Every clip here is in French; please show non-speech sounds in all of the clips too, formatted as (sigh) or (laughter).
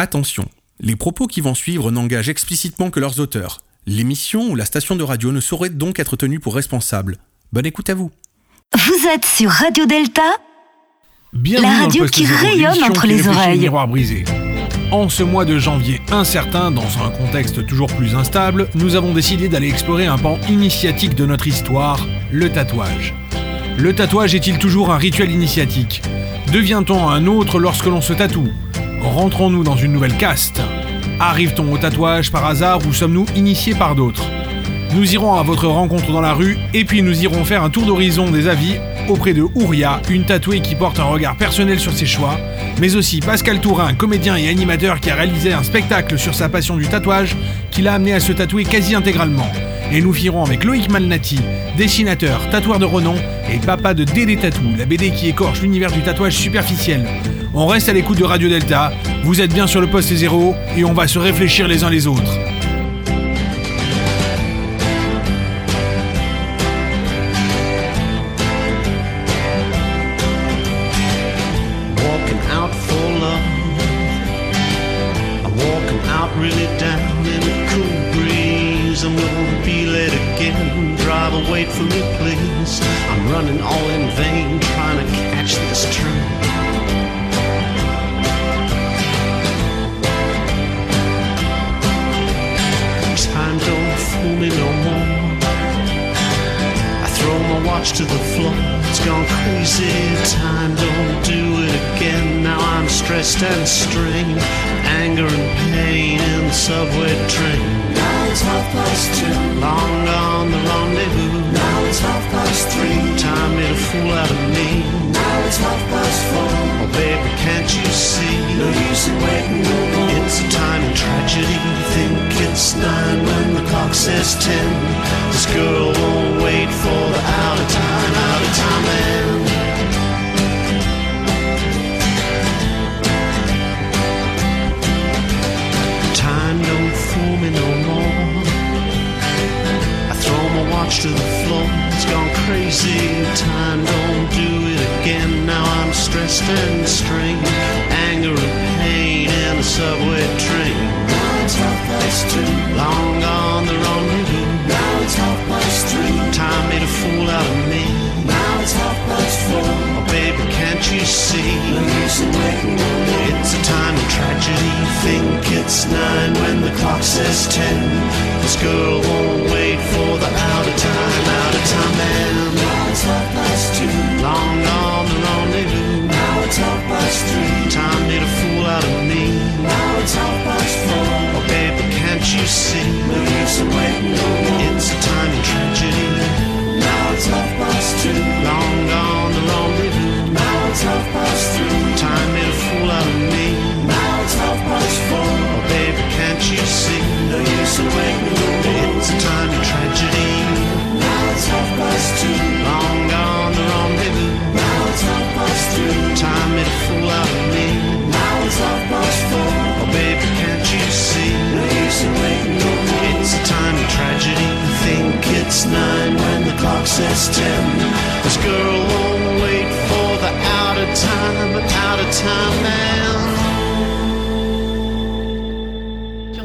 Attention, les propos qui vont suivre n'engagent explicitement que leurs auteurs. L'émission ou la station de radio ne saurait donc être tenue pour responsable. Bonne écoute à vous. Vous êtes sur Radio Delta, Bienvenue La radio qui Zéro, rayonne entre qui les oreilles. le miroir brisé. En ce mois de janvier incertain, dans un contexte toujours plus instable, nous avons décidé d'aller explorer un pan initiatique de notre histoire, le tatouage. Le tatouage est-il toujours un rituel initiatique? Devient-on un autre lorsque l'on se tatoue? Rentrons-nous dans une nouvelle caste Arrive-t-on au tatouage par hasard ou sommes-nous initiés par d'autres? Nous irons à votre rencontre dans la rue et puis nous irons faire un tour d'horizon des avis auprès de Ouria, une tatouée qui porte un regard personnel sur ses choix, mais aussi Pascal Tourin, comédien et animateur qui a réalisé un spectacle sur sa passion du tatouage qui l'a amené à se tatouer quasi intégralement. Et nous finirons avec Loïc Malnati, dessinateur, tatoueur de renom et papa de Dédé Tatou, la BD qui écorche l'univers du tatouage superficiel. On reste à l'écoute de Radio Delta, vous êtes bien sur le poste zéro et on va se réfléchir les uns les autres.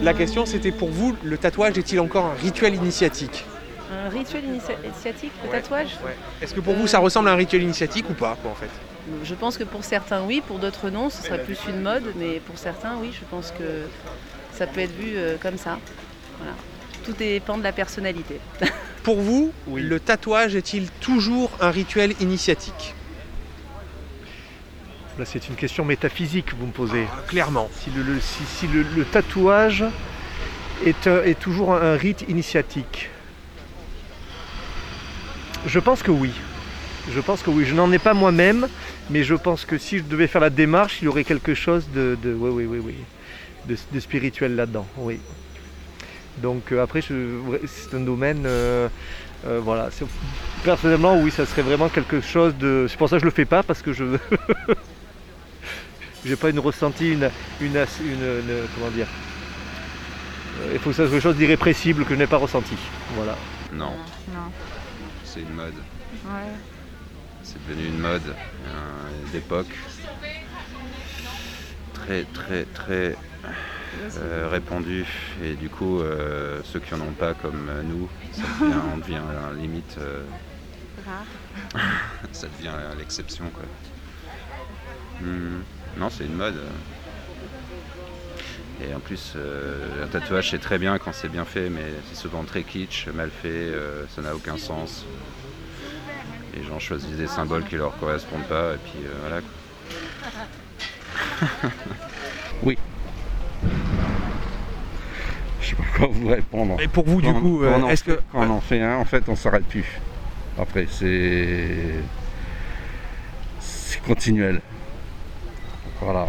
La question c'était pour vous, le tatouage est-il encore un rituel initiatique Un rituel initia- initiatique, le Ouais. tatouage Ouais. Est-ce que pour vous ça ressemble à un rituel initiatique ou pas quoi, en fait Je pense que pour certains oui, pour d'autres non, ce serait plus une mode, mais pour certains oui, je pense que ça peut être vu euh, comme ça. Voilà. Tout dépend de la personnalité. Pour vous, le tatouage est-il toujours un rituel initiatique Là, c'est une question métaphysique que vous me posez. Ah, Clairement. Si le, le- si- si le- le tatouage est, est toujours un, un rite initiatique Je pense que oui. Je pense que oui. Je n'en ai pas moi-même, mais je pense que si je devais faire la démarche, il y aurait quelque chose de, de oui, oui, oui, oui, de, de spirituel là-dedans. Oui. Donc euh, après, c'est un domaine. euh, euh, voilà. Personnellement, oui, ça serait vraiment quelque chose de. C'est pour ça que je le fais pas parce que je. (laughs) J'ai pas une ressenti, une, une, ass- une- une- comment dire. Euh, Il faut que ça soit quelque chose d'irrépressible que je n'ai pas ressenti. Voilà. Non, Non. c'est une mode. Ouais. C'est devenu une mode euh, d'époque. très très très euh, répandu et du coup euh, ceux qui en ont pas comme nous, ça devient, (laughs) on devient limite euh, (laughs) ça devient l'exception quoi. Hmm. Non c'est une mode. Et en plus euh, un tatouage c'est très bien quand c'est bien fait mais c'est souvent très kitsch, mal fait, euh, ça n'a aucun sens. Les gens choisissent des symboles qui leur correspondent pas et puis euh, voilà quoi. (laughs) Je sais pas quoi vous répondre. Et pour vous, du coup, quand euh, on en est-ce fait- que. quand on en fait un, en fait, on s'arrête plus. Après, c'est c'est continuel. Voilà.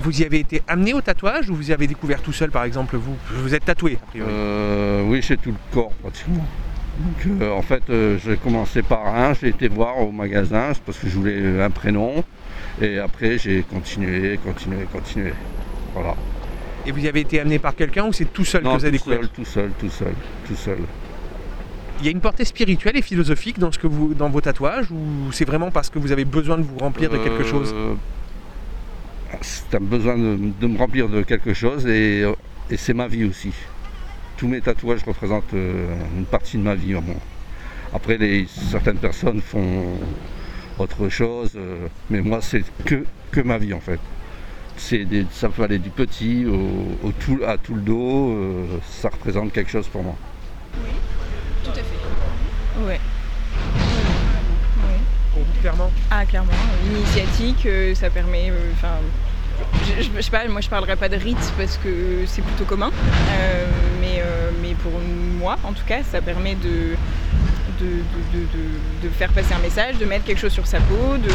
Vous y avez été amené au tatouage ou vous y avez découvert tout seul, par exemple, vous Vous êtes tatoué, a priori. Euh, oui, c'est tout le corps pratiquement. Donc, euh, en fait, euh, j'ai commencé par un, j'ai été voir au magasin c'est parce que je voulais un prénom. Et après, j'ai continué, continué, continué. Voilà. Et vous y avez été amené par quelqu'un ou c'est tout seul que vous avez tout découvert seul, tout seul, tout seul, tout seul. Il y a une portée spirituelle et philosophique dans, ce que vous, dans vos tatouages ou c'est vraiment parce que vous avez besoin de vous remplir de quelque chose? Euh, C'est un besoin de, de me remplir de quelque chose et, euh, et c'est ma vie aussi. Tous mes tatouages représentent euh, une partie de ma vie en moi. Après, les, certaines personnes font autre chose, euh, mais moi, c'est que, que ma vie en fait. C'est des- ça peut aller du petit au, au tout, à tout le dos, euh, ça représente quelque chose pour moi. Tout à fait. Ouais. Clairement Ah, clairement. Initiatique, euh, ça permet. euh, Enfin. je, je- sais pas, moi je parlerai pas de rite parce que c'est plutôt commun. Euh, mais, mais pour moi, en tout cas, ça permet de. De, faire passer un message, de mettre quelque chose sur sa peau, de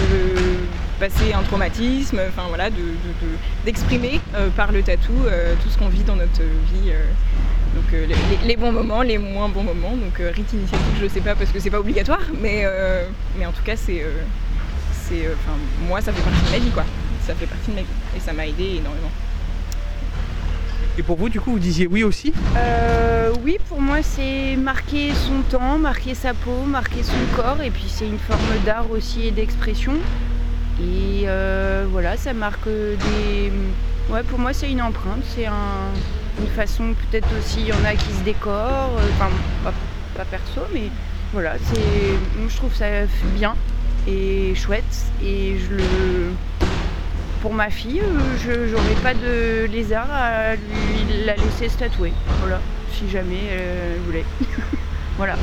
passer un traumatisme, enfin voilà, de- de- de- d'exprimer euh, par le tatou euh, tout ce qu'on vit dans notre vie. euh, donc les, bons moments, les moins bons moments. Donc rite initiatique, je sais pas parce que c'est pas obligatoire, mais, mais en tout cas c'est, moi ça fait partie de ma vie quoi. Ça fait partie de ma vie et ça m'a aidé énormément. Et pour vous, du coup, vous disiez oui aussi Euh, oui, pour moi, c'est marquer son temps, marquer sa peau, marquer son corps, et puis c'est une forme d'art aussi et d'expression. Et euh, voilà, ça marque des. Ouais, pour moi, c'est une empreinte, c'est un- une façon, peut-être aussi, il y en a qui se décorent, euh, enfin, pas, pas perso, mais voilà, c'est. Je trouve ça bien et chouette, et je le pour ma fille, euh, je n'aurais pas de lézard à lui la laisser se tatouer. Voilà, si jamais euh, elle voulait. (laughs) voilà.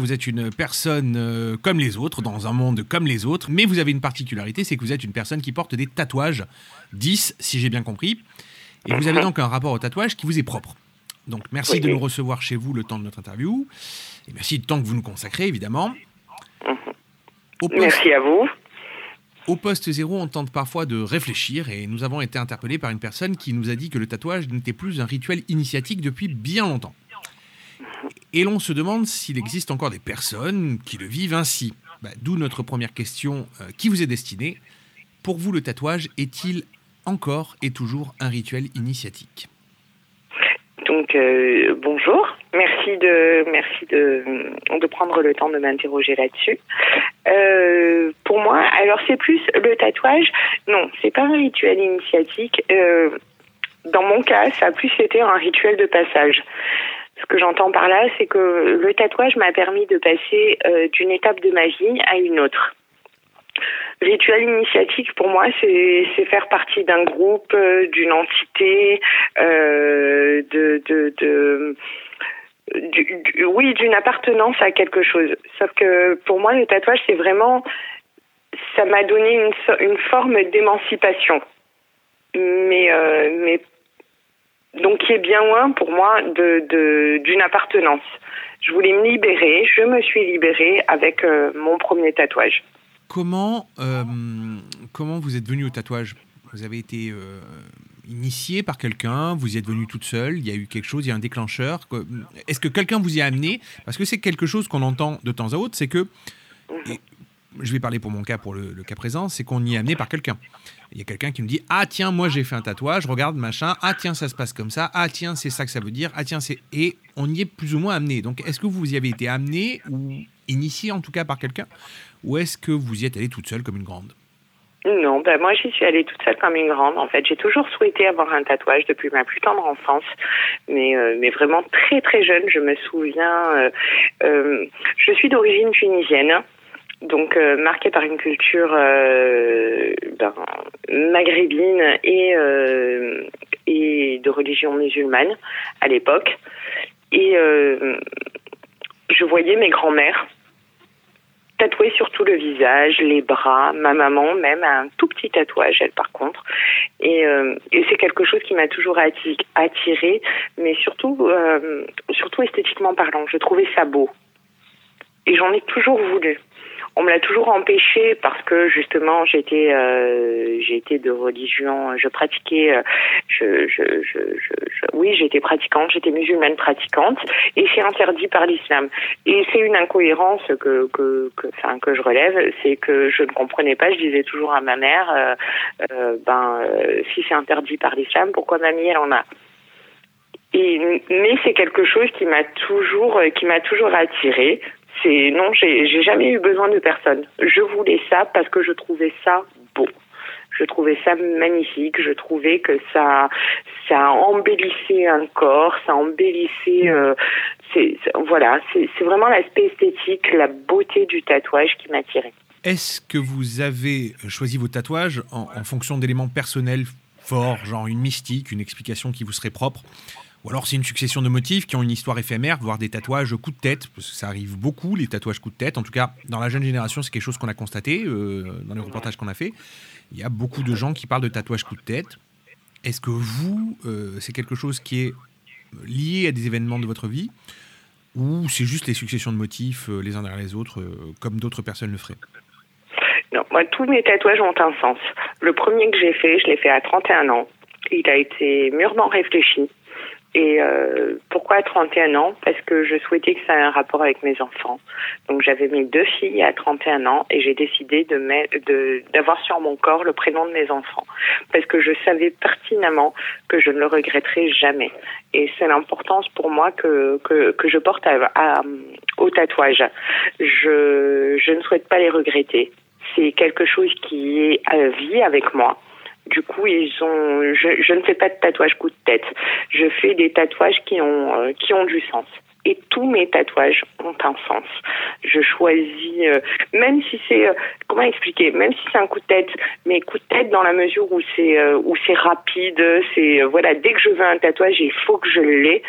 Vous êtes une personne euh, comme les autres, dans un monde comme les autres, mais vous avez une particularité, c'est que vous êtes une personne qui porte des tatouages, 10 si j'ai bien compris, et vous avez (laughs) donc un rapport au tatouage qui vous est propre. Donc, merci Oui, de nous recevoir chez vous le temps de notre interview, et merci du temps que vous nous consacrez, évidemment. Au poste- Merci à vous. Au poste zéro, on tente parfois de réfléchir et nous avons été interpellés par une personne qui nous a dit que le tatouage n'était plus un rituel initiatique depuis bien longtemps. Et l'on se demande s'il existe encore des personnes qui le vivent ainsi. Bah, D'où notre première question euh, qui vous est destinée? Pour vous, le tatouage est-il encore et toujours un rituel initiatique? Donc euh, bonjour. Merci de merci de, prendre le temps de m'interroger là-dessus. Euh, pour moi, alors c'est plus le tatouage. Non, c'est pas un rituel initiatique. Dans mon cas, ça a plus été un rituel de passage. Ce que j'entends par là, c'est que le tatouage m'a permis de passer euh, d'une étape de ma vie à une autre. Rituel initiatique, pour moi, c'est faire partie d'un groupe, euh, d'une entité, euh, de, oui, d'une appartenance à quelque chose. Sauf que pour moi, le tatouage, c'est vraiment, ça m'a donné une, une forme d'émancipation, mais mais donc qui est bien loin pour moi d'une appartenance. Je voulais me libérer, je me suis libérée avec euh, mon premier tatouage. Comment, euh, comment vous êtes venu au tatouage? Vous avez été euh, initié par quelqu'un, vous y êtes venu toute seule, il y a eu quelque chose, il y a un déclencheur. Est-ce que quelqu'un vous y a amené? Parce que c'est quelque chose qu'on entend de temps à autre, c'est que, je vais parler pour mon cas, pour le, le cas présent, c'est qu'on y est amené par quelqu'un. Il y a quelqu'un qui me dit Ah, tiens, moi j'ai fait un tatouage, regarde, machin. Ah, tiens, ça se passe comme ça. Ah, tiens, c'est ça que ça veut dire. Ah, tiens, c'est. Et on y est plus ou moins amené. Donc, est-ce que vous y avez été amené, ou initié en tout cas par quelqu'un? Ou est-ce que vous y êtes allé toute seule comme une grande? Non, ben moi j'y suis allée toute seule comme une grande. En fait, j'ai toujours souhaité avoir un tatouage depuis ma plus tendre enfance, mais euh, mais vraiment très très jeune. Je me souviens, euh, euh, je suis d'origine tunisienne, donc euh, marquée par une culture euh, ben, maghrébine et euh, et de religion musulmane à l'époque. Et euh, je voyais mes grands-mères tatoué sur tout le visage, les bras, ma maman même a un tout petit tatouage, elle par contre. Et, euh, et c'est quelque chose qui m'a toujours atti- attirée, mais surtout, euh, surtout esthétiquement parlant, je trouvais ça beau. Et j'en ai toujours voulu. On me l'a toujours empêché parce que justement j'étais euh, j'étais de religion, je pratiquais, euh, je, je, oui j'étais pratiquante, j'étais musulmane pratiquante et c'est interdit par l'islam. Et c'est une incohérence que que que, enfin, que je relève, c'est que je ne comprenais pas. Je disais toujours à ma mère, euh, ben si c'est interdit par l'islam, pourquoi mamie elle en a? Et, mais c'est quelque chose qui m'a toujours, qui m'a toujours attiré. Non, j'ai jamais eu besoin de personne. Je voulais ça parce que je trouvais ça beau. Je trouvais ça magnifique. Je trouvais que ça, ça embellissait un corps, ça embellissait. euh, c'est voilà, c'est vraiment l'aspect esthétique, la beauté du tatouage qui m'attirait. Est-ce que vous avez choisi vos tatouages en, en fonction d'éléments personnels forts, genre une mystique, une explication qui vous serait propre? Ou alors c'est une succession de motifs qui ont une histoire éphémère, voire des tatouages coup de tête, parce que ça arrive beaucoup, les tatouages coup de tête. En tout cas, dans la jeune génération, c'est quelque chose qu'on a constaté euh, dans les reportages qu'on a fait. Il y a beaucoup de gens qui parlent de tatouages coup de tête. Est-ce que vous, euh, c'est quelque chose qui est lié à des événements de votre vie ou c'est juste les successions de motifs euh, les uns derrière les autres, comme d'autres personnes le feraient? Non, moi, tous mes tatouages ont un sens. Le premier que j'ai fait, je l'ai fait à 31 ans. Il a été mûrement réfléchi. Et euh, pourquoi à 31 ans? Parce que je souhaitais que ça ait un rapport avec mes enfants. Donc j'avais mes deux filles à 31 ans et j'ai décidé de d'avoir sur mon corps le prénom de mes enfants parce que je savais pertinemment que je ne le regretterais jamais. Et c'est l'importance pour moi que que, que je porte à, à- au tatouage. Je je ne souhaite pas les regretter. C'est quelque chose qui est à vie avec moi. Du coup, ils ont. Je, ne fais pas de tatouage coup de tête. Je fais des tatouages qui ont euh, qui ont du sens. Et tous mes tatouages ont un sens. Je choisis, euh, même si c'est euh, comment expliquer, même si c'est un coup de tête, mais coup de tête dans la mesure où c'est où c'est rapide, c'est voilà, dès que je veux un tatouage, il faut que je l'ai.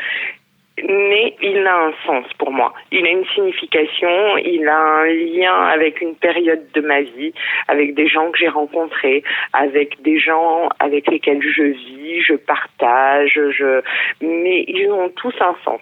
Mais il a un sens pour moi. Il a une signification, il a un lien avec une période de ma vie, avec des gens que j'ai rencontrés, avec des gens avec lesquels je vis, je partage, je mais ils ont tous un sens.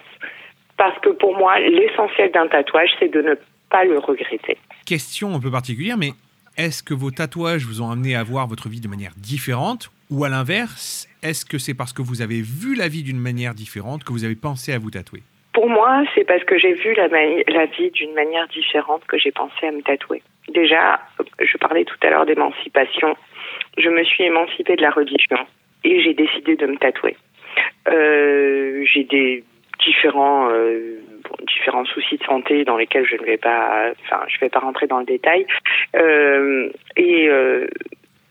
Parce que pour moi, l'essentiel d'un tatouage, c'est de ne pas le regretter. Question un peu particulière, mais est-ce que vos tatouages vous ont amené à voir votre vie de manière différente ou à l'inverse, est-ce que c'est parce que vous avez vu la vie d'une manière différente que vous avez pensé à vous tatouer? Pour moi, c'est parce que j'ai vu la, vie d'une manière différente que j'ai pensé à me tatouer. Déjà, je parlais tout à l'heure d'émancipation. Je me suis émancipée de la religion et j'ai décidé de me tatouer. Euh, j'ai des différents euh, différents soucis de santé dans lesquels je ne vais pas enfin je vais pas rentrer dans le détail euh, et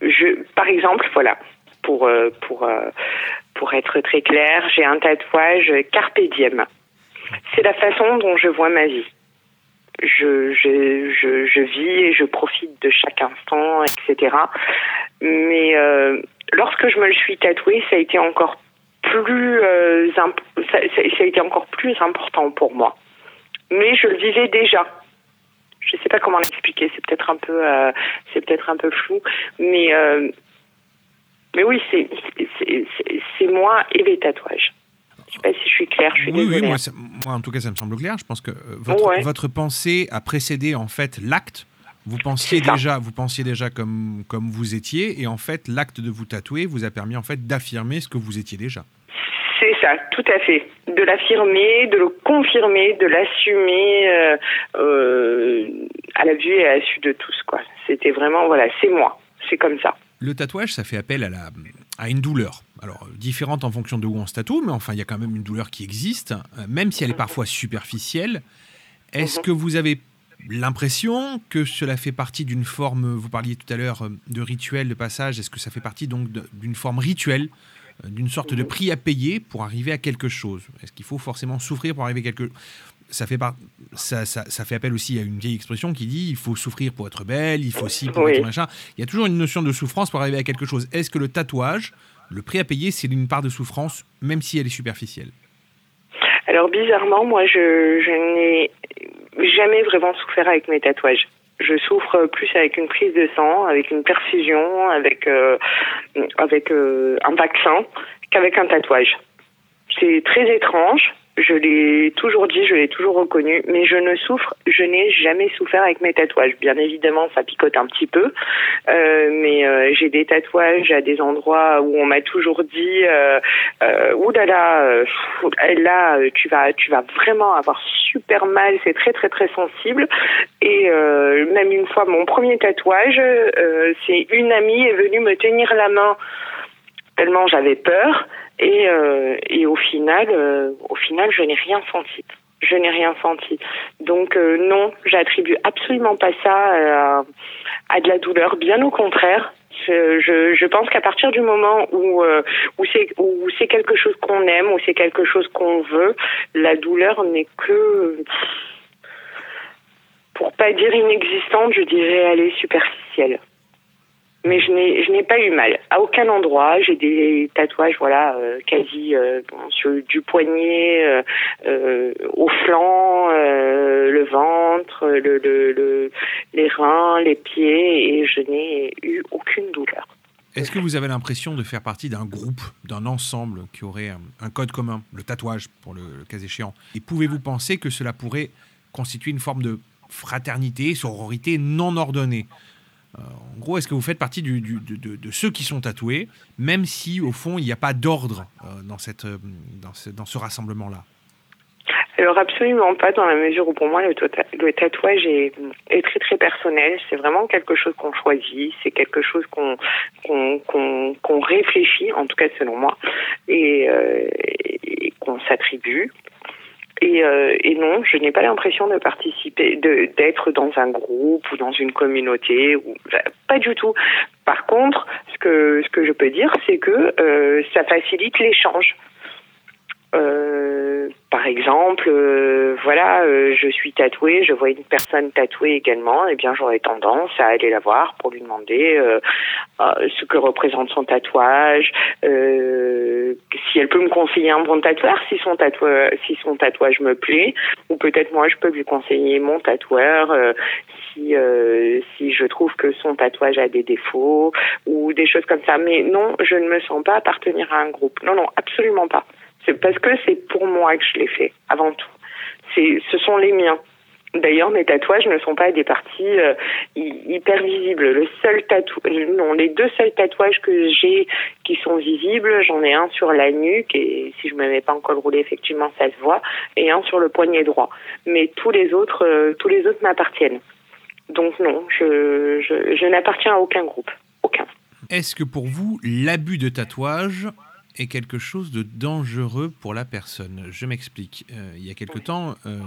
je par exemple voilà pour euh, pour euh, pour être très clair j'ai un tatouage carpe diem c'est la façon dont je vois ma vie je, je, je, je vis et je profite de chaque instant, etc. Mais euh, lorsque je me le suis tatoué, ça a été encore plus ça, a été encore plus important pour moi. Mais je le vivais déjà. Je sais pas comment l'expliquer. C'est peut-être un peu c'est peut-être un peu flou, mais mais oui, c'est moi et les tatouages. Je sais pas si je suis claire. Je suis oui, désolée. oui, moi, ça- moi, en tout cas ça me semble clair. Je pense que euh, votre, Ouais. votre pensée a précédé en fait l'acte. Vous pensiez déjà, vous pensiez déjà comme comme vous étiez, et en fait l'acte de vous tatouer vous a permis en fait d'affirmer ce que vous étiez déjà. C'est ça, tout à fait. De l'affirmer, de le confirmer, de l'assumer euh, euh, à la vue et à la su de tous. quoi. C'était vraiment, voilà, c'est moi. C'est comme ça. Le tatouage, ça fait appel à, la, à une douleur. Alors, différente en fonction de où on se tatoue, mais enfin, il y a quand même une douleur qui existe, euh, même si elle est parfois superficielle. Est-ce que vous avez l'impression que cela fait partie d'une forme, vous parliez tout à l'heure euh, de rituel de passage, est-ce que ça fait partie donc d'une forme rituelle, euh, d'une sorte de prix à payer pour arriver à quelque chose? Est-ce qu'il faut forcément souffrir pour arriver à quelque ça fait, par- ça, ça, ça fait appel aussi à une vieille expression qui dit il faut souffrir pour être belle, il faut ci pour Oui. être machin. Il y a toujours une notion de souffrance pour arriver à quelque chose. Est-ce que le tatouage, le prix à payer, c'est une part de souffrance, même si elle est superficielle? Alors bizarrement, moi, je, je n'ai jamais vraiment souffert avec mes tatouages. Je souffre plus avec une prise de sang, avec une perfusion, avec euh, avec euh, un vaccin qu'avec un tatouage. C'est très étrange. Je l'ai toujours dit, je l'ai toujours reconnu, mais je ne souffre, je n'ai jamais souffert avec mes tatouages. Bien évidemment, ça picote un petit peu, euh, mais euh, j'ai des tatouages à des endroits où on m'a toujours dit, euh, ouh là tu vas, tu vas vraiment avoir super mal, c'est très très très sensible. Et même une fois, mon premier tatouage, c'est une amie est venue me tenir la main tellement j'avais peur et, euh, et au final euh, au final je n'ai rien senti. Je n'ai rien senti. Donc euh, non j'attribue absolument pas ça à, de la douleur. Bien au contraire je, je, pense qu'à partir du moment où où c'est où c'est quelque chose qu'on aime où c'est quelque chose qu'on veut la douleur n'est que pour pas dire inexistante je dirais elle est superficielle mais je n'ai je n'ai pas eu mal. À aucun endroit j'ai des tatouages voilà euh, quasi euh, sur du poignet euh, au flanc le ventre le, le, le les reins les pieds et je n'ai eu aucune douleur. Est-ce que vous avez l'impression de faire partie d'un groupe, d'un ensemble qui aurait un, code commun, le tatouage pour le, cas échéant? Et pouvez-vous penser que cela pourrait constituer une forme de fraternité, sororité non ordonnée? En gros, est-ce que vous faites partie de, ceux qui sont tatoués, même si au fond il n'y a pas d'ordre euh, euh, dans ce, rassemblement-là? Alors absolument pas dans la mesure où pour moi le, tota- tatouage est, très très personnel. C'est vraiment quelque chose qu'on choisit, c'est quelque chose qu'on réfléchit, en tout cas selon moi, euh, et qu'on s'attribue. Et, euh, et non, je n'ai pas l'impression de participer, de d'être dans un groupe ou dans une communauté, ou pas du tout. Par contre, ce que ce que je peux dire, c'est que euh, ça facilite l'échange Euh, par exemple, euh, voilà, euh, je suis tatouée, je vois une personne tatouée également, et bien j'aurais tendance à aller la voir pour lui demander euh, euh, ce que représente son tatouage, si elle peut me conseiller un bon tatoueur, si son tatouage, si son tatouage me plaît, ou peut-être moi je peux lui conseiller mon tatoueur. si, si je trouve que son tatouage a des défauts ou des choses comme ça. Mais non, je ne me sens pas appartenir à un groupe. Non, non, absolument pas. C'est parce que c'est pour moi que je l'ai fait, avant tout. C'est, ce sont les miens. D'ailleurs, mes tatouages ne sont pas des parties euh, hy- hyper visibles. Les deux seuls tatouages que j'ai qui sont visibles, j'en ai un sur la nuque et si je me mets pas en col roulé, effectivement, ça se voit, et un sur le poignet droit. Mais tous les autres, euh, tous les autres m'appartiennent. Donc non, je, n'appartiens à aucun groupe. Est-ce que pour vous, l'abus de tatouage est quelque chose de dangereux pour la personne Je m'explique. Euh, il y a quelque temps, euh,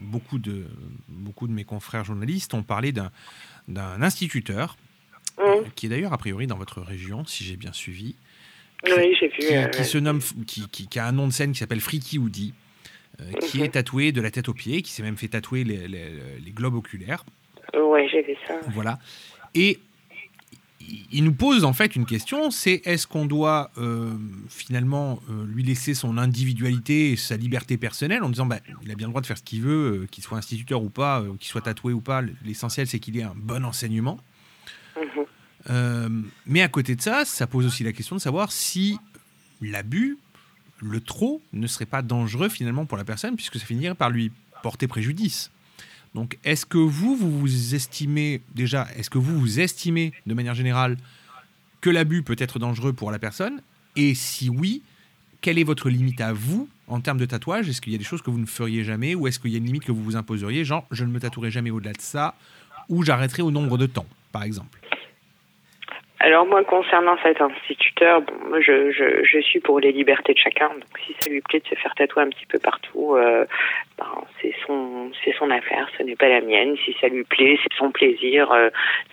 beaucoup, de, beaucoup de mes confrères journalistes ont parlé d'un d'un instituteur, euh, qui est d'ailleurs a priori dans votre région, si j'ai bien suivi, Oui, j'ai vu. qui, qui se nomme, qui, qui- qui a un nom de scène qui s'appelle Freaky Woody, qui Mhm. est tatoué de la tête aux pieds, qui s'est même fait tatouer les, les- les globes oculaires. Ouais, j'ai vu ça. Voilà. Et il- nous pose en fait une question, c'est est-ce qu'on doit euh, finalement euh, lui laisser son individualité et sa liberté personnelle en disant bah, il a bien le droit de faire ce qu'il veut, euh, qu'il soit instituteur ou pas, qu'il soit tatoué ou pas, l'essentiel c'est qu'il ait un bon enseignement. Mhm. Euh, mais à côté de ça, ça pose aussi la question de savoir si l'abus, le trop, ne serait pas dangereux finalement pour la personne, puisque ça finirait par lui porter préjudice. Donc, est-ce que vous, vous estimez déjà, est-ce que vous vous estimez de manière générale que l'abus peut être dangereux pour la personne? Et si oui, quelle est votre limite à vous en termes de tatouage? Est-ce qu'il y a des choses que vous ne feriez jamais ou est-ce qu'il y a une limite que vous vous imposeriez? Genre, je ne me tatouerai jamais au-delà de ça ou j'arrêterai au nombre de temps, par exemple Alors moi, concernant cet instituteur, bon, moi, je, je, je suis pour les libertés de chacun. Donc si ça lui plaît de se faire tatouer un petit peu partout, euh, ben, c'est son c'est son affaire, ce n'est pas la mienne. Si ça lui plaît, c'est son plaisir, euh,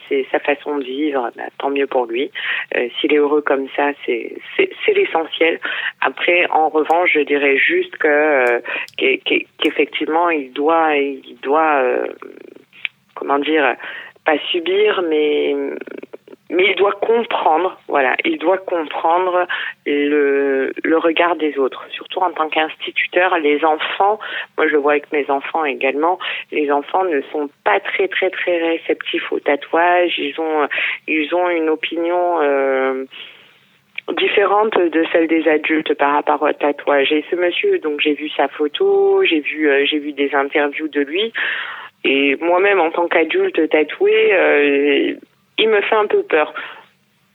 c'est sa façon de vivre. ben, tant mieux pour lui. Euh, S'il est heureux comme ça, c'est c'est l'essentiel. Après, en revanche, je dirais juste que euh, qu'e- qu'e- qu'effectivement, il doit il doit euh, comment dire pas subir, mais mais il doit comprendre, voilà, il doit comprendre le, le regard des autres, surtout en tant qu'instituteur. Les enfants, moi je le vois avec mes enfants également, les enfants ne sont pas très très très réceptifs au tatouage. Ils ont ils ont une opinion. euh, différente de celle des adultes par rapport au tatouage. Et ce monsieur, donc j'ai vu sa photo, j'ai vu euh, j'ai vu des interviews de lui, et moi-même en tant qu'adulte tatoué, euh, il me fait un peu peur.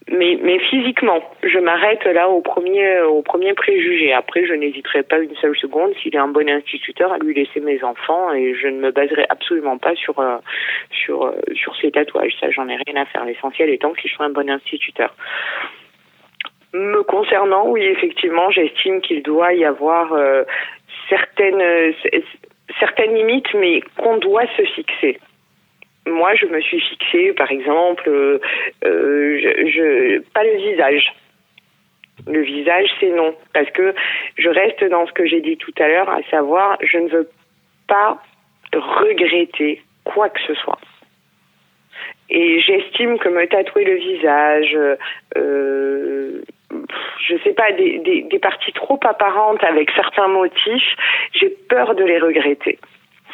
Mais, mais physiquement, je m'arrête là au premier, au premier préjugé. Après, je n'hésiterai pas une seule seconde, s'il est un bon instituteur, à lui laisser mes enfants et je ne me baserai absolument pas sur, euh, sur, euh, sur ces tatouages. Ça, j'en ai rien à faire. L'essentiel étant qu'il soit un bon instituteur. Me concernant, oui, effectivement, j'estime qu'il doit y avoir euh, certaines, euh, certaines limites, mais qu'on doit se fixer. Moi, je me suis fixée, par exemple, euh, euh, je, je- pas le visage. Le visage, c'est non, parce que je reste dans ce que j'ai dit tout à l'heure, à savoir, je ne veux pas regretter quoi que ce soit. Et j'estime que me tatouer le visage, euh, je sais pas, des, des, des parties trop apparentes avec certains motifs, j'ai peur de les regretter.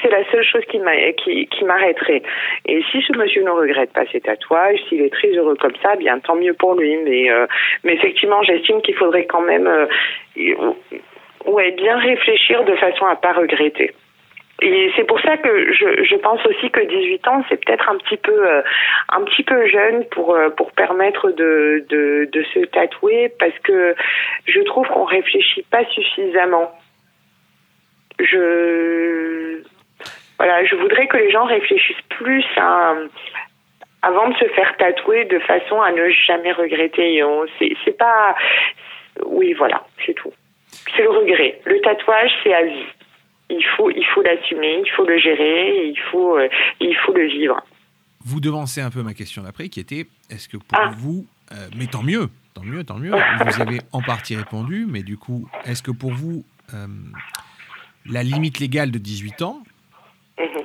C'est la seule chose qui m'a- qui, qui m'arrêterait. Et si ce monsieur ne regrette pas ses tatouages, s'il est très heureux comme ça, bien tant mieux pour lui. Mais, euh, mais effectivement, j'estime qu'il faudrait quand même euh, ouais, bien réfléchir de façon à pas regretter. Et c'est pour ça que je, pense aussi que 18 ans, c'est peut-être un petit peu euh, un petit peu jeune pour pour permettre de, de de se tatouer parce que je trouve qu'on réfléchit pas suffisamment. Je voilà, je voudrais que les gens réfléchissent plus à avant de se faire tatouer de façon à ne jamais regretter. C'est pas oui, voilà, c'est tout. C'est le regret. Le tatouage, c'est à vie. Il faut, il faut l'assumer, il faut le gérer, il faut, euh, il faut le vivre. Vous devancez un peu ma question d'après, qui était est-ce que pour Ah. vous, euh, mais tant mieux, tant mieux, tant mieux, vous (laughs) avez en partie répondu, mais du coup, est-ce que pour vous, euh, la limite légale de 18 ans.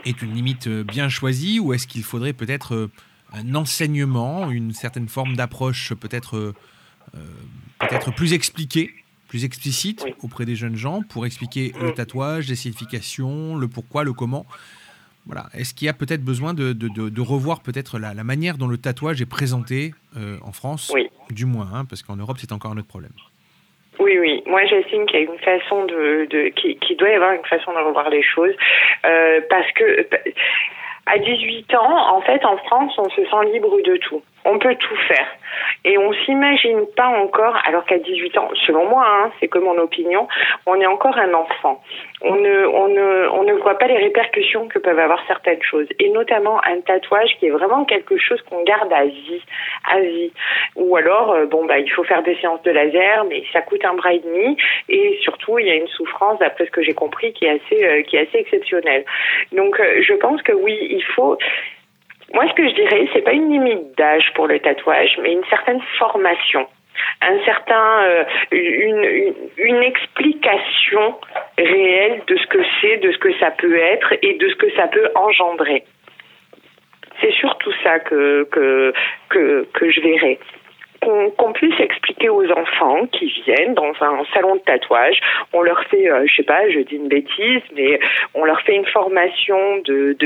Est une limite euh, bien choisie ou est-ce qu'il faudrait peut-être euh, un enseignement, une certaine forme d'approche peut-être euh, peut-être plus expliquée, plus explicite auprès des jeunes gens pour expliquer le tatouage, les significations, le pourquoi, le comment? Voilà. Est-ce qu'il y a peut-être besoin de, de- de- de revoir peut-être la, la manière dont le tatouage est présenté euh, en France? Oui. Du moins, hein, parce qu'en Europe, c'est encore un autre problème. Oui, oui. Moi, j'estime qu'il y a une façon de, de qui, qui doit y avoir une façon de revoir les choses, euh, parce que à 18 ans, en fait, en France, on se sent libre de tout. On peut tout faire. Et on s'imagine pas encore, alors qu'à 18 ans, selon moi, hein, c'est que mon opinion, on est encore un enfant. On ne, on, ne, on ne voit pas les répercussions que peuvent avoir certaines choses. Et notamment un tatouage qui est vraiment quelque chose qu'on garde à vie. À vie. Ou alors, euh, bon, bah, il faut faire des séances de laser, mais ça coûte un bras et demi. Et surtout, il y a une souffrance, d'après ce que j'ai compris, qui est assez, euh, qui est assez exceptionnelle. Donc, euh, je pense que oui, il faut, moi, ce que je dirais, c'est pas une limite d'âge pour le tatouage, mais une certaine formation, un certain, euh, une, une, une explication réelle de ce que c'est, de ce que ça peut être et de ce que ça peut engendrer. C'est surtout ça que que que, que je verrais. Qu'on puisse expliquer aux enfants qui viennent dans un salon de tatouage, on leur fait, euh, je sais pas, je dis une bêtise, mais on leur fait une formation de,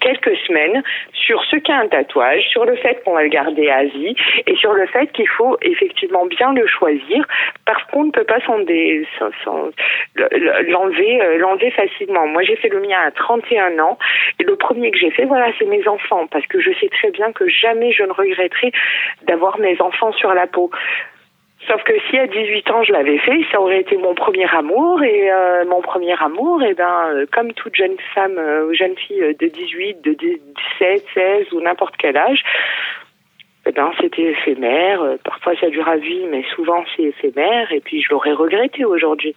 quelques semaines sur ce qu'est un tatouage, sur le fait qu'on va le garder à vie et sur le fait qu'il faut effectivement bien le choisir parce qu'on ne peut pas l'enlever euh, l'enlever facilement. Moi, j'ai fait le mien à 31 ans et le premier que j'ai fait, voilà, c'est mes enfants parce que je sais très bien que jamais je ne regretterai d'avoir mes enfants sur la peau. Sauf que si à 18 ans je l'avais fait, ça aurait été mon premier amour et euh, mon premier amour, et ben euh, comme toute jeune femme euh, ou jeune fille de 18, de 17, 16 ou n'importe quel âge, eh ben c'était éphémère. Parfois ça dure à vie, mais souvent c'est éphémère. Et puis je l'aurais regretté aujourd'hui.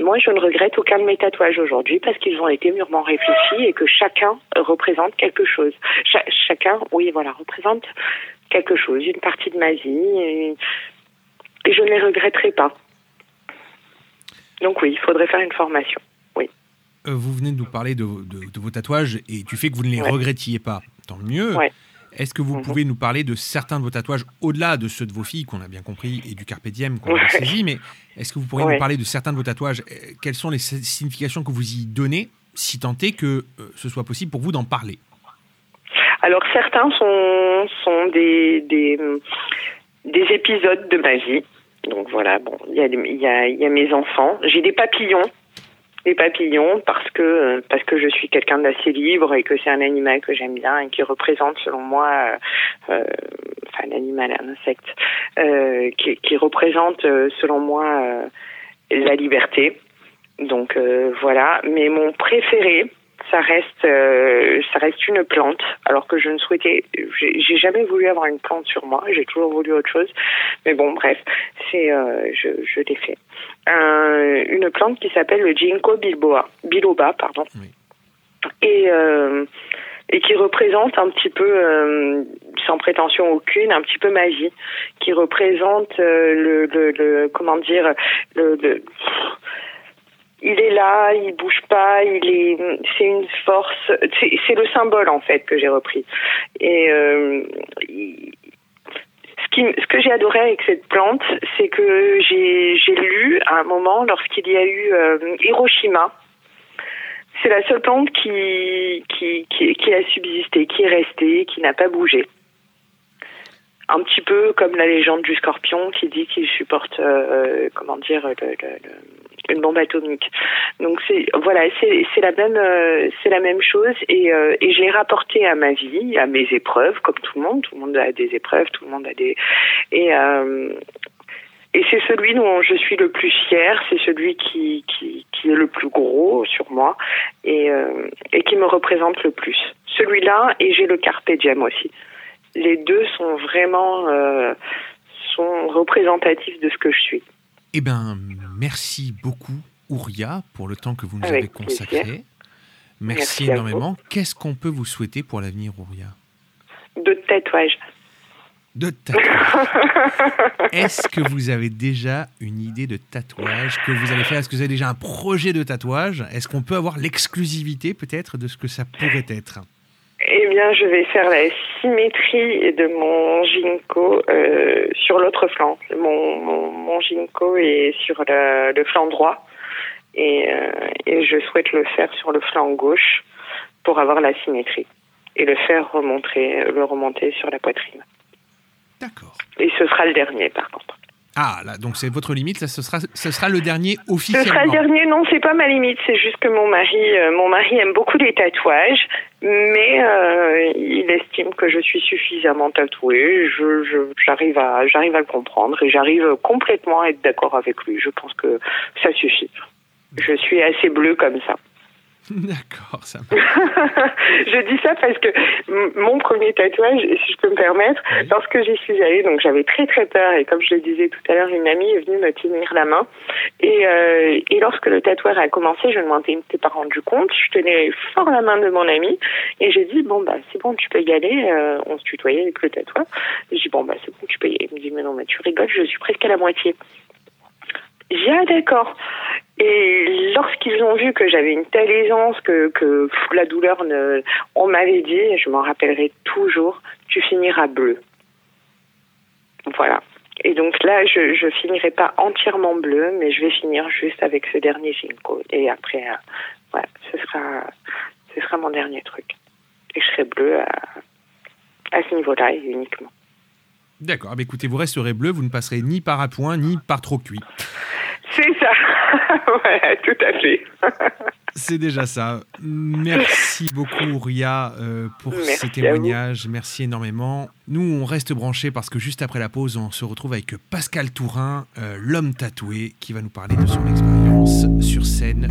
Moi, je ne regrette aucun de mes tatouages aujourd'hui parce qu'ils ont été mûrement réfléchis et que chacun représente quelque chose. Cha- chacun, oui, voilà, représente quelque chose, une partie de ma vie. Et, et je ne les regretterai pas. Donc oui, il faudrait faire une formation. Oui. Euh, vous venez de nous parler de, de- de vos tatouages et du fait que vous ne les Ouais. regrettiez pas. Tant mieux. Ouais. Est-ce que vous Mhm. pouvez nous parler de certains de vos tatouages au-delà de ceux de vos filles qu'on a bien compris et du carpe diem qu'on a saisi, mais est-ce que vous pourriez Ouais. nous parler de certains de vos tatouages? Euh, Quelles sont les si- significations que vous y donnez, si tant est que euh, ce soit possible pour vous d'en parler? Alors certains sont, sont des, des, des épisodes de ma vie. Donc voilà, bon, il y a, y, a, mes enfants. J'ai des papillons. Des papillons parce que parce que je suis quelqu'un d'assez libre et que c'est un animal que j'aime bien et qui représente selon moi euh, euh, enfin un animal un insecte euh, qui, représente euh, selon moi la liberté donc voilà mais mon préféré ça reste euh, ça reste une plante alors que je ne souhaitais j'ai jamais voulu avoir une plante sur moi j'ai toujours voulu autre chose. Mais bon bref c'est euh, je, je l'ai fait. Un- une plante qui s'appelle le ginkgo biloba biloba pardon. Et euh, et qui représente un petit peu euh, sans prétention aucune un petit peu ma vie qui représente euh, le, le, le comment dire le, le il est là, il bouge pas, il est, c'est une force, c'est, le symbole en fait que j'ai repris. Et euh, ce, que j'ai adoré avec cette plante, c'est que j'ai, lu à un moment lorsqu'il y a eu euh, Hiroshima. C'est la seule plante qui, qui, qui, a subsisté, qui est restée, qui n'a pas bougé. Un petit peu comme la légende du scorpion qui dit qu'il supporte, euh, comment dire, le- le- une bombe atomique. Donc c'est voilà, c'est c'est la même euh, la même chose et euh, rapporté à ma vie, à mes épreuves comme tout le monde, tout le monde a des épreuves, tout le monde a des et euh, c'est celui dont je suis le plus fier, c'est celui qui, est le plus gros sur moi et, euh, et qui me représente le plus. Celui-là et j'ai le Carpe Diem aussi. Les deux sont vraiment sont représentatifs de ce que je suis. Eh bien, merci beaucoup, Ouria, pour le temps que vous nous Avec avez consacré. plaisir. Merci, énormément. Qu'est-ce qu'on peut vous souhaiter pour l'avenir, Ouria? De tatouage. De tatouage. (laughs) Est-ce que vous avez déjà une idée de tatouage que vous allez faire? Est-ce que vous avez déjà un projet de tatouage? Est-ce qu'on peut avoir l'exclusivité peut-être de ce que ça pourrait être? Eh bien, je vais faire la symétrie de mon ginkgo euh, sur l'autre flanc. Mon, mon, mon ginkgo est sur le, le flanc droit et, euh, et je souhaite le faire sur le flanc gauche pour avoir la symétrie et le faire remonter, le remonter sur la poitrine. D'accord. Et ce sera le dernier, par contre. Ah, là, donc c'est votre limite, là, ce sera, ce sera le dernier Ce officiellement. sera le dernier, non, c'est pas ma limite, c'est juste que mon mari, euh, mon mari aime beaucoup les tatouages, mais euh, il estime que je suis suffisamment tatouée. Je, je- j'arrive à, j'arrive à le comprendre et j'arrive complètement à être d'accord avec lui. Je pense que ça suffit. Je suis assez bleue comme ça. (laughs) D'accord, ça (laughs) je dis ça parce que mon premier tatouage, si je peux me permettre, lorsque j'y suis allée, donc j'avais très très peur et comme je le disais tout à l'heure, une amie est venue me tenir la main et, euh, et lorsque le tatouage a commencé, je ne m'en étais pas rendu compte, je tenais fort la main de mon ami et j'ai dit bon bah c'est bon, tu peux y aller, Euh, on se tutoyait avec le tatouage. J'ai dit bon bah c'est bon, tu peux y aller. Il me dit mais non mais tu rigoles, je suis presque à la moitié. Ah d'accord. Et lorsqu'ils ont vu que j'avais une telle aisance, que, la douleur, ne, on m'avait dit, je m'en rappellerai toujours, tu finiras bleu. Voilà. Et donc là, je finirai pas entièrement bleu, mais je vais finir juste avec ce dernier ginkgo. Et après, euh, ce sera, ce sera mon dernier truc. Et je serai bleu à, à ce niveau-là et uniquement. D'accord, ah bah écoutez, vous resterez bleu, vous ne passerez ni par à point, ni par trop cuit. C'est ça. (laughs) voilà, tout à fait. (laughs) C'est déjà ça. Merci beaucoup, Ria, euh, pour Merci ces témoignages. Merci énormément. Nous, on reste branchés parce que juste après la pause, on se retrouve avec Pascal Tourin, euh, l'homme tatoué, qui va nous parler de son expérience sur scène.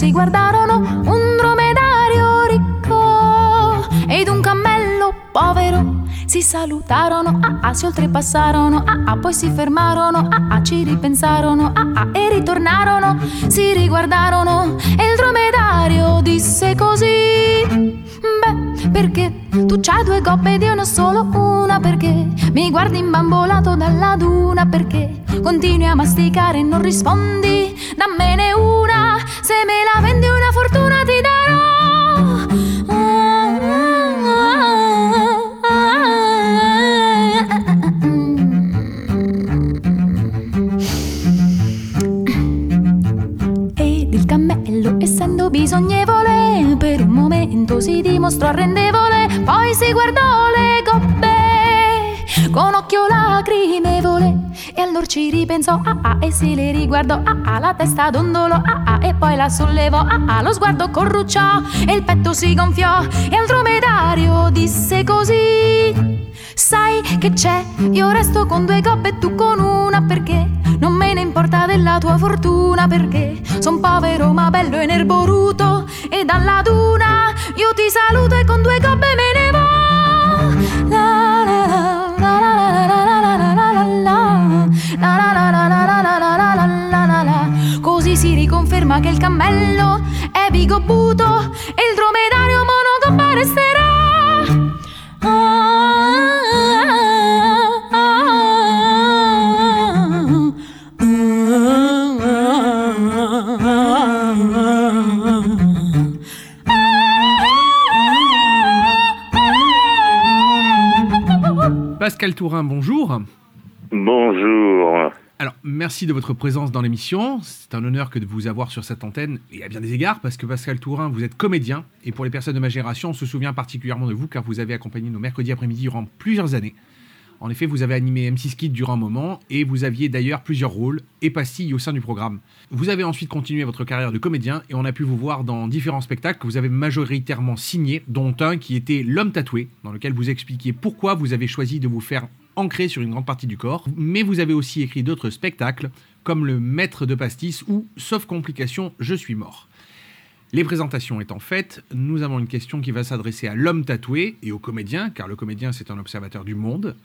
Si guardarono, un dromedario ricco ed un cammello povero. Si salutarono, ah ah, si oltrepassarono, ah ah, poi si fermarono, ah ah, ci ripensarono, ah ah, e ritornarono, si riguardarono e il dromedario disse così. Beh, perché tu c'hai due coppe ed io ne ho solo una perché mi guardi imbambolato dalla duna perché continui a masticare e non rispondi dammene una ripensò ah ah e si le riguardò ah ah la testa dondolò ah ah e poi la sollevò ah ah lo sguardo corrucciò e il petto si gonfiò e al dromedario disse così Sai che c'è? Io resto con due coppe e tu con una perché non me ne importa della tua fortuna perché son povero ma bello e nerboruto e dalla duna io ti saluto e con due coppe me ne vo. Si riconferma che il cammello è bigobuto e il dromedario monogobba resterà. Pascal Tourin, bonjour. Merci de votre présence dans l'émission. C'est un honneur que de vous avoir sur cette antenne, et à bien des égards, parce que Pascal Tourin, vous êtes comédien, et pour les personnes de ma génération, on se souvient particulièrement de vous, car vous avez accompagné nos mercredis après-midi durant plusieurs années, En effet, vous avez animé M6 Kid durant un moment et vous aviez d'ailleurs plusieurs rôles et pastilles au sein du programme. Vous avez ensuite continué votre carrière de comédien et on a pu vous voir dans différents spectacles que vous avez majoritairement signés, dont un qui était L'homme tatoué, dans lequel vous expliquiez pourquoi vous avez choisi de vous faire ancrer sur une grande partie du corps. Mais vous avez aussi écrit d'autres spectacles, comme Le Maître de Pastis ou Sauf complication, je suis mort. Les présentations étant faites, nous avons une question qui va s'adresser à l'homme tatoué et au comédien, car le comédien c'est un observateur du monde.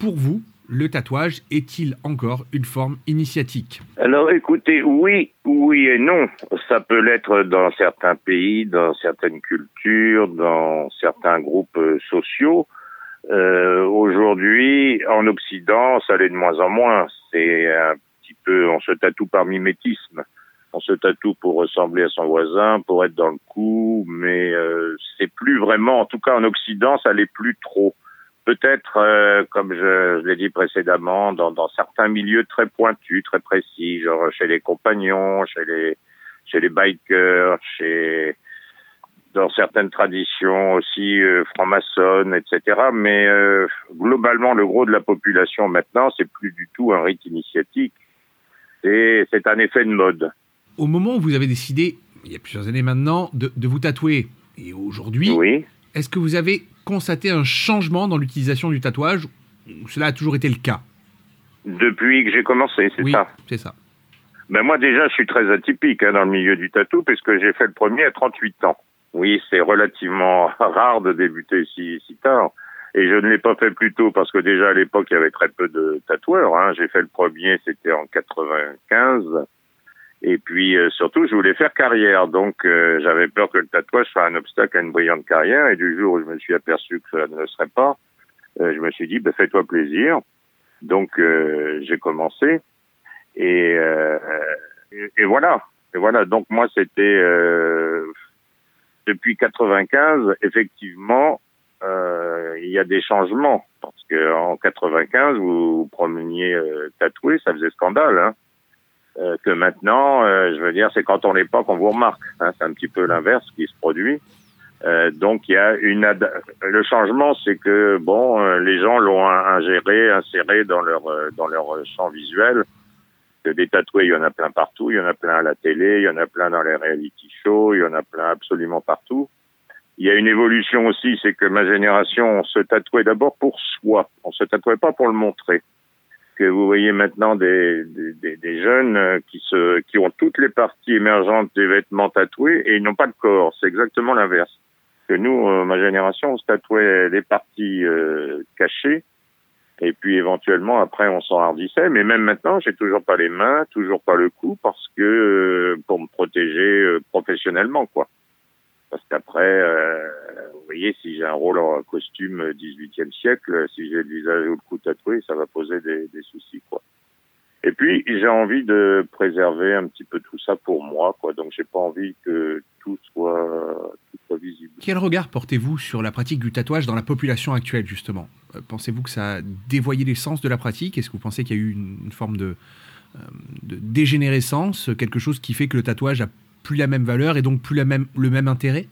Pour vous, le tatouage est-il encore une forme initiatique? Alors écoutez, oui, oui et non. Ça peut l'être dans certains pays, dans certaines cultures, dans certains groupes euh, sociaux. Euh, Aujourd'hui, en Occident, ça l'est de moins en moins. C'est un petit peu, on se tatoue par mimétisme. On se tatoue pour ressembler à son voisin, pour être dans le coup, mais euh, c'est plus vraiment, en tout cas en Occident, ça l'est plus trop. Peut-être, euh, comme je, je l'ai dit précédemment, dans, dans certains milieux très pointus, très précis, genre chez les compagnons, chez les chez les bikers, chez dans certaines traditions aussi euh, franc-maçonnes, etc. Mais euh, globalement, le gros de la population maintenant, c'est plus du tout un rite initiatique. C'est un effet de mode. Au moment où vous avez décidé, il y a plusieurs années maintenant, de, de vous tatouer, et aujourd'hui, Oui. est-ce que vous avez constaté un changement dans l'utilisation du tatouage ou cela a toujours été le cas? Depuis que j'ai commencé, c'est Oui, ça. c'est ça. Ben moi déjà, je suis très atypique hein, dans le milieu du tatou puisque j'ai fait le premier à 38 ans. Oui, c'est relativement (laughs) rare de débuter si, si tard. Et je ne l'ai pas fait plus tôt parce que déjà à l'époque, il y avait très peu de tatoueurs. Hein. J'ai fait le premier, c'était en 95. Et puis euh, surtout, je voulais faire carrière. Donc euh, j'avais peur que le tatouage soit un obstacle à une brillante carrière. Et du jour où je me suis aperçu que cela ne le serait pas, euh, je me suis dit, ben, fais-toi plaisir. Donc euh, j'ai commencé. Et, euh, et, et voilà. Et voilà. Donc moi, c'était euh, depuis 95, effectivement, euh, il y a des changements parce que en 95, vous vous promeniez euh, tatoué, ça faisait scandale. Hein. Euh, que maintenant, euh, je veux dire, c'est quand on l'est pas qu'on vous remarque. Hein. C'est un petit peu l'inverse qui se produit. Euh, donc il y a une ad- le changement, c'est que bon, euh, les gens l'ont in- ingéré, inséré dans leur dans leur champ visuel. Des tatoués, il y en a plein partout, il y en a plein à la télé, il y en a plein dans les reality shows, il y en a plein absolument partout. Il y a une évolution aussi, c'est que ma génération, on se tatouait d'abord pour soi, on se tatouait pas pour le montrer. Que vous voyez maintenant des, des, des- des jeunes euh, qui se qui ont toutes les parties émergentes des vêtements tatoués et ils n'ont pas de corps. C'est exactement l'inverse. Que nous, euh, ma génération, on se tatouait les parties euh, cachées et puis éventuellement après on s'enhardissait. Mais même maintenant, j'ai toujours pas les mains, toujours pas le cou parce que euh, pour me protéger euh, professionnellement quoi. Parce qu'après, euh, vous voyez, si j'ai un rôle en costume euh, 18e siècle, si j'ai le visage ou le cou tatoué, ça va poser des, des soucis, quoi. Et puis, j'ai envie de préserver un petit peu tout ça pour moi, quoi. Donc, j'ai pas envie que tout soit, tout soit visible. Quel regard portez-vous sur la pratique du tatouage dans la population actuelle, justement? Euh, Pensez-vous que ça a dévoyé l'essence de la pratique? Est-ce que vous pensez qu'il y a eu une, une forme de, euh, de dégénérescence, quelque chose qui fait que le tatouage a plus la même valeur et donc plus la même, le même intérêt?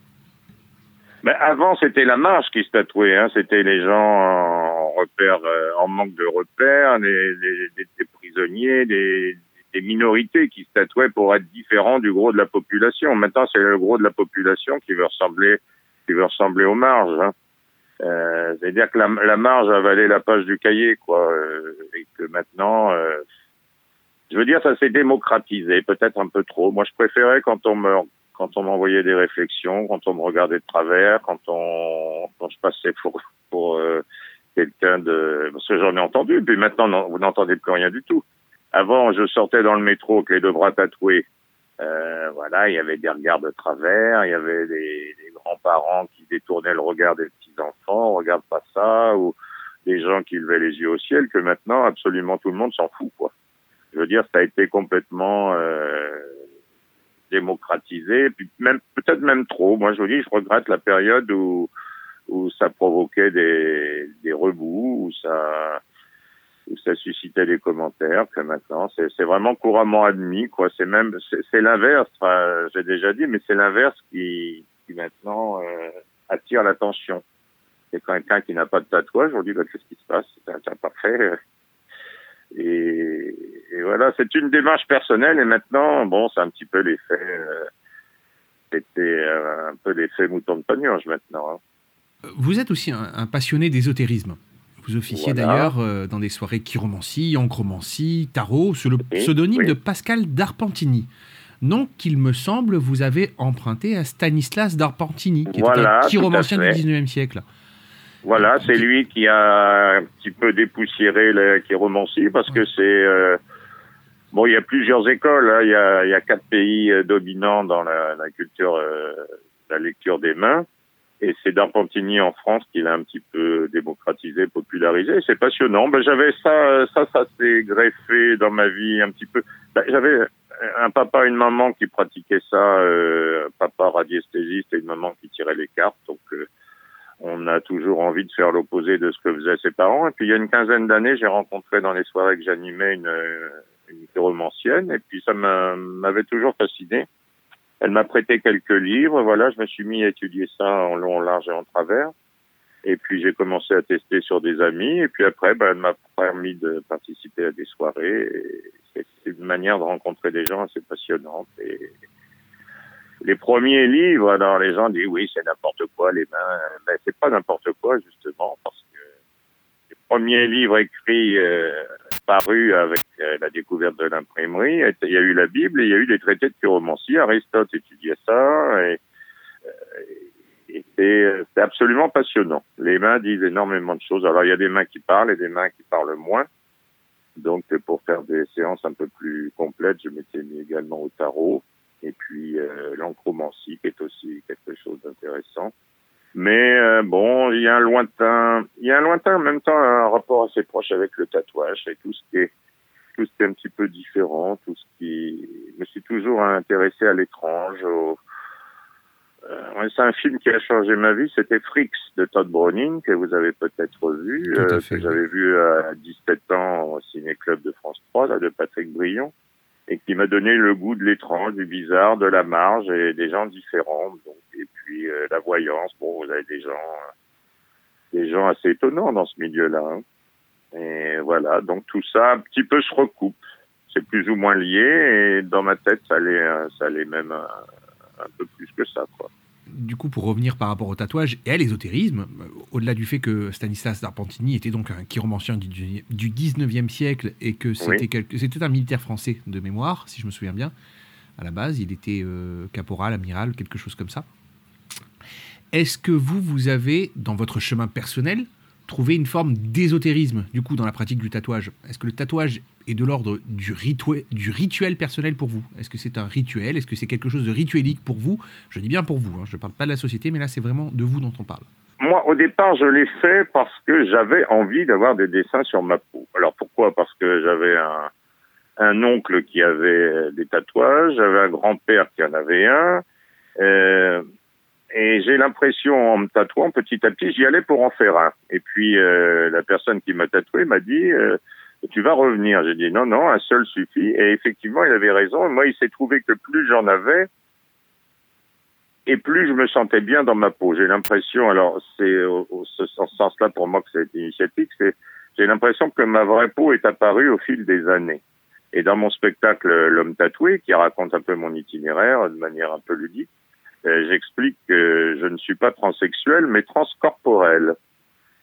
Avant, c'était la marche qui se tatouait. Hein. C'était les gens en repère, euh, en manque de repères, des prisonniers, des, minorités qui se tatouaient pour être différents du gros de la population. Maintenant, c'est le gros de la population qui veut ressembler, qui veut ressembler aux marges. Hein. Euh, C'est-à-dire que la, marge a avalé la page du cahier, quoi, euh, et que maintenant, je veux dire, ça s'est démocratisé, peut-être un peu trop. Moi, je préférais quand on me quand on m'envoyait des réflexions, quand on me regardait de travers, quand on quand je passais pour quelqu'un de parce que j'en ai entendu, puis maintenant vous n'entendez plus rien du tout. Avant, je sortais dans le métro avec les deux bras tatoués. Euh, voilà, il y avait des regards de travers, il y avait des, des grands-parents qui détournaient le regard des petits-enfants, regarde pas ça, ou des gens qui levaient les yeux au ciel, que maintenant, absolument tout le monde s'en fout, quoi. Je veux dire, ça a été complètement euh, démocratisé, puis même peut-être même trop. Moi, je vous dis, je regrette la période où où ça provoquait des des rebouts, où ça où ça suscitait des commentaires. Que maintenant, c'est c'est vraiment couramment admis, quoi. C'est même c'est c'est l'inverse. Enfin, j'ai déjà dit, mais c'est l'inverse qui qui maintenant euh, attire l'attention. c'est quelqu'un qui n'a pas de tatouage, on dit bah, qu'est-ce qui se passe? T'as t'as pas fait (laughs) et, et voilà, c'est une démarche personnelle et maintenant, bon, c'est un petit peu l'effet, euh, c'était euh, un peu l'effet mouton de Panurge maintenant. hein. Vous êtes aussi un, un passionné d'ésotérisme. Vous officiez Voilà. d'ailleurs euh, dans des soirées chiromancie, ancromancie, tarot, sous le pseudonyme oui. de Pascal d'Arpentini. Nom qu'il me semble vous avez emprunté à Stanislas d'Arpentini, qui Voilà, était un chiromancien du fait. 19e siècle. Voilà, c'est lui qui a un petit peu dépoussiéré la chiromancie parce que c'est euh, bon, il y a plusieurs écoles. hein. Il y, a, il y a quatre pays euh, dominants dans la, la culture, euh, la lecture des mains, et c'est Darpentini en France qui l'a un petit peu démocratisé, popularisé. C'est passionnant. Ben, j'avais ça, ça, ça s'est greffé dans ma vie un petit peu. Ben, j'avais un papa, une maman qui pratiquaient ça, euh, un papa radiesthésiste et une maman qui tirait les cartes, donc. euh, on a toujours envie de faire l'opposé de ce que faisaient ses parents. Et puis il y a une quinzaine d'années, j'ai rencontré dans les soirées que j'animais une, une chiromancienne, et puis ça m'a- m'avait toujours fasciné. Elle m'a prêté quelques livres, voilà, je me suis mis à étudier ça en long, en large et en travers. Et puis j'ai commencé à tester sur des amis, et puis après, ben, elle m'a permis de participer à des soirées. C'est une manière de rencontrer des gens assez passionnante. Et les premiers livres, alors les gens disent oui, c'est n'importe quoi, les mains. Mais c'est pas n'importe quoi, justement, parce que les premiers livres écrits, euh, parus avec euh, la découverte de l'imprimerie, il y a eu la Bible et il y a eu des traités de chiromancie. Aristote étudiait ça et, euh, et c'est absolument passionnant. Les mains disent énormément de choses. Alors il y a des mains qui parlent et des mains qui parlent moins. Donc pour faire des séances un peu plus complètes, je m'étais mis également au tarot et puis euh, l'encromancie qui est aussi quelque chose d'intéressant. Mais euh, bon, il y a un lointain, il y a un lointain en même temps un rapport assez proche avec le tatouage et tout ce qui est tout ce qui est un petit peu différent, tout ce qui je me suis toujours intéressé à l'étrange. Au... Euh, c'est un film qui a changé ma vie, c'était Fricks de Todd Browning que vous avez peut-être vu, euh, que j'avais vu à 17 ans au Ciné Club de France 3 là, de Patrick Brion et qui m'a donné le goût de l'étrange, du bizarre, de la marge et des gens différents. Donc, et puis euh, la voyance, bon, vous avez des gens, euh, des gens assez étonnants dans ce milieu-là. hein. Et voilà, donc tout ça un petit peu se recoupe. C'est plus ou moins lié et dans ma tête, ça allait, euh, ça allait même un, un peu plus que ça, quoi. Du coup, pour revenir par rapport au tatouage et à l'ésotérisme, au-delà du fait que Stanislas d'Arpentini était donc un chiromancien du, du 19e siècle et que c'était Oui. un militaire français de mémoire, si je me souviens bien, à la base, il était euh, caporal, amiral, quelque chose comme ça. Est-ce que vous, vous avez, dans votre chemin personnel, trouvé une forme d'ésotérisme, du coup, dans la pratique du tatouage? Est-ce que le tatouage est de l'ordre du, rituel personnel pour vous? Est-ce que c'est un rituel? Est-ce que c'est quelque chose de rituelique pour vous? Je dis bien pour vous, hein, je ne parle pas de la société, mais là, c'est vraiment de vous dont on parle. Moi, au départ, je l'ai fait parce que j'avais envie d'avoir des dessins sur ma peau. Alors pourquoi? Parce que j'avais un, oncle qui avait des tatouages, j'avais un grand-père qui en avait un, euh, et j'ai l'impression, en me tatouant petit à petit, j'y allais pour en faire un. Et puis euh, la personne qui m'a tatoué m'a dit euh, tu vas revenir. J'ai dit non, non, un seul suffit. Et effectivement, il avait raison. Moi, il s'est trouvé que plus j'en avais, et plus je me sentais bien dans ma peau. J'ai l'impression, alors c'est au, au ce sens- sens-là pour moi que c'est initiatique, c'est j'ai l'impression que ma vraie peau est apparue au fil des années. Et dans mon spectacle L'homme tatoué, qui raconte un peu mon itinéraire de manière un peu ludique, euh, j'explique que je ne suis pas transsexuel, mais transcorporel.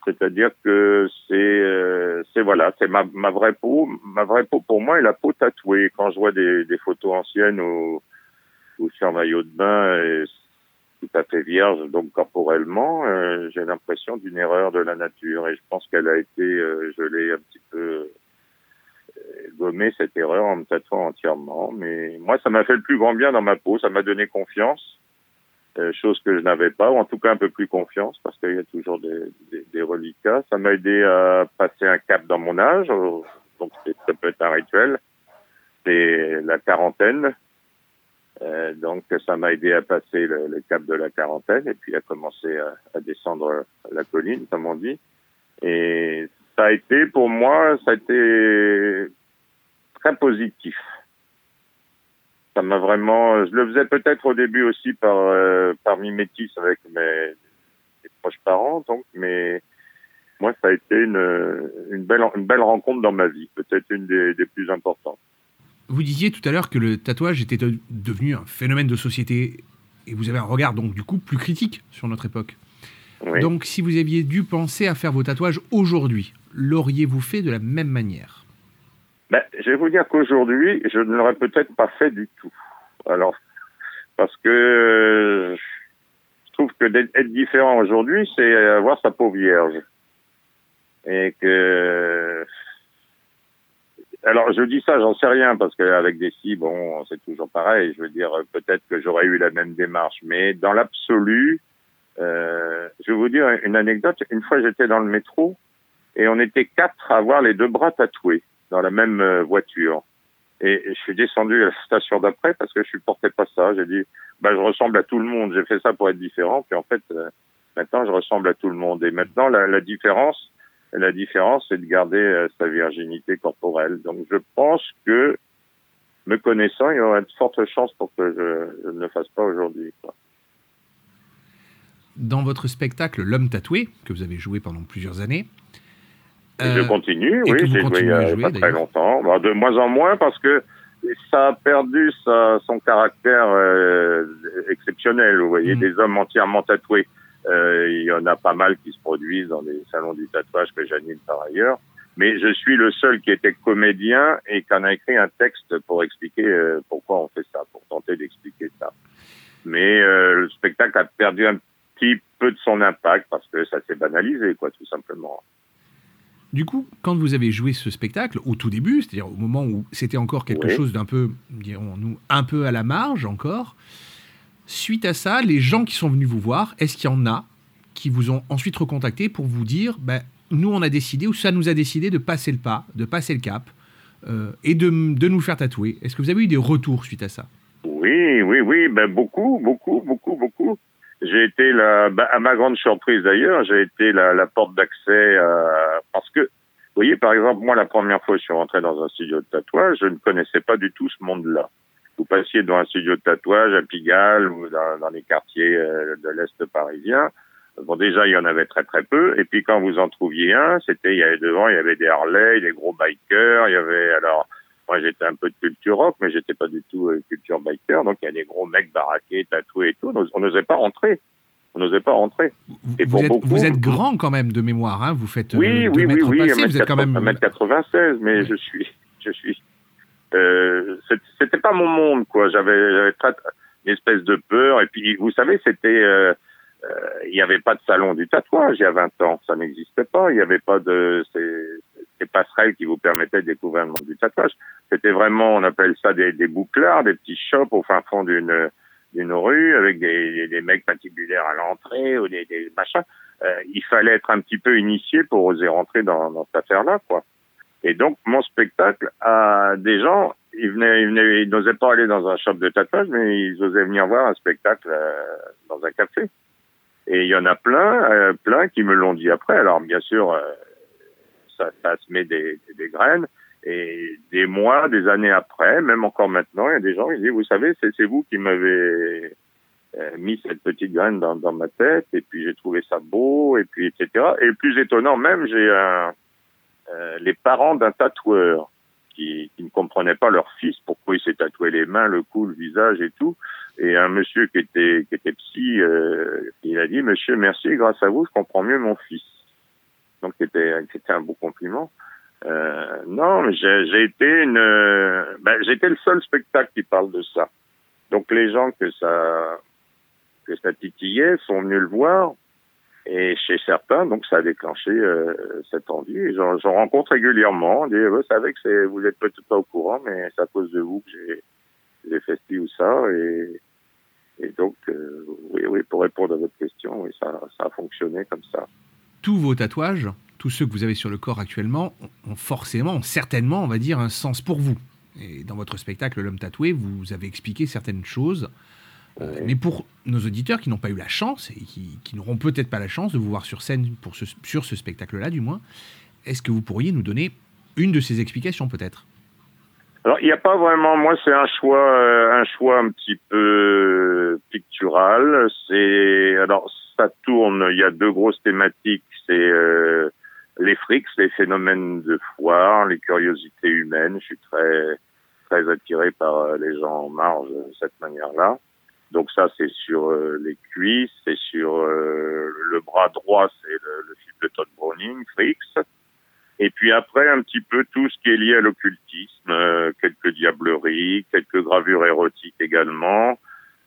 C'est-à-dire que c'est, euh, c'est voilà, c'est ma, ma vraie peau. Ma vraie peau pour moi est la peau tatouée. Quand je vois des, des photos anciennes où, où je suis maillot de bain, et tout à fait vierge, donc corporellement, euh, j'ai l'impression d'une erreur de la nature. Et je pense qu'elle a été, euh, je l'ai un petit peu euh, gommé cette erreur en me tatouant entièrement. Mais moi, ça m'a fait le plus grand bien dans ma peau. Ça m'a donné confiance. Euh, chose que je n'avais pas, ou en tout cas un peu plus confiance, parce qu'il y a toujours des, des, des reliquats. Ça m'a aidé à passer un cap dans mon âge, donc ça peut être un rituel. C'est la quarantaine, Euh, donc ça m'a aidé à passer le, le cap de la quarantaine et puis à commencer à, à descendre la colline, comme on dit. Et ça a été pour moi, ça a été très positif. Ça m'a vraiment. Je le faisais peut-être au début aussi par euh, par mimétisme avec mes proches parents, donc, mais moi, ça a été une, une, belle, une belle rencontre dans ma vie, peut-être une des, des plus importantes. Vous disiez tout à l'heure que le tatouage était de- devenu un phénomène de société et vous avez un regard donc du coup plus critique sur notre époque. Oui. Donc si vous aviez dû penser à faire vos tatouages aujourd'hui, l'auriez-vous fait de la même manière? Ben, je vais vous dire qu'aujourd'hui, je ne l'aurais peut-être pas fait du tout. Alors, parce que euh, je trouve que d'être être différent aujourd'hui, c'est avoir sa peau vierge. Et que... Alors, je dis ça, j'en sais rien, parce qu'avec des si, bon, c'est toujours pareil. Je veux dire, peut-être que j'aurais eu la même démarche. Mais dans l'absolu, euh, je vais vous dire une anecdote. Une fois, j'étais dans le métro, et on était quatre à avoir les deux bras tatoués dans la même euh, voiture. Et je suis descendu à la station d'après parce que je supportais pas ça. J'ai dit, bah, je ressemble à tout le monde. J'ai fait ça pour être différent. Puis en fait, euh, maintenant, je ressemble à tout le monde. Et maintenant, la, différence, la différence, c'est de garder euh, sa virginité corporelle. Donc, je pense que, me connaissant, il y aurait de fortes chances pour que je, je ne le fasse pas aujourd'hui. Dans votre spectacle L'homme tatoué, que vous avez joué pendant plusieurs années, je continue, et oui, j'ai joué il y continuez à a pas très longtemps. Bah, de moins en moins parce que ça a perdu sa- son caractère euh, exceptionnel. Vous Mm. voyez, des hommes entièrement tatoués. Euh, il y en a pas mal qui se produisent dans des salons du tatouage que j'anime par ailleurs. Mais je suis le seul qui était comédien et qui en a écrit un texte pour expliquer euh, pourquoi on fait ça, pour tenter d'expliquer ça. Mais euh, le spectacle a perdu un petit peu de son impact parce que ça s'est banalisé, quoi, tout simplement. Du coup, quand vous avez joué ce spectacle, au tout début, c'est-à-dire au moment où c'était encore quelque Oui. chose d'un peu, dirons-nous, un peu à la marge encore, suite à ça, les gens qui sont venus vous voir, est-ce qu'il y en a qui vous ont ensuite recontacté pour vous dire, ben, nous on a décidé, ou ça nous a décidé de passer le pas, de passer le cap, euh, et de, de nous faire tatouer? Est-ce que vous avez eu des retours suite à ça? Oui, oui, oui, ben beaucoup, beaucoup, beaucoup, beaucoup. J'ai été la, ben, à ma grande surprise d'ailleurs, j'ai été la, la porte d'accès à- parce que, vous voyez, par exemple, moi, la première fois que je suis rentré dans un studio de tatouage, je ne connaissais pas du tout ce monde-là. Vous passiez dans un studio de tatouage à Pigalle ou dans, dans les quartiers euh, de l'Est parisien. Bon, déjà, il y en avait très très peu. Et puis quand vous en trouviez un, c'était, il y avait devant, il y avait des Harley, des gros bikers, il y avait, alors, moi, j'étais un peu de culture rock, mais j'étais pas du tout euh, culture biker. Donc, il y a des gros mecs baraqués, tatoués et tout. On n'osait pas rentrer. On n'osait pas rentrer. Et vous pour êtes, beaucoup, vous êtes grand quand même de mémoire, hein, vous faites euh, oui, deux oui, oui, oui, passés, vous êtes quand même... 1m96, mais je suis, je suis, euh, c'était pas mon monde, quoi. J'avais, une espèce de peur. Et puis, vous savez, c'était, euh, euh, il n'y avait pas de salon du tatouage il y a 20 ans. Ça n'existait pas. Il n'y avait pas de ces passerelles qui vous permettaient de découvrir le monde du tatouage. C'était vraiment, on appelle ça des, des bouclards, des petits shops au fin fond d'une rue avec des, des, des mecs patibulaires à l'entrée ou des, des machins. Euh, il fallait être un petit peu initié pour oser rentrer dans, cette affaire-là, quoi. Et donc, mon spectacle a des gens, ils venaient, ils venaient, ils n'osaient pas aller dans un shop de tatouage, mais ils osaient venir voir un spectacle euh, dans un café. Et il y en a plein, euh, plein qui me l'ont dit après. Alors, bien sûr, euh, ça, ça se met des, graines. Et des mois, des années après, même encore maintenant, il y a des gens qui disent, vous savez, c'est vous qui m'avez euh, mis cette petite graine dans, ma tête, et puis j'ai trouvé ça beau, et puis etc. Et le plus étonnant même, j'ai euh, les parents d'un tatoueur qui, qui ne comprenaient pas leur fils, pourquoi il s'est tatoué les mains, le cou, le visage et tout. Et un monsieur qui était qui était psy, euh, il a dit Monsieur, merci, grâce à vous, je comprends mieux mon fils. Donc c'était un beau compliment. Euh, non, mais j'ai été une, euh, ben, j'étais le seul spectacle qui parle de ça. Donc les gens que ça que ça titillait sont venus le voir. Et chez certains, donc ça a déclenché euh, cette envie. J'en j'en rencontre régulièrement. Dit, vous savez que vous êtes peut-être pas au courant, mais c'est à cause de vous que j'ai fait ci ou ça. Et, et donc, euh, oui, oui, pour répondre à votre question, oui, ça, ça a fonctionné comme ça. Tous vos tatouages, tous ceux que vous avez sur le corps actuellement, ont- forcément, ont certainement, on va dire, un sens pour vous. Et dans votre spectacle L'homme tatoué, vous avez expliqué certaines choses. Euh, mais pour nos auditeurs qui n'ont pas eu la chance et qui, qui n'auront peut-être pas la chance de vous voir sur scène pour ce, sur ce spectacle-là, du moins, est-ce que vous pourriez nous donner une de ces explications, peut-être? Alors, il n'y a pas vraiment. Moi, c'est un choix, euh, un choix un petit peu pictural. C'est alors ça tourne, il y a deux grosses thématiques, c'est euh, les frics, les phénomènes de foire, les curiosités humaines. Je suis très très attiré par euh, les gens en marge de cette manière-là. Donc ça, c'est sur euh, les cuisses, c'est sur euh, le bras droit, c'est le, le film de Todd Browning, Fricks. Et puis après, un petit peu tout ce qui est lié à l'occultisme, euh, quelques diableries, quelques gravures érotiques également,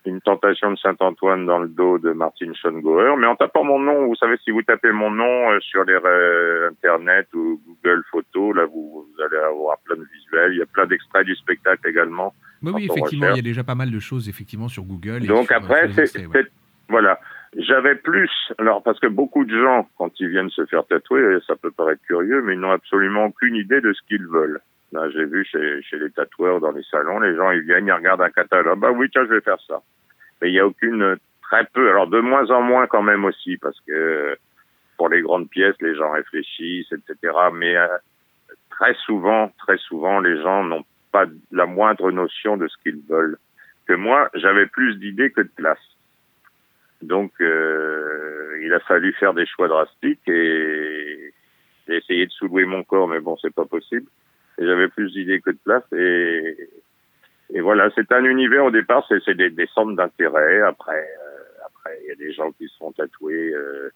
une tentation de Saint-Antoine dans le dos de Martin Schongauer. Mais en tapant mon nom, vous savez, si vous tapez mon nom euh, sur les euh, Internet ou Google Photos, là, vous, vous allez avoir plein de visuels. Il y a plein d'extraits du spectacle également. Oui, effectivement, il y a déjà pas mal de choses effectivement sur Google. et Donc sur- après, ouais. c'est- voilà. J'avais plus, alors parce que beaucoup de gens, quand ils viennent se faire tatouer, ça peut paraître curieux, mais ils n'ont absolument aucune idée de ce qu'ils veulent. J'ai vu chez, les tatoueurs dans les salons, les gens ils viennent, ils regardent un catalogue, bah oui, tiens, je vais faire ça. Mais il y a aucune, très peu, alors de moins en moins quand même aussi, parce que pour les grandes pièces, les gens réfléchissent, etc. Mais euh, très souvent, très souvent, les gens n'ont pas la moindre notion de ce qu'ils veulent. Que moi, j'avais plus d'idées que de place. Donc, euh, il a fallu faire des choix drastiques et j'ai essayé de soulever mon corps, mais bon, c'est pas possible. J'avais plus d'idées que de place et, et voilà, c'est un univers au départ, c'est des, des centres d'intérêt. Après, euh, après, il y a des gens qui se font tatouer. Euh,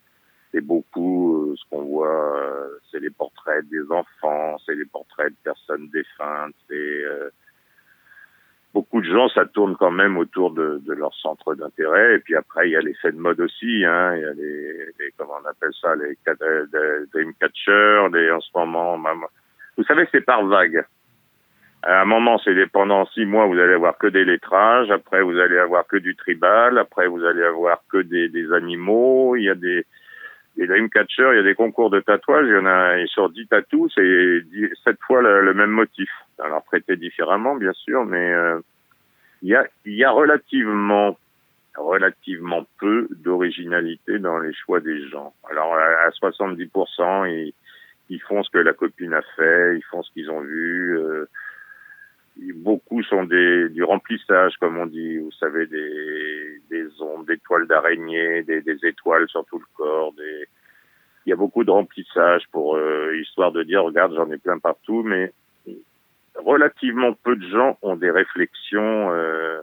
c'est beaucoup euh, ce qu'on voit, euh, c'est les portraits des enfants, c'est les portraits de personnes défuntes, c'est euh, beaucoup de gens, ça tourne quand même autour de, de leur centre d'intérêt. Et puis après, il y a l'effet de mode aussi. Hein. Il y a les, les- comment on appelle ça, les, euh, les dreamcatchers, les en ce moment. même- Vous savez, c'est par vague. À un moment, c'est pendant six mois, vous allez avoir que des lettrages. Après, vous allez avoir que du tribal. Après, vous allez avoir que des, des animaux. Il y a des, des dreamcatchers, il y a des concours de tatouage. Il y en a et sur 10 tatous, c'est dix- sept fois le, même motif. Alors traité différemment, bien sûr, mais euh, il y a, il y a relativement relativement peu d'originalité dans les choix des gens. Alors à 70%, ils, ils font ce que la copine a fait, ils font ce qu'ils ont vu. euh, beaucoup sont des, du remplissage, comme on dit, vous savez, des, des ondes, des toiles d'araignée, des, des étoiles sur tout le corps. Des... Il y a beaucoup de remplissage pour euh, histoire de dire, regarde, j'en ai plein partout, mais relativement peu de gens ont des réflexions, euh,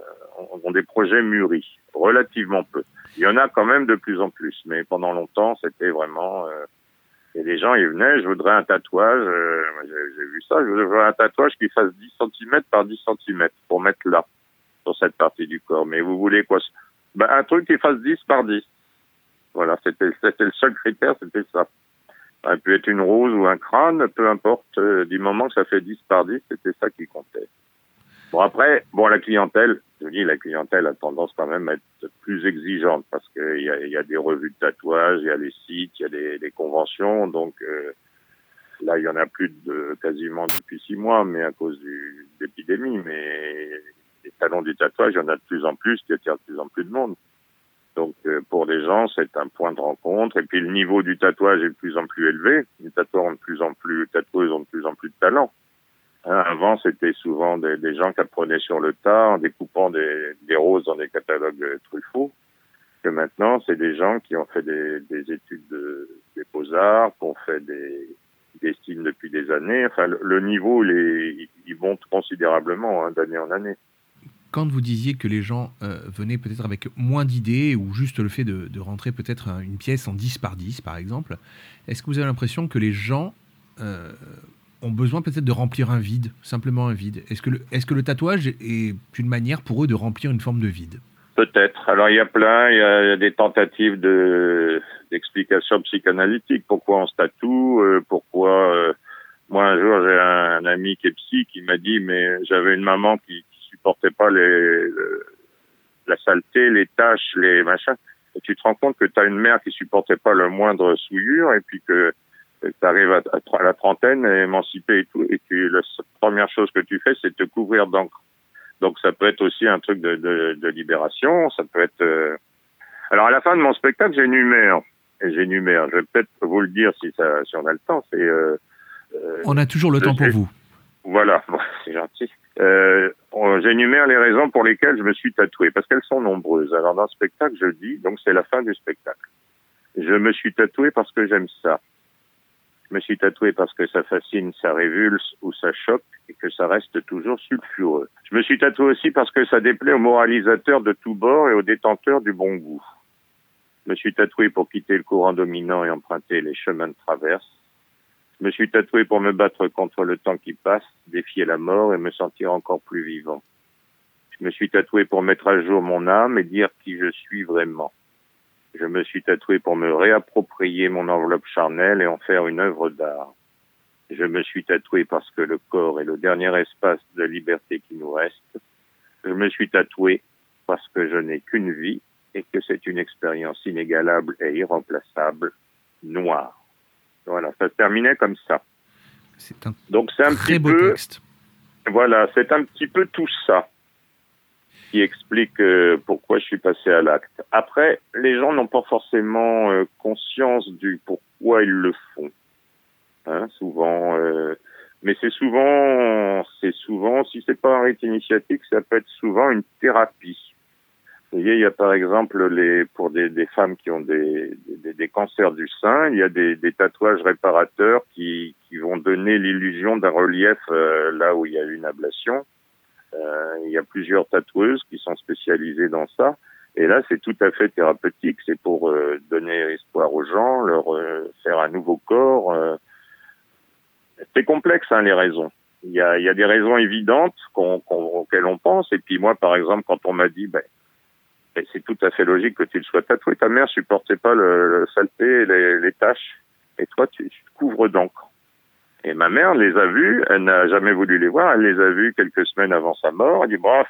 ont des projets mûris. Relativement peu. Il y en a quand même de plus en plus, mais pendant longtemps, c'était vraiment... euh, et les gens, ils venaient, je voudrais un tatouage, euh, j'ai vu ça, je voudrais un tatouage qui fasse 10 cm par 10 cm pour mettre là, sur cette partie du corps. Mais vous voulez quoi? Ben, Un truc qui fasse 10 par 10. Voilà, c'était c'était le seul critère, c'était ça. Ça peut être une rose ou un crâne, peu importe, euh, du moment que ça fait 10 par 10, c'était ça qui comptait. Bon après, bon la clientèle, je dis la clientèle a tendance quand même à être plus exigeante parce qu'il y a, des revues de tatouage, il y a les sites, il y a des, conventions, donc euh, là il y en a plus de quasiment depuis six mois, mais à cause du, de l'épidémie, mais les salons du tatouage, il y en a de plus en plus qui attirent de plus en plus de monde. Donc euh, pour les gens, c'est un point de rencontre. Et puis le niveau du tatouage est de plus en plus élevé. Les tatoueurs ont de plus en plus, tatoueuses ont de plus en plus de talent. Hein, avant, c'était souvent des, gens qui apprenaient sur le tas en découpant des, roses dans des catalogues euh, Truffaut. Que maintenant, c'est des gens qui ont fait des, des études de, des beaux-arts, qui ont fait des, des styles depuis des années. Enfin, le, niveau, il, monte considérablement hein, d'année en année. Quand vous disiez que les gens euh, venaient peut-être avec moins d'idées ou juste le fait de, rentrer peut-être un- une pièce en 10 par 10 par exemple, est-ce que vous avez l'impression que les gens euh, ont besoin peut-être de remplir un vide, simplement un vide Est-ce que, le, est-ce que le tatouage est une manière pour eux de remplir une forme de vide? Peut-être. Alors il y a plein, il y a, des tentatives de d'explications psychanalytiques. Pourquoi on se tatoue euh, Pourquoi euh, Moi un jour j'ai un, ami qui est psy qui m'a dit mais j'avais une maman qui, qui supportait pas les le- la saleté, les tâches, les machins. Et tu te rends compte que tu as une mère qui supportait pas le moindre souillure et puis que tu arrives à, à la trentaine, émancipé et tout, et que la première chose que tu fais, c'est te couvrir d'encre. Donc ça peut être aussi un truc de, de, de libération, ça peut être... euh, Alors à la fin de mon spectacle, j'énumère, j'énumère, je vais peut-être vous le dire si, ça, si on a le temps, c'est... euh, euh, On a toujours le temps pour vous. Voilà, (laughs) bon, c'est gentil. Euh, J'énumère les raisons pour lesquelles je me suis tatoué, parce qu'elles sont nombreuses. Alors dans le spectacle, je dis, donc c'est la fin du spectacle. Je me suis tatoué parce que j'aime ça. Je me suis tatoué parce que ça fascine, ça révulse ou ça choque et que ça reste toujours sulfureux. Je me suis tatoué aussi parce que ça déplaît aux moralisateurs de tous bords et aux détenteurs du bon goût. Je me suis tatoué pour quitter le courant dominant et emprunter les chemins de traverse. Je me suis tatoué pour me battre contre le temps qui passe, défier la mort et me sentir encore plus vivant. Je me suis tatoué pour mettre à jour mon âme et dire qui je suis vraiment. Je me suis tatoué pour me réapproprier mon enveloppe charnelle et en faire une œuvre d'art. Je me suis tatoué parce que le corps est le dernier espace de liberté qui nous reste. Je me suis tatoué parce que je n'ai qu'une vie et que c'est une expérience inégalable et irremplaçable, noire. Voilà, ça se terminait comme ça. C'est un Donc c'est un très petit beau peu, texte. voilà, c'est un petit peu tout ça qui explique euh, pourquoi je suis passé à l'acte. Après, les gens n'ont pas forcément euh, conscience du pourquoi ils le font. Hein, souvent, euh, mais c'est souvent, c'est souvent, si c'est pas un rite initiatique, ça peut être souvent une thérapie. Vous voyez, il y a par exemple pour des, femmes qui ont des, cancers du sein, il y a des, tatouages réparateurs qui, qui vont donner l'illusion d'un relief là où il y a une ablation. Euh, il y a plusieurs tatoueuses qui sont spécialisées dans ça. Et là, c'est tout à fait thérapeutique. C'est pour euh, donner espoir aux gens, leur euh, faire un nouveau corps. euh. C'est complexe, hein, les raisons. Il y a, y a des raisons évidentes qu'on, qu'on- auxquelles on pense. Et puis moi, par exemple, quand on m'a dit, ben, ben, c'est tout à fait logique que tu le sois tatoué. Ta mère supportait pas le, le saleté et les, les taches. Et toi, tu, tu couvres d'encre. Et ma mère les a vus, elle n'a jamais voulu les voir, elle les a vus quelques semaines avant sa mort. Elle dit, bon,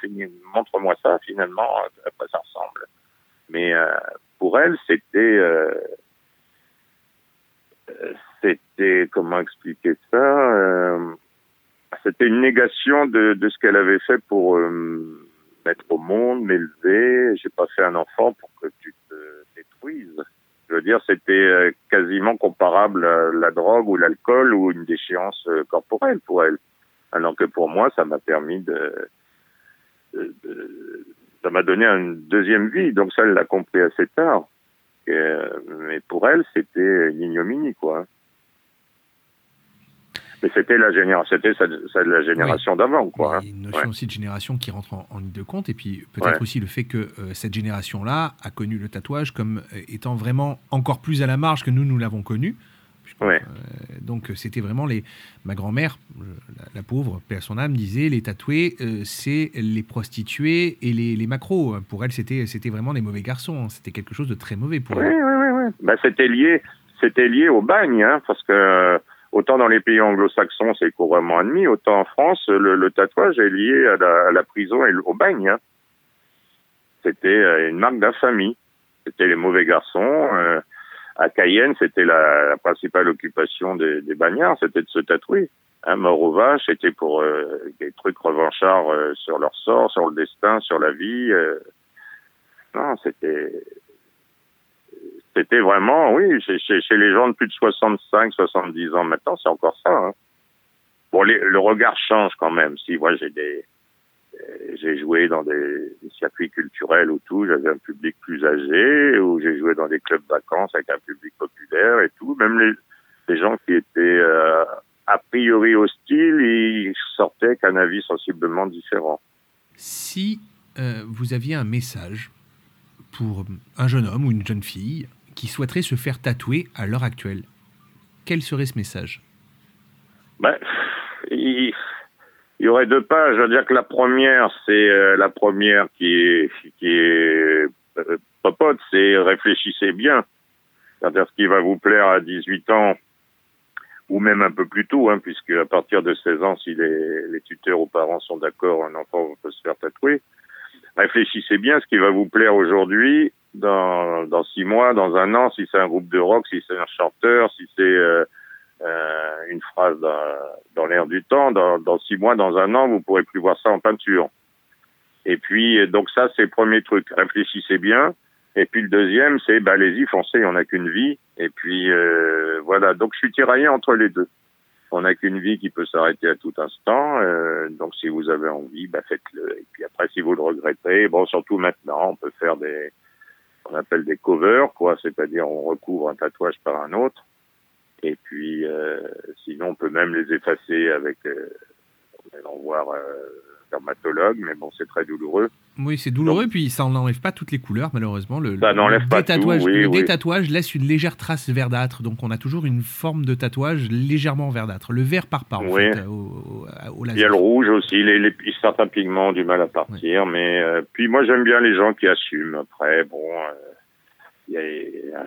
montre-moi ça, finalement, quoi ça ressemble. Mais euh, pour elle, c'était... euh, c'était... Comment expliquer ça euh, C'était une négation de, de ce qu'elle avait fait pour euh, mettre au monde, m'élever. J'ai pas fait un enfant pour que tu te détruises. Je veux dire, c'était euh, quasiment comparable à la drogue ou l'alcool ou une déchéance euh, corporelle pour elle. Alors que pour moi, ça m'a permis de, de- de- ça m'a donné une deuxième vie. Donc ça, elle l'a compris assez tard. Euh, mais pour elle, c'était une ignominie, quoi. Mais c'était la génération, c'était la génération d'avant, quoi. hein. une notion Ouais. aussi de génération qui rentre en, en ligne de compte, et puis peut-être Ouais. aussi le fait que euh, cette génération-là a connu le tatouage comme euh, étant vraiment encore plus à la marge que nous, nous l'avons connu. Euh, donc c'était vraiment les... Ma grand-mère, la, la pauvre, paix à son âme, disait les tatoués, c'est les prostituées et les, les macros. Pour elle, c'était c'était vraiment les mauvais garçons. C'était quelque chose de très mauvais pour elle. oui, oui, oui. Bah, c'était lié, c'était lié au bagne, hein, parce que autant dans les pays anglo-saxons c'est couramment admis, autant en France le, le tatouage est lié à la, à la prison et au bagne. hein. C'était euh, une marque d'infamie. C'était les mauvais garçons. euh, à Cayenne, c'était la, la principale occupation des, des bagnards, c'était de se tatouer. Hein, mort aux vaches, c'était pour euh, des trucs revanchards euh, sur leur sort, sur le destin, sur la vie. euh. Non, c'était c'était vraiment, oui, chez, les gens de plus de 65, 70 ans maintenant, c'est encore ça. Hein. Bon, le regard change quand même. Si moi j'ai euh, joué dans des, circuits culturels ou tout, j'avais un public plus âgé, ou j'ai joué dans des clubs vacances avec un public populaire et tout. Même les, gens qui étaient euh, a priori hostiles, ils sortaient avec un avis sensiblement différent. Si euh, vous aviez un message pour un jeune homme ou une jeune fille qui souhaiterait se faire tatouer à l'heure actuelle, quel serait ce message? Ben, il, y aurait deux pages. Je veux dire que la première, c'est euh, la première qui est, qui euh, popote, c'est réfléchissez bien. C'est-à-dire ce qui va vous plaire à 18 ans, ou même un peu plus tôt, hein, puisque à partir de 16 ans, si les tuteurs ou parents sont d'accord, un enfant peut se faire tatouer. Réfléchissez bien ce qui va vous plaire aujourd'hui, dans, dans six mois, dans un an, si c'est un groupe de rock, si c'est un chanteur, si c'est euh, euh, une phrase dans, dans l'air du temps, dans, dans six mois, dans un an, vous pourrez plus voir ça en peinture. Et puis, euh, donc ça, c'est le premier truc. Réfléchissez bien. Et puis le deuxième, c'est, bah, allez-y, foncez, on n'a qu'une vie. Et puis, euh, voilà. Donc, je suis tiraillé entre les deux. On n'a qu'une vie qui peut s'arrêter à tout instant. euh, donc, si vous avez envie, bah, faites-le. Et puis après, si vous le regrettez, bon, surtout maintenant, on peut faire des, qu'on appelle des covers, quoi, c'est-à-dire on recouvre un tatouage par un autre. Et puis, euh, sinon, on peut même les effacer avec, euh, en voir euh, dermatologue, mais bon, c'est très douloureux. Oui, c'est douloureux, puis ça n'enlève pas toutes les couleurs, malheureusement. Le, Ça n'enlève pas tout, oui, le oui. détatouage laisse une légère trace verdâtre, donc on a toujours une forme de tatouage légèrement verdâtre. Le vert part pas, en Oui. fait, au, au- au Il y a le rouge aussi, les, les, certains pigments ont du mal à partir, mais euh, puis moi j'aime bien les gens qui assument. Après, bon, euh,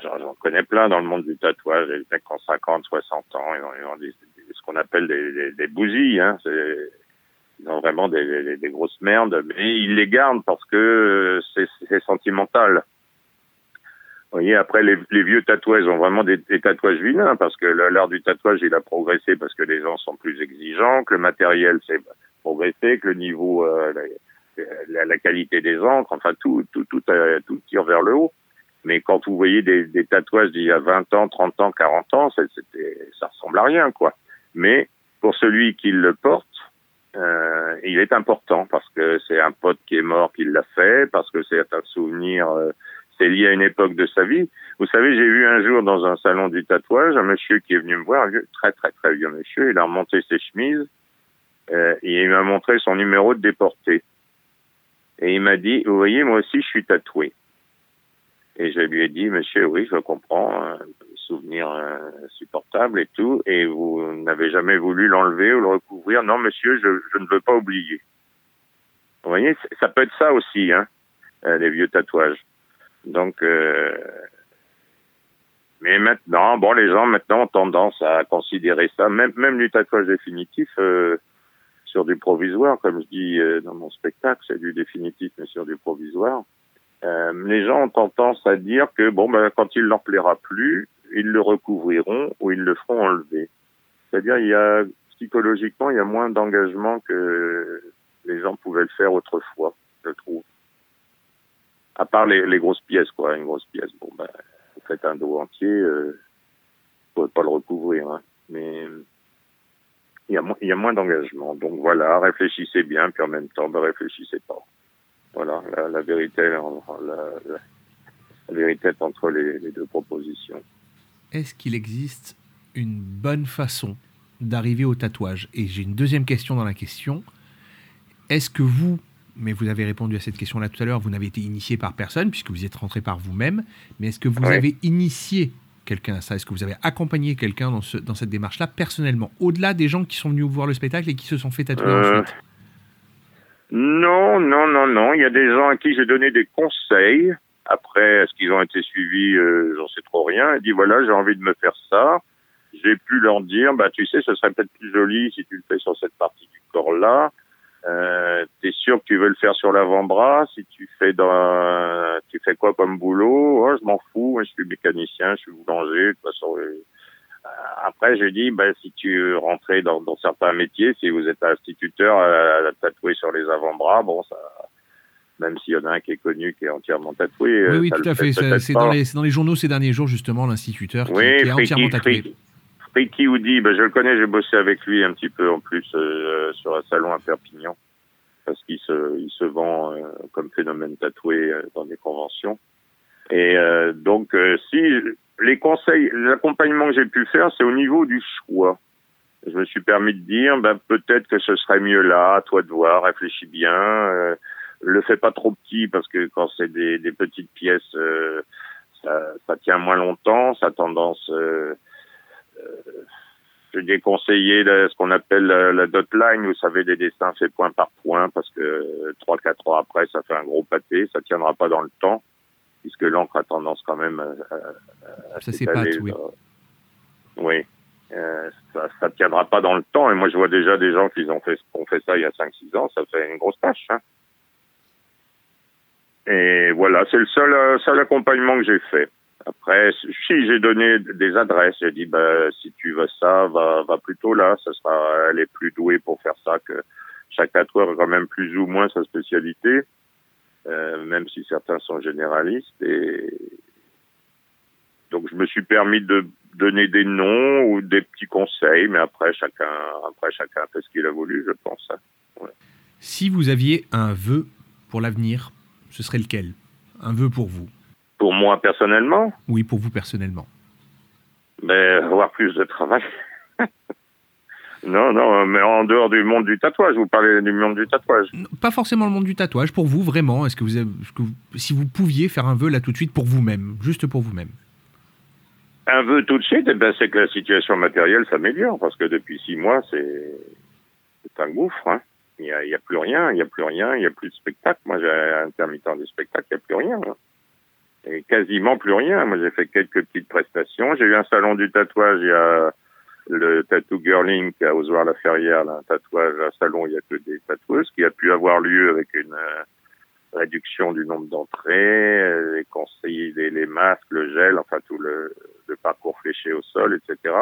j'en connais plein dans le monde du tatouage, des mecs qui ont 50, 60 ans, ils ont, ils ont des- des- ce qu'on appelle des, des, des bousilles, hein, c'est- ils ont vraiment des, des, des grosses merdes, mais ils les gardent parce que euh, c'est sentimental. Vous voyez, après, les, les vieux tatouages ont vraiment des, des tatouages vilains parce que l'art du tatouage, il a progressé parce que les gens sont plus exigeants, que le matériel s'est progressé, que le niveau, euh, la, la, qualité des encres, enfin, tout, tout, tout, euh, tout tire vers le haut. Mais quand vous voyez des, des tatouages d'il y a 20 ans, 30 ans, 40 ans, c'était, ça ressemble à rien, quoi. Mais pour celui qui le porte, euh, il est important parce que c'est un pote qui est mort qui l'a fait, parce que c'est un souvenir, euh, c'est lié à une époque de sa vie. Vous savez, j'ai vu un jour dans un salon du tatouage un monsieur qui est venu me voir, un vieux- très très très vieux monsieur, il a remonté ses chemises euh, il m'a montré son numéro de déporté. Et il m'a dit, vous voyez, moi aussi je suis tatoué. Et je lui ai dit, monsieur, oui, je comprends, un souvenir euh, insupportable et tout, et vous n'avez jamais voulu l'enlever ou le recouvrir. Non, monsieur, je, ne veux pas oublier. Vous voyez, ça peut être ça aussi, hein, euh, les vieux tatouages. Donc, euh, mais maintenant, bon, les gens maintenant ont tendance à considérer ça, même même du tatouage définitif euh, sur du provisoire, comme je dis euh, dans mon spectacle, c'est du définitif mais sur du provisoire. Euh, les gens ont tendance à dire que bon, ben, quand il leur plaira plus, ils le recouvriront ou ils le feront enlever. C'est-à-dire, il y a psychologiquement, il y a moins d'engagement que les gens pouvaient le faire autrefois, je trouve. À part les, les grosses pièces, quoi. Une grosse pièce, bon, ben, vous faites un dos entier, euh, vous pouvez pas le recouvrir, hein. Mais il y a, il y a moins d'engagement. Donc voilà, réfléchissez bien, puis en même temps, ben, réfléchissez pas. Voilà, la, la vérité, la, la- la vérité est entre les, les deux propositions. Est-ce qu'il existe une bonne façon d'arriver au tatouage? Et j'ai une deuxième question dans la question. Est-ce que vous, mais vous avez répondu à cette question-là tout à l'heure, vous n'avez été initié par personne puisque vous y êtes rentré par vous-même, mais est-ce que vous avez initié quelqu'un à ça? Est-ce que vous avez accompagné quelqu'un dans, ce- dans cette démarche-là personnellement, au-delà des gens qui sont venus voir le spectacle et qui se sont fait tatouer Euh, ensuite? Non, non, non, non. Il y a des gens à qui j'ai donné des conseils. Après, est-ce qu'ils ont été suivis euh, J'en sais trop rien. Et dit voilà, j'ai envie de me faire ça. J'ai pu leur dire, bah tu sais, ce serait peut-être plus joli si tu le fais sur cette partie du corps là. Euh, T'es sûr que tu veux le faire sur l'avant-bras? Si tu fais dans, tu fais quoi comme boulot? Oh, Je m'en fous. Je suis mécanicien, je suis boulanger. De toute façon, euh, après, j'ai dit, ben, si tu rentrais dans, dans certains métiers, si vous êtes instituteur à, à tatouer sur les avant-bras, bon, ça, même s'il y en a un qui est connu, qui est entièrement tatoué. Oui, euh, oui, tout à fait. C'est dans les, c'est dans les journaux ces derniers jours, justement, l'instituteur qui, Oui, qui est entièrement tatoué. Friki, Woody, ben, je le connais, j'ai bossé avec lui un petit peu en plus euh, sur un salon à Perpignan, parce qu'il se, il se vend euh, comme phénomène tatoué euh, dans des conventions. Et donc, si les conseils, l'accompagnement que j'ai pu faire, c'est au niveau du choix. Je me suis permis de dire, ben, peut-être que ce serait mieux là, à toi de voir, réfléchis bien. Euh, le fais pas trop petit parce que quand c'est des, des petites pièces, euh, ça, ça tient moins longtemps, ça a tendance. Euh, euh, je déconseillais la- ce qu'on appelle la, la dot line, vous savez, des dessins faits point par point, parce que trois, quatre ans après, ça fait un gros pâté, ça tiendra pas dans le temps, puisque l'encre a tendance quand même à, à- à Ça s'étaler, oui. euh, Oui. Euh, ça, ça tiendra pas dans le temps, et moi je vois déjà des gens qui ont fait, ont fait ça il y a 5-6 ans, ça fait une grosse tâche. Hein. Et voilà, c'est le seul, euh, seul accompagnement que j'ai fait. Après, si j'ai donné des adresses, j'ai dit, bah, si tu veux ça, va, va plutôt là. Ça sera, elle est plus douée pour faire ça que chaque tatoueur a quand même plus ou moins sa spécialité, euh, même si certains sont généralistes. Et donc, je me suis permis de donner des noms ou des petits conseils, mais après, chacun, après, chacun fait ce qu'il a voulu, je pense. hein. Si vous aviez un vœu pour l'avenir, ce serait lequel? Un vœu pour vous? Pour moi personnellement, Oui, pour vous personnellement. ben, avoir plus de travail. (laughs) non, non, mais en dehors du monde du tatouage, vous parlez du monde du tatouage. Pas forcément le monde du tatouage, pour vous vraiment. Est-ce que vous, avez, est-ce que vous- si vous pouviez faire un vœu là tout de suite pour vous-même, juste pour vous-même? Un vœu tout de suite, eh ben, c'est que la situation matérielle s'améliore, parce que depuis six mois, c'est c'est un gouffre. Hein. Il n'y a, il y a plus rien, il n'y a plus rien, il n'y a plus de spectacle. Moi, j'ai intermittent du spectacle, il n'y a plus rien. hein. Et quasiment plus rien. Moi, j'ai fait quelques petites prestations. J'ai eu un salon du tatouage, il y a le Tattoo Girling à Ozoir-la-Ferrière, là, un tatouage, un salon, il n'y a que des tatoueuses, qui a pu avoir lieu avec une euh, réduction du nombre d'entrées, les conseils, les, les masques, le gel, enfin tout le, le parcours fléché au sol, etc.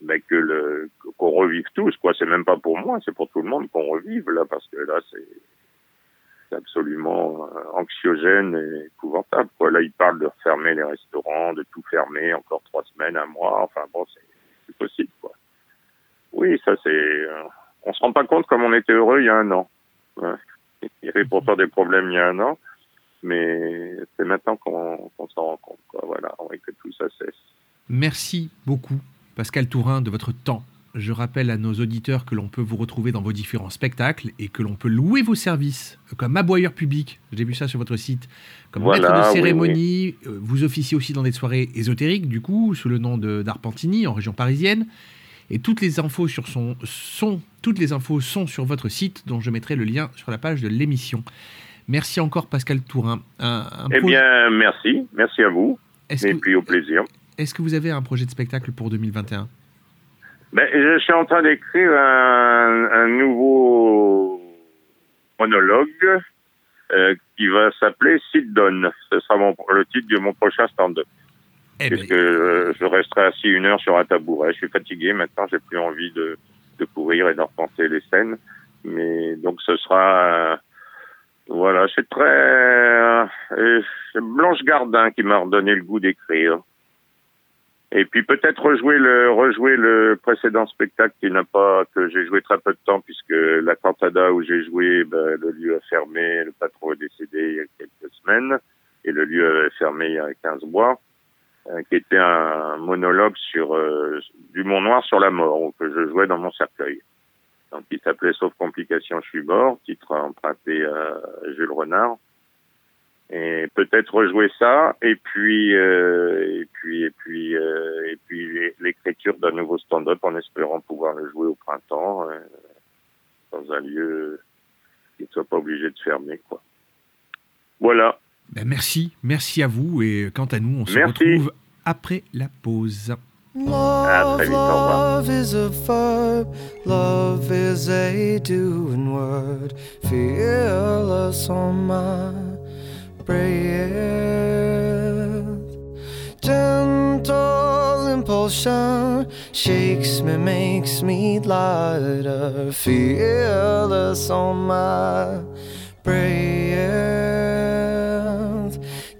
Mais que qu'on revive tous, quoi. C'est même pas pour moi, c'est pour tout le monde qu'on revive là, parce que là, c'est absolument euh, anxiogène et épouvantable. Quoi. Là, ils parlent de refermer les restaurants, de tout fermer encore trois semaines, un mois. Enfin bon, c'est possible. Quoi. Oui, ça c'est. euh, on se rend pas compte comme on était heureux il y a un an. Ouais. (laughs) Il y avait pourtant des problèmes il y a un an, mais c'est maintenant qu'on qu'on s'en rend compte. Quoi. Voilà, et que tout ça cesse. Merci beaucoup, Pascal Tourin, de votre temps. Je rappelle à nos auditeurs que l'on peut vous retrouver dans vos différents spectacles et que l'on peut louer vos services comme aboyeur public. J'ai vu ça sur votre site. Comme Voilà, maître de oui, cérémonie, euh, vous officiez aussi dans des soirées ésotériques, du coup, sous le nom de d'Arpentini, en région parisienne. Et toutes les infos sur son sont toutes les infos sont sur votre site, dont je mettrai le lien sur la page de l'émission. Merci encore Pascal Tourin. Un- un Eh bien, merci. Merci à vous. Et que- puis au plaisir. Est-ce que vous avez un projet de spectacle pour 2021 Ben, je suis en train d'écrire un, un nouveau monologue euh, qui va s'appeler Sit Down. Ce sera mon, le titre de mon prochain stand-up. Eh ben, Puisque euh, je resterai assis une heure sur un tabouret. Je suis fatigué maintenant, j'ai plus envie de, de courir et de repenser les scènes. Mais donc ce sera... euh, voilà, c'est très... euh, c'est Blanche Gardin qui m'a redonné le goût d'écrire. Et puis peut-être rejouer le rejouer le précédent spectacle qui n'a pas que j'ai joué très peu de temps puisque la cantada où j'ai joué ben, le lieu a fermé le patron est décédé il y a quelques semaines et le lieu avait fermé il y a 15 mois euh, qui était un monologue sur euh, du Mont Noir sur la mort que je jouais dans mon cercueil. Donc il s'appelait Sauf complication je suis mort titre emprunté à Jules Renard et peut-être rejouer ça et puis euh, et puis et puis euh, et puis l'écriture d'un nouveau stand-up en espérant pouvoir le jouer au printemps euh, dans un lieu qui ne soit pas obligé de fermer quoi. Voilà. Ben, merci, merci à vous et quant à nous, on se Merci. retrouve après la pause. À très vite, au revoir. Love is a verb, love is a doing word, fearless on my breath. Gentle impulsion shakes me, makes me lighter, fearless on my breath.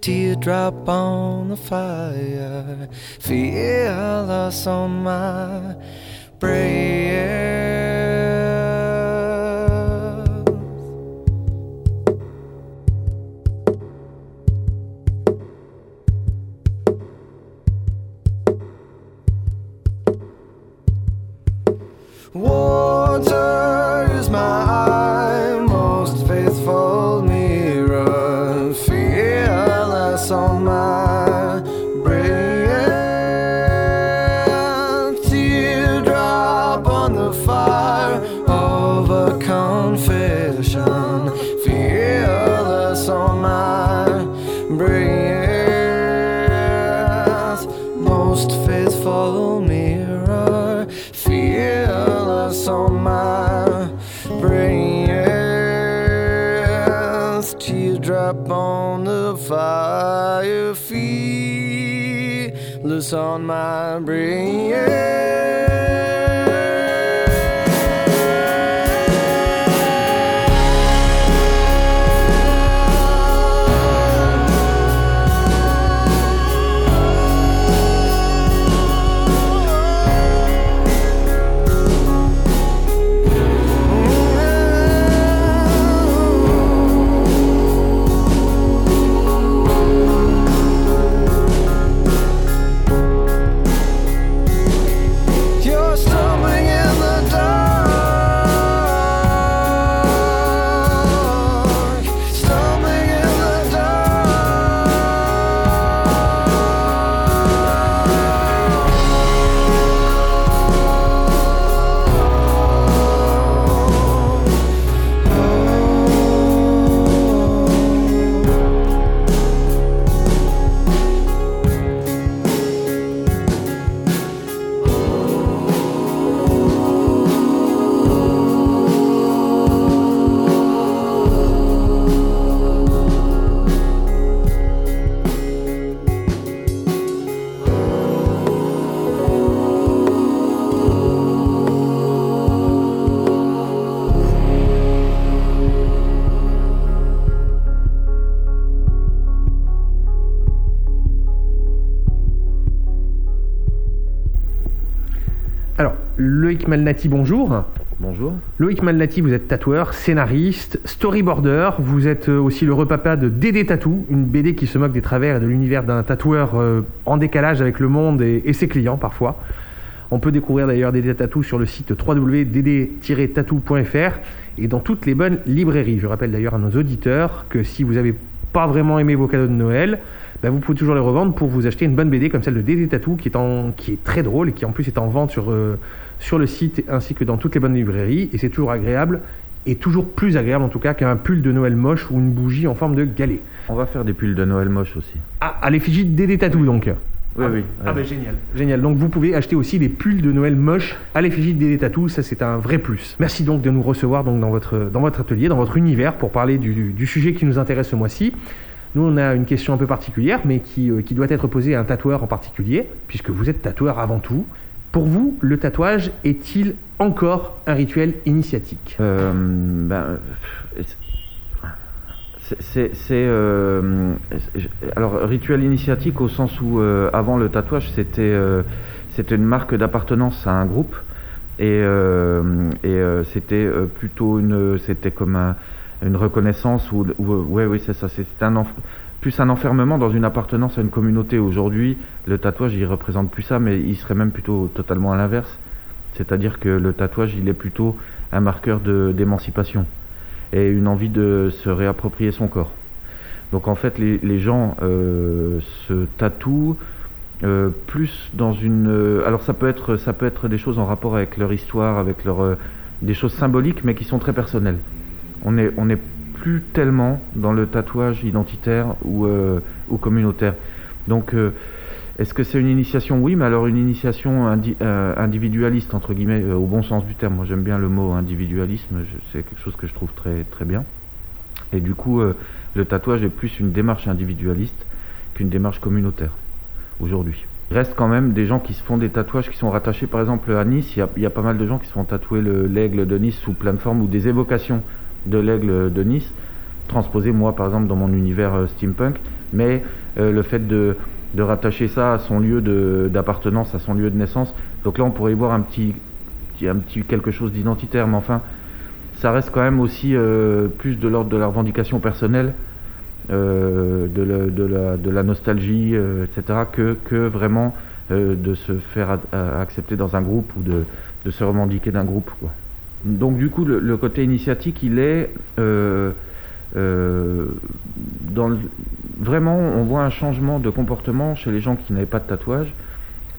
Teardrop on the fire, fearless on my breath. Water fearless on my breath. Loïc Malnati, bonjour. Bonjour. Loïc Malnati, vous êtes tatoueur, scénariste, storyboarder. Vous êtes euh, aussi le repapa de Dédé Tatou, une BD qui se moque des travers et de l'univers d'un tatoueur euh, en décalage avec le monde et, et ses clients parfois. On peut découvrir d'ailleurs Dédé Tatou sur le site www.dd-tatou.fr et dans toutes les bonnes librairies. Je rappelle d'ailleurs à nos auditeurs que si vous n'avez pas vraiment aimé vos cadeaux de Noël, ben vous pouvez toujours les revendre pour vous acheter une bonne BD comme celle de Dédé Tatou qui est, en, qui est très drôle et qui en plus est en vente sur, euh, sur le site ainsi que dans toutes les bonnes librairies. Et c'est toujours agréable et toujours plus agréable en tout cas qu'un pull de Noël moche ou une bougie en forme de galet. On va faire des pulls de Noël moche aussi. Ah, à l'effigie de Dédé Tatou donc. Oui, oui. Ah ben génial. Génial. Donc vous pouvez acheter aussi des pulls de Noël moches à l'effigie de Dédé Tatou, ça c'est un vrai plus. Merci donc de nous recevoir donc dans votre, dans votre atelier, dans votre univers pour parler du, du sujet qui nous intéresse ce mois-ci. Nous, on a une question un peu particulière, mais qui, euh, qui doit être posée à un tatoueur en particulier, puisque vous êtes tatoueur avant tout. Pour vous, le tatouage est-il encore un rituel initiatique? Euh, ben, c'est- euh, alors rituel initiatique au sens où euh, avant le tatouage c'était une marque d'appartenance à un groupe et, c'était plutôt une c'était comme un- une reconnaissance ou ouais oui c'est ça c'était un plus un enfermement dans une appartenance à une communauté aujourd'hui le tatouage il représente plus ça mais il serait même plutôt totalement à l'inverse c'est-à-dire que le tatouage il est plutôt un marqueur de d'émancipation et une envie de se réapproprier son corps. Donc en fait, les, gens euh, se tatouent euh, plus dans une. euh, alors ça peut être ça peut être des choses en rapport avec leur histoire, avec leur euh, des choses symboliques, mais qui sont très personnelles. On est on n'est plus tellement dans le tatouage identitaire ou euh, ou communautaire. Donc euh, est-ce que c'est une initiation? Oui, mais alors une initiation euh, individualiste, entre guillemets, au bon sens du terme. Moi, j'aime bien le mot individualisme, c'est quelque chose que je trouve très, très bien. Et du coup, le tatouage est plus une démarche individualiste qu'une démarche communautaire, aujourd'hui. Il reste quand même des gens qui se font des tatouages qui sont rattachés, par exemple, à Nice. Il y a, il y a pas mal de gens qui se font tatouer le- l'aigle de Nice sous plein de formes ou des évocations de l'aigle de Nice, transposées, moi, par exemple, dans mon univers euh, steampunk. Mais euh, le fait de de rattacher ça à son lieu d'appartenance, à son lieu de naissance. Donc là, on pourrait y voir un petit, un petit quelque chose d'identitaire, mais enfin, ça reste quand même aussi euh, plus de l'ordre de la revendication personnelle, de, le- de la, de la nostalgie, etc., que, que vraiment de se faire accepter dans un groupe ou de, de se revendiquer d'un groupe. Donc du coup, le, côté initiatique, il est... euh, euh, dans le- vraiment, on voit un changement de comportement chez les gens qui n'avaient pas de tatouage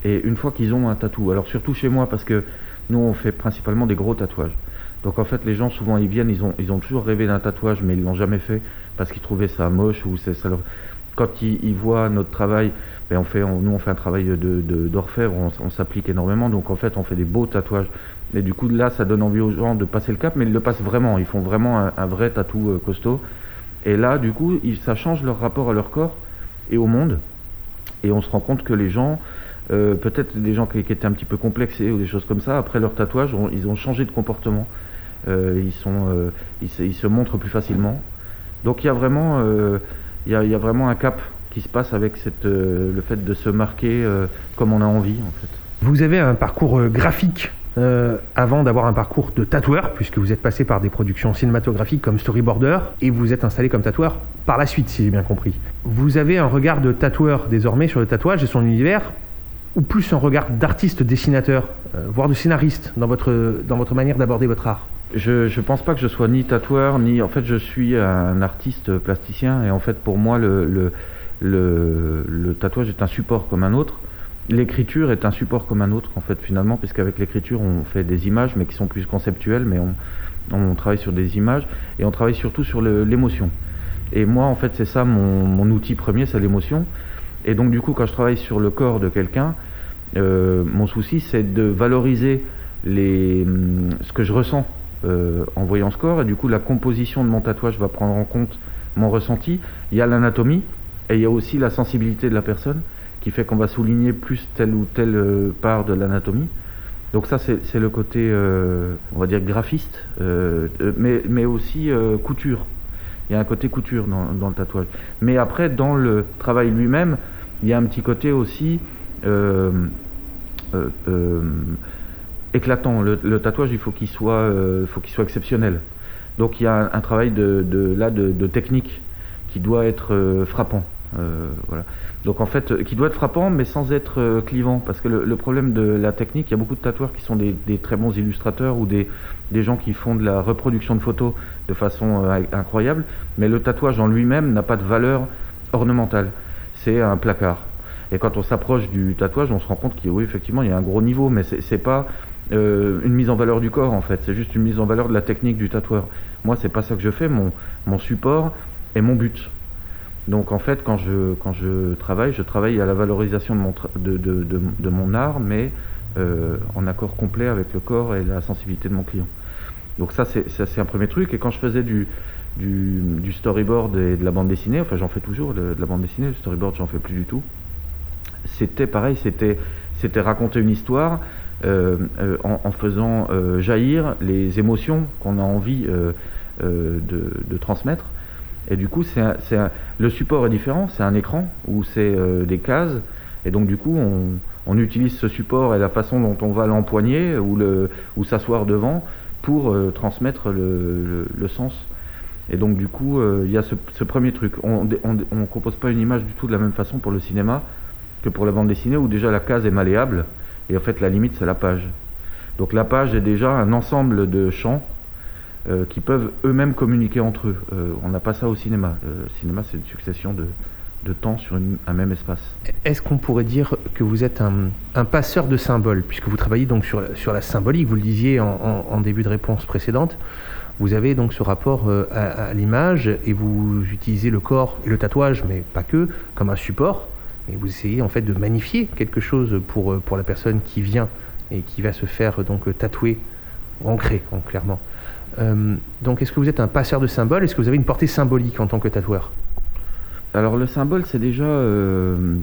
et une fois qu'ils ont un tatou. Alors surtout chez moi parce que nous on fait principalement des gros tatouages. Donc en fait les gens souvent ils viennent, ils ont, ils ont toujours rêvé d'un tatouage mais ils l'ont jamais fait parce qu'ils trouvaient ça moche ou c'est ça leur... Quand ils, voient notre travail, ben on fait, nous on fait un travail de, de- d'orfèvre, on, on s'applique énormément donc en fait on fait des beaux tatouages. Et du coup là ça donne envie aux gens de passer le cap mais ils le passent vraiment, ils font vraiment un, vrai tatou euh, costaud. Et là du coup ça change leur rapport à leur corps et au monde. Et on se rend compte que les gens, euh, peut-être des gens qui, étaient un petit peu complexés ou des choses comme ça, après leur tatouage, ils ont changé de comportement. Euh, ils, se, montrent plus facilement. Donc il y a vraiment, y a, vraiment un cap qui se passe avec le fait de se marquer comme on a envie en fait. Vous avez un parcours graphique euh, avant d'avoir un parcours de tatoueur, puisque vous êtes passé par des productions cinématographiques comme storyboarder, et vous êtes installé comme tatoueur par la suite, si j'ai bien compris. Vous avez un regard de tatoueur désormais sur le tatouage et son univers, ou plus un regard d'artiste dessinateur, euh, voire de scénariste dans votre, dans votre manière d'aborder votre art? Je je pense pas que je sois ni tatoueur ni en fait je suis un artiste plasticien et en fait pour moi le le, le, le tatouage est un support comme un autre. L'écriture est un support comme un autre en fait finalement puisqu'avec l'écriture on fait des images mais qui sont plus conceptuelles mais on, travaille sur des images et on travaille surtout sur l'émotion. Et moi en fait c'est ça mon, outil premier c'est l'émotion. Et donc du coup quand je travaille sur le corps de quelqu'un euh, mon souci c'est de valoriser les, hum, ce que je ressens euh, en voyant ce corps et du coup la composition de mon tatouage va prendre en compte mon ressenti. Il y a l'anatomie et il y a aussi la sensibilité de la personne qui fait qu'on va souligner plus telle ou telle euh, part de l'anatomie. Donc ça c'est le côté euh, on va dire graphiste euh, mais, mais aussi couture. Il y a un côté couture dans, le tatouage. Mais après dans le travail lui-même il y a un petit côté aussi éclatant. Le, tatouage, il faut qu'il soit, soit exceptionnel. Donc il y a un, travail de, là, de, de technique qui doit être frappant. Voilà. Donc en fait, euh, qui doit être frappant, mais sans être euh, clivant, parce que le, le problème de la technique, il y a beaucoup de tatoueurs qui sont des, très bons illustrateurs ou des, gens qui font de la reproduction de photos de façon euh, incroyable, mais le tatouage en lui-même n'a pas de valeur ornementale. C'est un placard. Et quand on s'approche du tatouage, on se rend compte qu'il oui, effectivement, il y a un gros niveau, mais c'est pas euh, une mise en valeur du corps en fait, c'est juste une mise en valeur de la technique du tatoueur. Moi, c'est pas ça que je fais. Mon, mon support est mon but. Donc en fait, quand je, travaille, je travaille à la valorisation de mon, art, mais euh, en accord complet avec le corps et la sensibilité de mon client. Donc ça, c'est un premier truc. Et quand je faisais du, storyboard et de la bande dessinée, enfin j'en fais toujours de, la bande dessinée, le storyboard j'en fais plus du tout. C'était pareil, c'était raconter une histoire euh, euh, en, faisant jaillir les émotions qu'on a envie de transmettre. Et du coup, c'est le support est différent, c'est un écran où c'est euh, des cases, et donc du coup, on, utilise ce support et la façon dont on va l'empoigner ou, ou s'asseoir devant pour euh, transmettre le, sens. Et donc du coup, euh, il y a ce premier truc. On ne compose pas une image du tout de la même façon pour le cinéma que pour la bande dessinée où déjà la case est malléable et en fait la limite c'est la page. Donc la page est déjà un ensemble de champs euh, qui peuvent eux-mêmes communiquer entre eux. Euh, on n'a pas ça au cinéma. Euh, le cinéma c'est une succession de, de temps sur un même espace. Est-ce qu'on pourrait dire que vous êtes un, passeur de symboles, puisque vous travaillez donc sur, sur la symbolique, vous le disiez en, début de réponse précédente, vous avez donc ce rapport euh, à, l'image et vous utilisez le corps et le tatouage, mais pas que, comme un support, et vous essayez en fait de magnifier quelque chose pour, euh, pour la personne qui vient et qui va se faire euh, donc euh, tatouer, ou ancrer, clairement. Euh, donc est-ce que vous êtes un passeur de symboles? Est-ce que vous avez une portée symbolique en tant que tatoueur? Alors le symbole c'est déjà euh,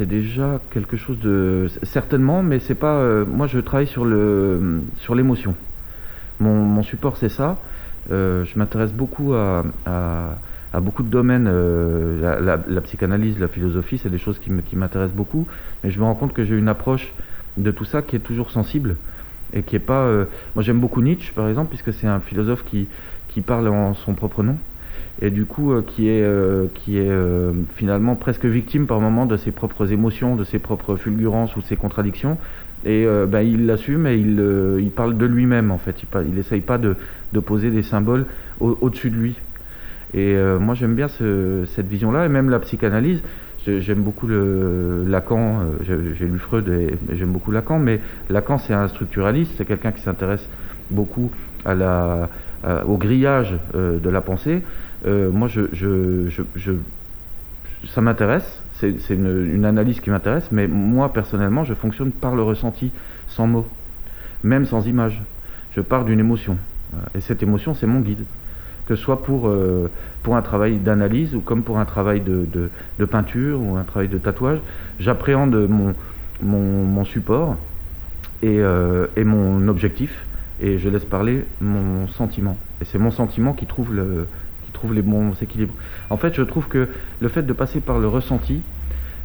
déjà quelque chose de certainement mais c'est pas euh, moi je travaille sur le sur l'émotion. Mon, support c'est ça. Je m'intéresse beaucoup à, à, beaucoup de domaines. la, la- psychanalyse, la philosophie, c'est des choses qui m'intéressent beaucoup. Mais je me rends compte que j'ai une approche de tout ça qui est toujours sensible et qui est pas. euh, moi j'aime beaucoup Nietzsche par exemple puisque c'est un philosophe qui qui parle en son propre nom et du coup euh, qui est euh, qui est finalement presque victime par moment de ses propres émotions, de ses propres fulgurances ou de ses contradictions. Et ben, il l'assume et il, il parle de lui-même en fait. Il, pa- il essaye pas de, de poser des symboles au- au-dessus de lui. Et moi j'aime bien ce- cette vision-là et même la psychanalyse. J'aime beaucoup le Lacan. euh, j'ai- lu Freud et, j'aime beaucoup Lacan, mais Lacan c'est un structuraliste, c'est quelqu'un qui s'intéresse beaucoup au grillage euh, de la pensée. Euh, moi, je, ça m'intéresse, c'est une, analyse qui m'intéresse, mais moi, personnellement, je fonctionne par le ressenti, sans mots, même sans image. Je pars d'une émotion. Et cette émotion, c'est mon guide. Que ce soit pour, pour un travail d'analyse ou comme pour un travail de, de, peinture ou un travail de tatouage, j'appréhende mon, mon, support et, euh, et mon objectif et je laisse parler mon sentiment. Et c'est mon sentiment qui trouve, le, qui trouve les bons équilibres. En fait, je trouve que le fait de passer par le ressenti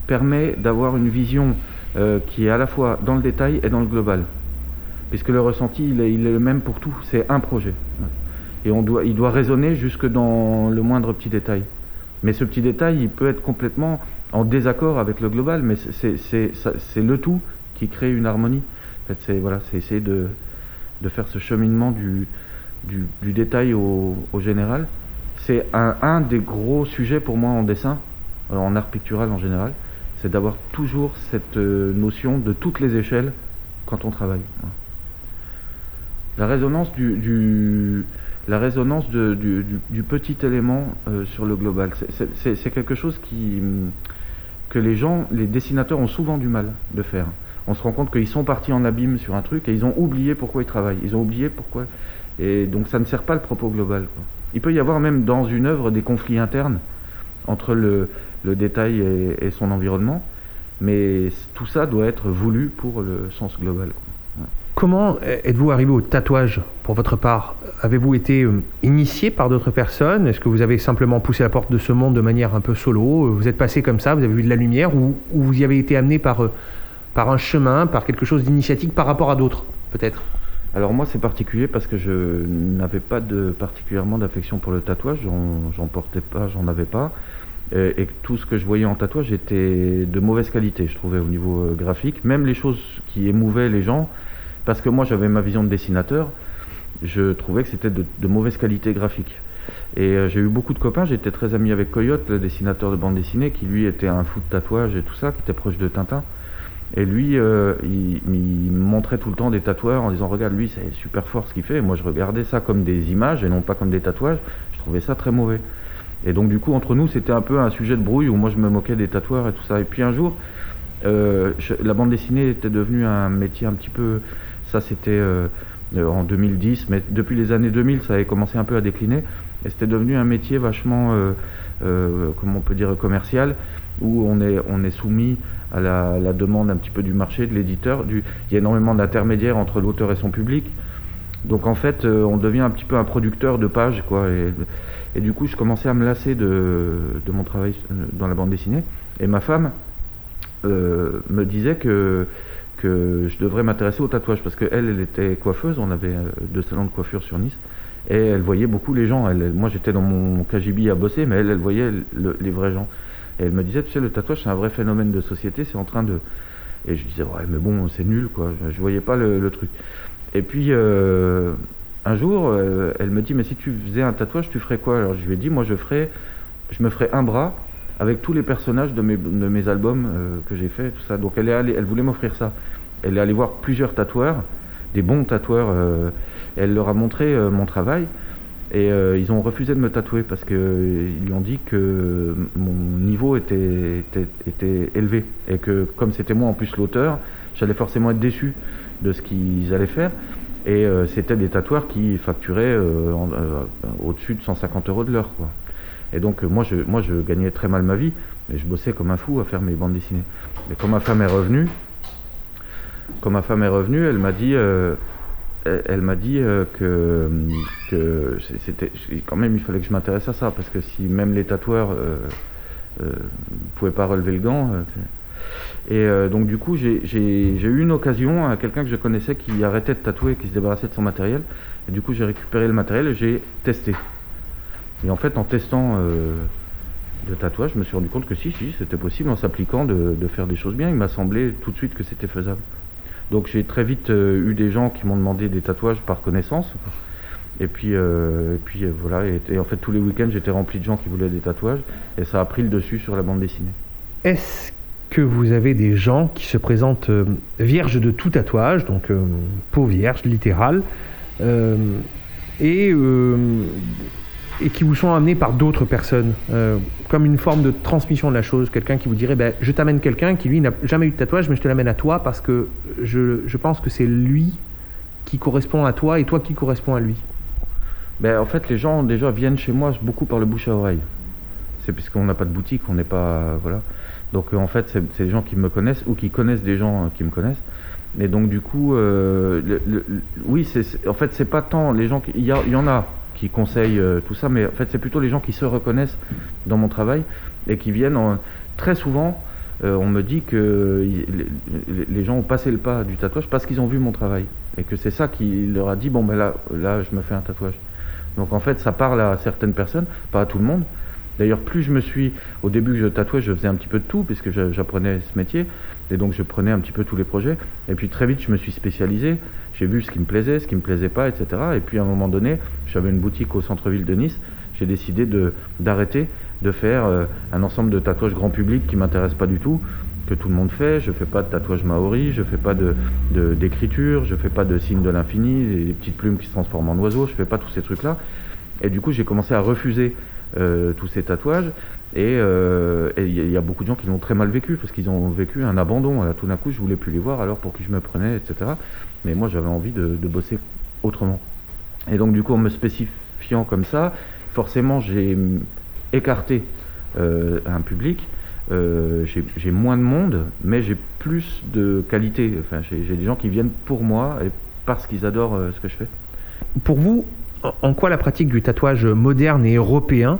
permet d'avoir une vision euh, qui est à la fois dans le détail et dans le global. Puisque le ressenti, il est le même pour tout. C'est un projet. Et il doit résonner jusque dans le moindre petit détail. Mais ce petit détail, il peut être complètement en désaccord avec le global, mais c'est- le tout qui crée une harmonie. En fait, c'est voilà, essayer de, faire ce cheminement du, détail au, général. C'est un, des gros sujets pour moi en dessin, euh, en art pictural en général, c'est d'avoir toujours cette euh, notion de toutes les échelles quand on travaille. La résonance du- la résonance du, petit élément euh, sur le global, c'est- quelque chose hum, que les gens, les dessinateurs ont souvent du mal de faire. On se rend compte qu'ils sont partis en abîme sur un truc et ils ont oublié pourquoi ils travaillent. Ils ont oublié pourquoi. Et donc ça ne sert pas le propos global. Il peut y avoir même dans une œuvre des conflits internes entre le, détail et, son environnement, mais tout ça doit être voulu pour le sens global. Comment êtes-vous arrivé au tatouage pour votre part Avez-vous été euh, initié par d'autres personnes? Est-ce que vous avez simplement poussé la porte de ce monde de manière un peu solo? Vous êtes passé comme ça, vous avez vu de la lumière ou, ou vous y avez été amené par, euh, par un chemin, par quelque chose d'initiatique par rapport à d'autres peut-être? Alors moi c'est particulier parce que je n'avais pas particulièrement d'affection pour le tatouage, j'en, portais pas, j'en avais pas. Et, et tout ce que je voyais en tatouage était de mauvaise qualité, je trouvais au niveau euh, graphique. Même les choses qui émouvaient les gens, parce que moi j'avais ma vision de dessinateur, je trouvais que c'était de, mauvaise qualité graphique. Et euh, j'ai eu beaucoup de copains, j'étais très ami avec Coyote, le dessinateur de bande dessinée, qui lui était un fou de tatouage et tout ça, qui était proche de Tintin. Et lui, euh, il, me montrait tout le temps des tatoueurs en disant Regarde, lui, c'est super fort ce qu'il fait. Et moi, je regardais ça comme des images et non pas comme des tatouages. Je trouvais ça très mauvais. Et donc, du coup, entre nous, c'était un peu un sujet de brouille où moi, je me moquais des tatoueurs et tout ça. Et puis un jour, euh, la bande dessinée était devenue un métier un petit peu. Ça, c'était euh, euh, en 2010, mais depuis les années 2000, ça avait commencé un peu à décliner. Et c'était devenu un métier vachement, euh, euh, comment on peut dire, commercial, où on est, on est soumis à la, la demande un petit peu du marché, de l'éditeur. Il y a énormément d'intermédiaires entre l'auteur et son public. Donc en fait, euh, on devient un petit peu un producteur de pages, quoi. Et, et du coup, je commençais à me lasser de, de mon travail euh, dans la bande dessinée. Et ma femme euh, me disait que, que je devrais m'intéresser au tatouage parce qu'elle, elle était coiffeuse. On avait euh, deux salons de coiffure sur Nice. Et elle voyait beaucoup les gens. Moi, j'étais dans mon KGB à bosser, mais elle, elle voyait le- les vrais gens. Et elle me disait, tu sais, le tatouage, c'est un vrai phénomène de société. C'est en train de. Et je disais, ouais, mais bon, c'est nul, quoi. Je, je voyais pas le, le truc. Et puis, euh, un jour, euh, elle me dit, mais si tu faisais un tatouage, tu ferais quoi? Alors, je lui ai dit, moi, je ferais. Je me ferais un bras avec tous les personnages de mes, de mes albums euh, que j'ai fait, tout ça. Donc, elle, est allée, elle voulait m'offrir ça. Elle est allée voir plusieurs tatoueurs, des bons tatoueurs. euh, elle leur a montré euh, mon travail. Et ils ont refusé de me tatouer parce qu'ils lui ont dit que mon niveau était, était, élevé. Et que comme c'était moi en plus l'auteur, j'allais forcément être déçu de ce qu'ils allaient faire. Et c'était des tatoueurs qui facturaient en- au-dessus de 150 euros de l'heure. Et donc moi je, moi je gagnais très mal ma vie, mais je bossais comme un fou à faire mes bandes dessinées. Mais quand ma femme est revenue, quand ma femme est revenue, elle m'a dit, euh, elle, m'a dit euh, que, c'était quand même il fallait que je m'intéresse à ça parce que si même les tatoueurs euh, euh, pouvaient pas relever le gant. et donc du coup j'ai eu une occasion à quelqu'un que je connaissais qui arrêtait de tatouer, qui se débarrassait de son matériel. Et du coup j'ai récupéré le matériel et j'ai testé. Et en fait en testant euh, le tatouage, je me suis rendu compte que si, si, c'était possible en s'appliquant de, faire des choses bien. Il m'a semblé tout de suite que c'était faisable. Donc j'ai très vite euh, eu des gens qui m'ont demandé des tatouages par connaissance. Et puis, euh, et puis voilà, et, en fait tous les week-ends j'étais rempli de gens qui voulaient des tatouages et ça a pris le dessus sur la bande dessinée. Est-ce que vous avez des gens qui se présentent euh, vierges de tout tatouage, donc peau vierge, littérale, et, et qui vous sont amenés par d'autres personnes, euh, comme une forme de transmission de la chose, quelqu'un qui vous dirait, ben, je t'amène quelqu'un qui lui n'a jamais eu de tatouage, mais je te l'amène à toi parce que je, je pense que c'est lui qui correspond à toi et toi qui correspond à lui. Ben, en fait, les gens déjà viennent chez moi beaucoup par le bouche à oreille. C'est puisqu'on n'a pas de boutique, on n'est pas. Voilà. Donc euh, en fait, c'est des gens qui me connaissent ou qui connaissent des gens euh, qui me connaissent. Et donc du coup, euh, oui, c'est en fait, c'est pas tant les gens. Il y, y en a qui conseillent euh, tout ça, mais en fait, c'est plutôt les gens qui se reconnaissent dans mon travail et qui viennent en- très souvent. euh, on me dit que les, gens ont passé le pas du tatouage parce qu'ils ont vu mon travail et que c'est ça qui leur a dit bon ben là, là, je me fais un tatouage. Donc en fait, ça parle à certaines personnes, pas à tout le monde. D'ailleurs, plus je me suis, au début que je tatouais, je faisais un petit peu de tout, puisque j'apprenais ce métier, et donc je prenais un petit peu tous les projets. Et puis très vite, je me suis spécialisé, j'ai vu ce qui me plaisait, ce qui me plaisait pas, etc. Et puis à un moment donné, j'avais une boutique au centre-ville de Nice, j'ai décidé de- d'arrêter de faire euh, un ensemble de tatouages grand public qui m'intéresse pas du tout, que tout le monde fait. Je fais pas de tatouage maori, je fais pas de d'écriture, je fais pas de signes de l'infini, les petites plumes qui se transforment en oiseaux, je fais pas tous ces trucs-là. Et du coup, j'ai commencé à refuser euh, tous ces tatouages. Et euh, il il y a beaucoup de gens qui l'ont très mal vécu parce qu'ils ont vécu un abandon. Tout d'un coup, je voulais plus les voir, alors pour qui je me prenais, etc. Mais moi, j'avais envie de, bosser autrement. Et donc, du coup, en me spécifiant comme ça, forcément, j'ai écarté euh, un public. Euh, j'ai moins de monde, mais j'ai plus de qualité. Enfin, j'ai des gens qui viennent pour moi et parce qu'ils adorent euh, ce que je fais. Pour vous, en quoi la pratique du tatouage moderne et européen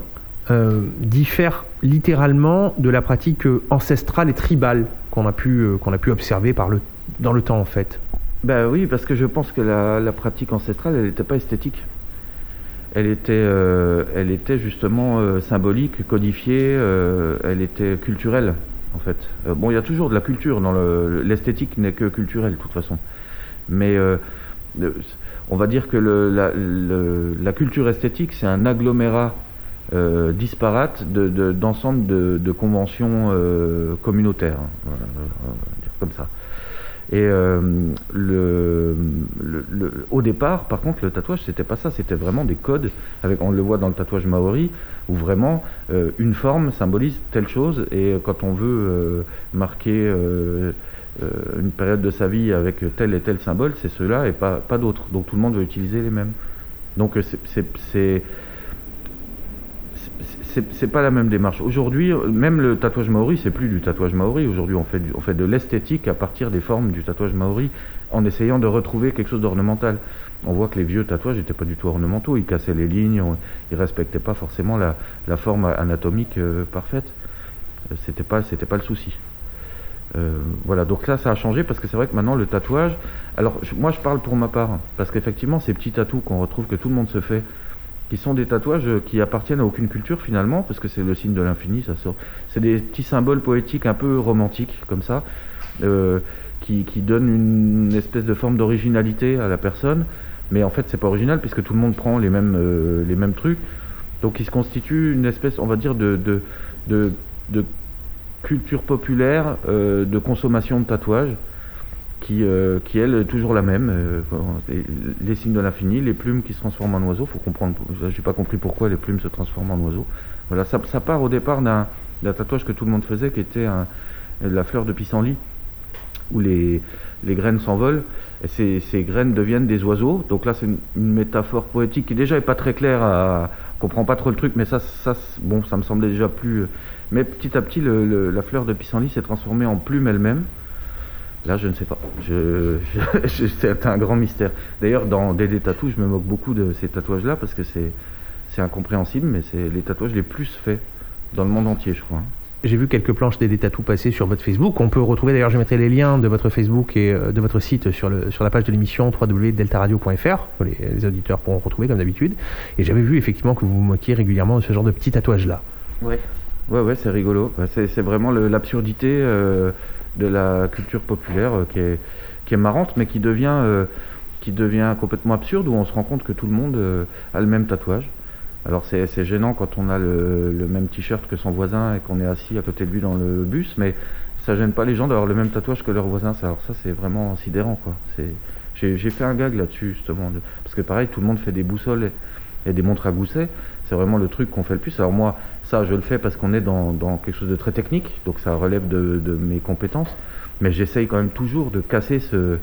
euh, diffère littéralement de la pratique euh, ancestrale et tribale qu'on a pu, euh, qu'on a pu observer par le, dans le temps en fait Ben oui, parce que je pense que la, la pratique ancestrale, elle n'était pas esthétique. Elle était, elle était justement symbolique, codifiée, elle était culturelle, en fait. Bon, il y a toujours de la culture, dans le- l'esthétique n'est que culturelle, de toute façon. Mais on va dire que la culture esthétique, c'est un agglomérat euh, disparate de- de- d'ensemble de, de conventions euh, communautaires, hein. Voilà, dire comme ça. Et euh, le, le- le- au départ, par contre, le tatouage, c'était pas ça, c'était vraiment des codes. Avec, on le voit dans le tatouage maori, où vraiment euh, une forme symbolise telle chose, et euh, quand on veut euh, marquer euh, euh, une période de sa vie avec tel et tel symbole, c'est ceux-là et pas, pas d'autres. Donc tout le monde va utiliser les mêmes. Donc euh, c'est- c'est pas la même démarche. Aujourd'hui, même le tatouage maori, c'est plus du tatouage maori. Aujourd'hui, on fait, on fait de l'esthétique à partir des formes du tatouage maori, en essayant de retrouver quelque chose d'ornemental. On voit que les vieux tatouages n'étaient pas du tout ornementaux. Ils cassaient les lignes, on- ils respectaient pas forcément la, forme anatomique euh, parfaite. Euh, C'était pas, c'était pas le souci. Euh, voilà, donc là ça a changé parce que c'est vrai que maintenant le tatouage, alors moi je parle pour ma part, parce qu'effectivement ces petits tatous qu'on retrouve que tout le monde se fait, qui sont des tatouages qui appartiennent à aucune culture finalement, parce que c'est le signe de l'infini, ça sort. C'est des petits symboles poétiques un peu romantiques comme ça, euh, qui, qui donnent une espèce de forme d'originalité à la personne, mais en fait c'est pas original puisque tout le monde prend les mêmes, euh, les mêmes trucs, donc il se constitue une espèce, on va dire, de, de, de, de culture populaire euh, de consommation de tatouages qui, euh, qui elle est toujours la même. euh, les, signes de l'infini, les plumes qui se transforment en oiseaux. Faut comprendre. J'ai pas compris pourquoi les plumes se transforment en oiseaux. Voilà, ça, part au départ d'un tatouage que tout le monde faisait, qui était la fleur de pissenlit, où les, graines s'envolent et ces, graines deviennent des oiseaux. Donc là, c'est une, métaphore poétique qui déjà est pas très claire. À, comprend pas trop le truc, mais ça, ça, bon, ça me semblait déjà plus. Mais petit à petit, la fleur de pissenlit s'est transformée en plume elle-même. Là, je ne sais pas. Je, je- (laughs) je- c'est un grand mystère. D'ailleurs, dans DD Tattoo, je me moque beaucoup de ces tatouages-là parce que c'est, c'est incompréhensible, mais c'est les tatouages les plus faits dans le monde entier, je crois. J'ai vu quelques planches des tatous passer sur votre Facebook. On peut retrouver d'ailleurs, je mettrai les liens de votre Facebook et euh, de votre site sur, le, sur la page de l'émission www.deltaradio.fr. Les, les auditeurs pourront retrouver comme d'habitude. Et j'avais vu effectivement que vous vous moquiez régulièrement de ce genre de petits tatouages-là. Ouais. Ouais, ouais, c'est rigolo. C'est, c'est vraiment le- l'absurdité euh, de la culture populaire euh, qui, est, qui est marrante, mais qui devient, euh, qui devient complètement absurde, où on se rend compte que tout le monde euh, a le même tatouage. Alors c'est, gênant quand on a le, le même t-shirt que son voisin et qu'on est assis à côté de lui dans le bus, mais ça gêne pas les gens d'avoir le même tatouage que leur voisin. Alors ça, c'est vraiment sidérant, quoi. J'ai, fait un gag là-dessus, justement, parce que pareil, tout le monde fait des boussoles et, et des montres à gousset. C'est vraiment le truc qu'on fait le plus. Alors moi, ça, je le fais parce qu'on est dans, quelque chose de très technique, donc ça relève de, mes compétences. Mais j'essaye quand même toujours de casser ce,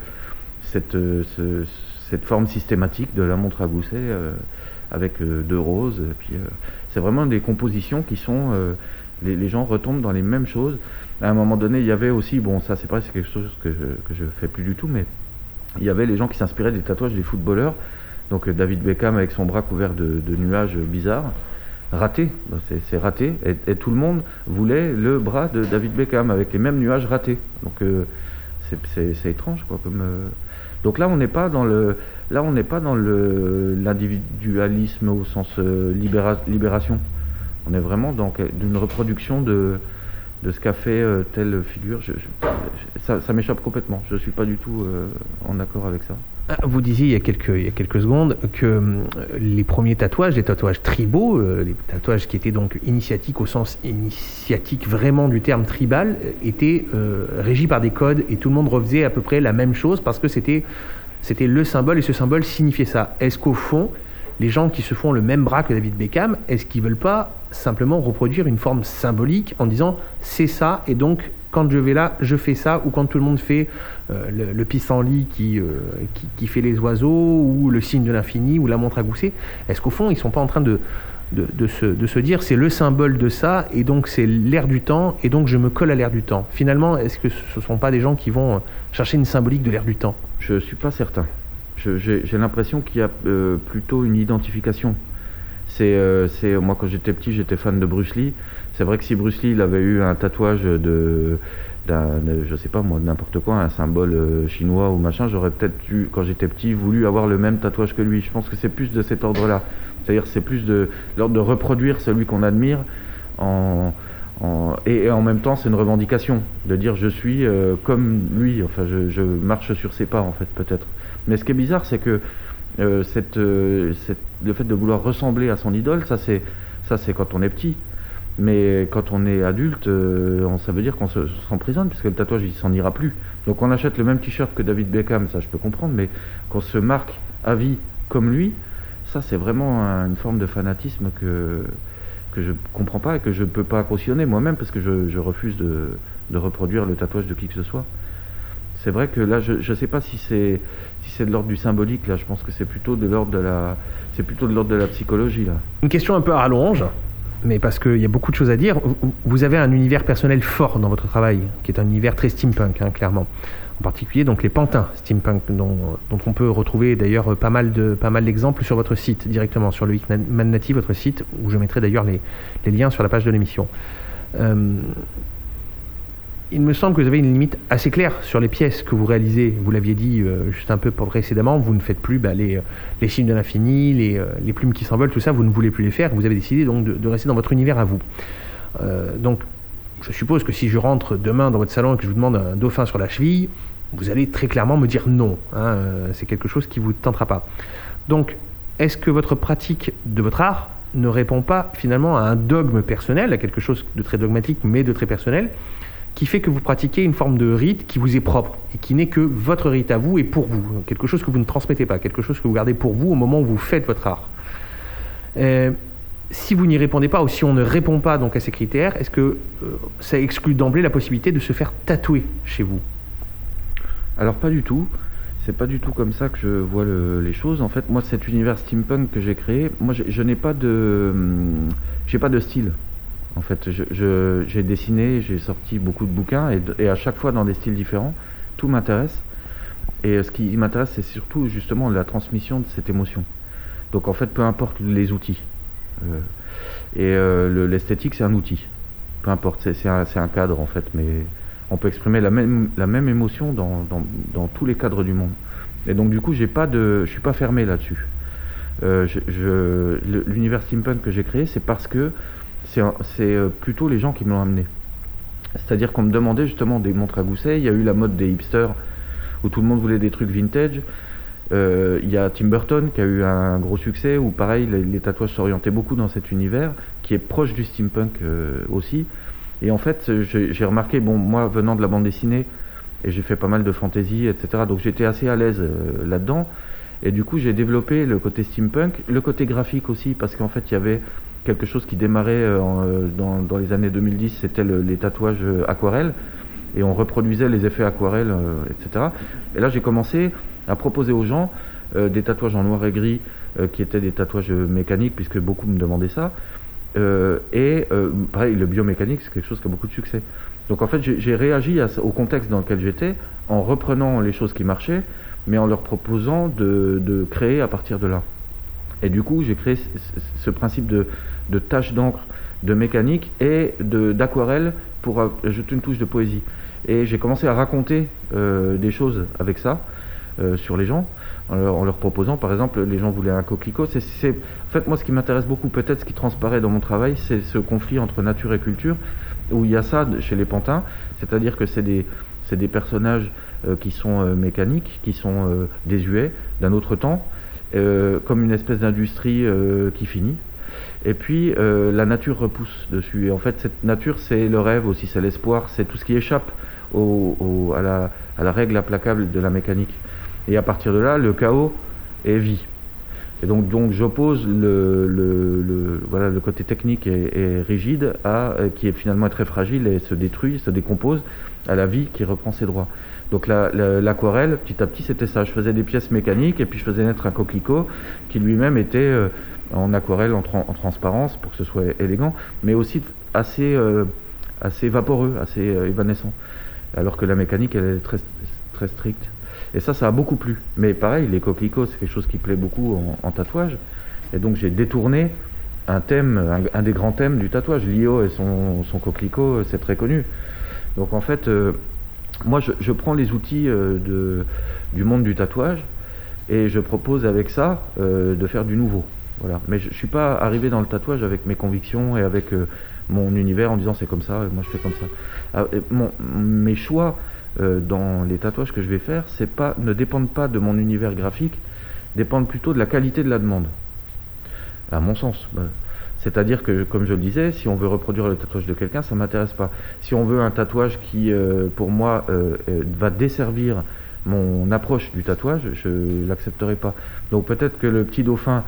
cette, ce- cette forme systématique de la montre à gousset euh, avec euh, deux roses. Puis, euh, c'est vraiment des compositions qui sont. les, gens retombent dans les mêmes choses. À un moment donné, il y avait aussi, bon, ça c'est pareil, c'est quelque chose que, je- que fais plus du tout, mais il y avait les gens qui s'inspiraient des tatouages des footballeurs. Donc David Beckham avec son bras couvert de nuages bizarres, raté, c'est raté. Et, tout le monde voulait le bras de David Beckham avec les mêmes nuages ratés. Donc euh, c'est- étrange quoi. Comme, euh, Donc là on n'est pas dans le, là on n'est pas dans le l'individualisme au sens euh, libéra- libération. On est vraiment dans d'une reproduction de de ce qu'a fait euh, telle figure. Ça m'échappe complètement. Je suis pas du tout euh, en accord avec ça. Ah, Vous disiez il y a quelques, il y a quelques secondes que euh, les premiers tatouages, les tatouages tribaux, les tatouages qui étaient donc initiatiques au sens initiatique vraiment du terme tribal, étaient régis par des codes et tout le monde refaisait à peu près la même chose parce que c'était c'était le symbole et ce symbole signifiait ça. Est-ce qu'au fond, les gens qui se font le même bras que David Beckham, est-ce qu'ils veulent pas simplement reproduire une forme symbolique en disant c'est ça et donc quand je vais là, je fais ça ou quand tout le monde fait euh, le, le pissenlit qui, euh, qui, qui fait les oiseaux ou le signe de l'infini ou la montre à gousset, est-ce qu'au fond ils sont pas en train de, de, se, de se dire c'est le symbole de ça et donc c'est l'air du temps et donc je me colle à l'air du temps? Finalement, est-ce que ce ne sont pas des gens qui vont euh, chercher une symbolique de l'air du temps? Je suis pas certain. J'ai l'impression qu'il y a euh, plutôt une identification. Euh, c'est moi quand j'étais petit, j'étais fan de Bruce Lee. C'est vrai que si Bruce Lee il avait eu un tatouage de je sais pas moi, n'importe quoi, un symbole euh, chinois ou machin, j'aurais peut-être eu, quand j'étais petit, voulu avoir le même tatouage que lui. Je pense que c'est plus de cet ordre-là. C'est-à-dire, c'est plus de l'ordre de reproduire celui qu'on admire et, en même temps, c'est une revendication de dire je suis comme lui. Enfin, je, je marche sur ses pas en fait, peut-être. Mais ce qui est bizarre, c'est que euh, cette, euh, cette- le fait de vouloir ressembler à son idole, ça c'est ça c'est quand on est petit. Mais quand on est adulte, euh, ça veut dire qu'on se- s'emprisonne, puisque le tatouage, il s'en ira plus. Donc on achète le même t-shirt que David Beckham, ça je peux comprendre, mais qu'on se marque à vie comme lui, ça c'est vraiment un- une forme de fanatisme que, que je comprends pas et que je ne peux pas cautionner moi-même, parce que je, je refuse de, de reproduire le tatouage de qui que ce soit. C'est vrai que là, je ne sais pas si c'est c'est de l'ordre du symbolique, là, je pense que c'est plutôt de l'ordre de la c'est plutôt de l'ordre de la psychologie, là. Une question un peu à rallonge, mais parce qu'il y a beaucoup de choses à dire. Vous- avez un univers personnel fort dans votre travail, qui est un univers très steampunk, hein, clairement. En particulier, donc les pantins steampunk, dont, on peut retrouver d'ailleurs pas mal de pas mal d'exemples sur votre site directement, sur le Man Native, votre site, où je mettrai d'ailleurs les, les liens sur la page de l'émission. Euh, il me semble que vous avez une limite assez claire sur les pièces que vous réalisez. Vous l'aviez dit euh, juste un peu précédemment, vous ne faites plus bah, les, euh, les de l'infini, les, euh, les plumes qui s'envolent, tout ça, vous ne voulez plus les faire. Vous avez décidé donc de, rester dans votre univers à vous. Donc, je suppose que si je rentre demain dans votre salon et que je vous demande un dauphin sur la cheville, vous allez très clairement me dire non. hein, c'est quelque chose qui vous tentera pas. Donc, est-ce que votre pratique de votre art ne répond pas finalement à un dogme personnel, à quelque chose de très dogmatique mais de très personnel, qui fait que vous pratiquez une forme de rite qui vous est propre et qui n'est que votre rite à vous et pour vous, quelque chose que vous ne transmettez pas, quelque chose que vous gardez pour vous au moment où vous faites votre art. Euh, si vous n'y répondez pas ou si on ne répond pas donc à ces critères, est-ce que euh, ça exclut d'emblée la possibilité de se faire tatouer chez vous? Alors pas du tout. C'est pas du tout comme ça que je vois le- les choses. En fait, moi, cet univers steampunk que j'ai créé, moi, je, je n'ai pas de, hum, j'ai pas de style. En fait, j'ai dessiné, j'ai sorti beaucoup de bouquins et, et à chaque fois dans des styles différents. Tout m'intéresse. Et euh, ce qui m'intéresse, c'est surtout justement la transmission de cette émotion. Donc en fait, peu importe les outils. Euh, et euh, le- l'esthétique, c'est un outil. Peu importe, c'est un, un cadre en fait, mais on peut exprimer la même, la même émotion dans, dans, dans tous les cadres du monde. Et donc du coup, j'ai pas de, je suis pas fermé là-dessus. Euh, je- je- L'univers steampunk que j'ai créé, c'est parce que c'est euh, plutôt les gens qui me l'ont amené. C'est-à-dire qu'on me demandait justement des montres à gousset, il y a eu la mode des hipsters où tout le monde voulait des trucs vintage. Euh, Il y a Tim Burton qui a eu un gros succès où pareil les, tatouages s'orientaient beaucoup dans cet univers qui est proche du steampunk euh, aussi. Et en fait j'ai j'ai remarqué, bon moi venant de la bande dessinée et j'ai fait pas mal de fantasy etc. Donc j'étais assez à l'aise euh, là-dedans. Et du coup j'ai développé le côté steampunk, le côté graphique aussi parce qu'en fait il y avait quelque chose qui démarrait euh, en, euh, dans, dans les années 2010, c'était le- les tatouages euh, aquarelles et on reproduisait les effets aquarelles, euh, etc. Et là, j'ai commencé à proposer aux gens euh, des tatouages en noir et gris euh, qui étaient des tatouages mécaniques, puisque beaucoup me demandaient ça. Et pareil, le biomécanique, c'est quelque chose qui a beaucoup de succès. Donc en fait, j'ai réagi à au contexte dans lequel j'étais en reprenant les choses qui marchaient, mais en leur proposant de, de créer à partir de là. Et du coup, j'ai créé ce principe de, de tâche d'encre, de mécanique et d'aquarelle pour ajouter une touche de poésie. Et j'ai commencé à raconter euh, des choses avec ça euh, sur les gens, en leur, proposant, par exemple, les gens voulaient un coquelicot. En fait, moi, ce qui m'intéresse beaucoup, peut-être ce qui transparaît dans mon travail, c'est ce conflit entre nature et culture, où il y a ça chez les pantins, c'est-à-dire que c'est des, des personnages euh, qui sont euh, mécaniques, qui sont euh, désuets, d'un autre temps, euh, comme une espèce d'industrie euh, qui finit. Et puis euh, la nature repousse dessus. Et en fait, cette nature, c'est le rêve aussi, c'est l'espoir, c'est tout ce qui échappe au, au- à, la, à la règle implacable de la mécanique. Et à partir de là, le chaos est vie. Et donc, donc j'oppose le, le, le- voilà, le côté technique et, rigide à, euh, qui est finalement très fragile et se détruit, se décompose, à la vie qui reprend ses droits. Donc la- la- l'aquarelle, petit à petit, c'était ça. Je faisais des pièces mécaniques et puis je faisais naître un coquelicot qui lui-même était euh, en aquarelle, en, tran- en transparence pour que ce soit élégant, mais aussi assez, euh, assez vaporeux, assez euh, évanescent. Alors que la mécanique, elle est très, très stricte. Et ça, ça a beaucoup plu. Mais pareil, les coquelicots, c'est quelque chose qui plaît beaucoup en, tatouage. Et donc j'ai détourné un thème, un, des grands thèmes du tatouage. Lio et son, son coquelicot, c'est très connu. Donc en fait, euh, moi je, prends les outils euh, du monde du tatouage et je propose avec ça euh, de faire du nouveau. Mais je, ne suis pas arrivé dans le tatouage avec mes convictions et avec euh, mon univers en disant c'est comme ça moi je fais comme ça. Ah, mes choix euh, dans les tatouages que je vais faire, ne dépendent pas de mon univers graphique, dépendent plutôt de la qualité de la demande. À mon sens. Bah, C'est-à-dire que, comme je le disais, si on veut reproduire le tatouage de quelqu'un, ça m'intéresse pas. Si on veut un tatouage qui, euh, pour moi, va desservir mon approche du tatouage, je l'accepterai pas. Donc peut-être que le petit dauphin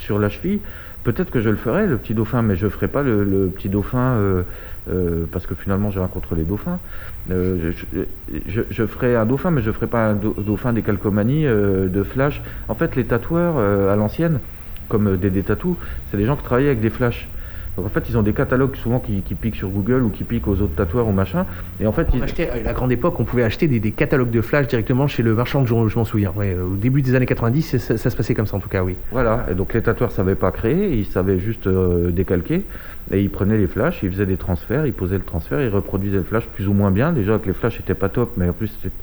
sur la cheville, peut-être que je le ferai, le petit dauphin, mais je ferai pas le, petit dauphin euh, euh, parce que finalement j'ai rien contre les dauphins. Euh, je, ferai un dauphin, mais je ferai pas un dau- dauphin des calcomanies de flash. En fait, les tatoueurs à l'ancienne, comme des, des tatous, c'est des gens qui travaillaient avec des flashs. Donc en fait, ils ont des catalogues souvent qui, qui piquent sur Google ou qui piquent aux autres tatoueurs ou machin. Et en fait, On ils, achetait, à la grande époque, on pouvait acheter des, des catalogues de flash directement chez le marchand de journaux, je m'en souviens. Ouais, au début des années 90, ça, ça se passait comme ça en tout cas, oui. Voilà, et donc les tatoueurs savaient pas créer, ils savaient juste euh, décalquer, et ils prenaient les flashs, ils faisaient des transferts, ils posaient le transfert, ils reproduisaient le flash plus ou moins bien, déjà que les flashs étaient pas top, mais en plus c'était-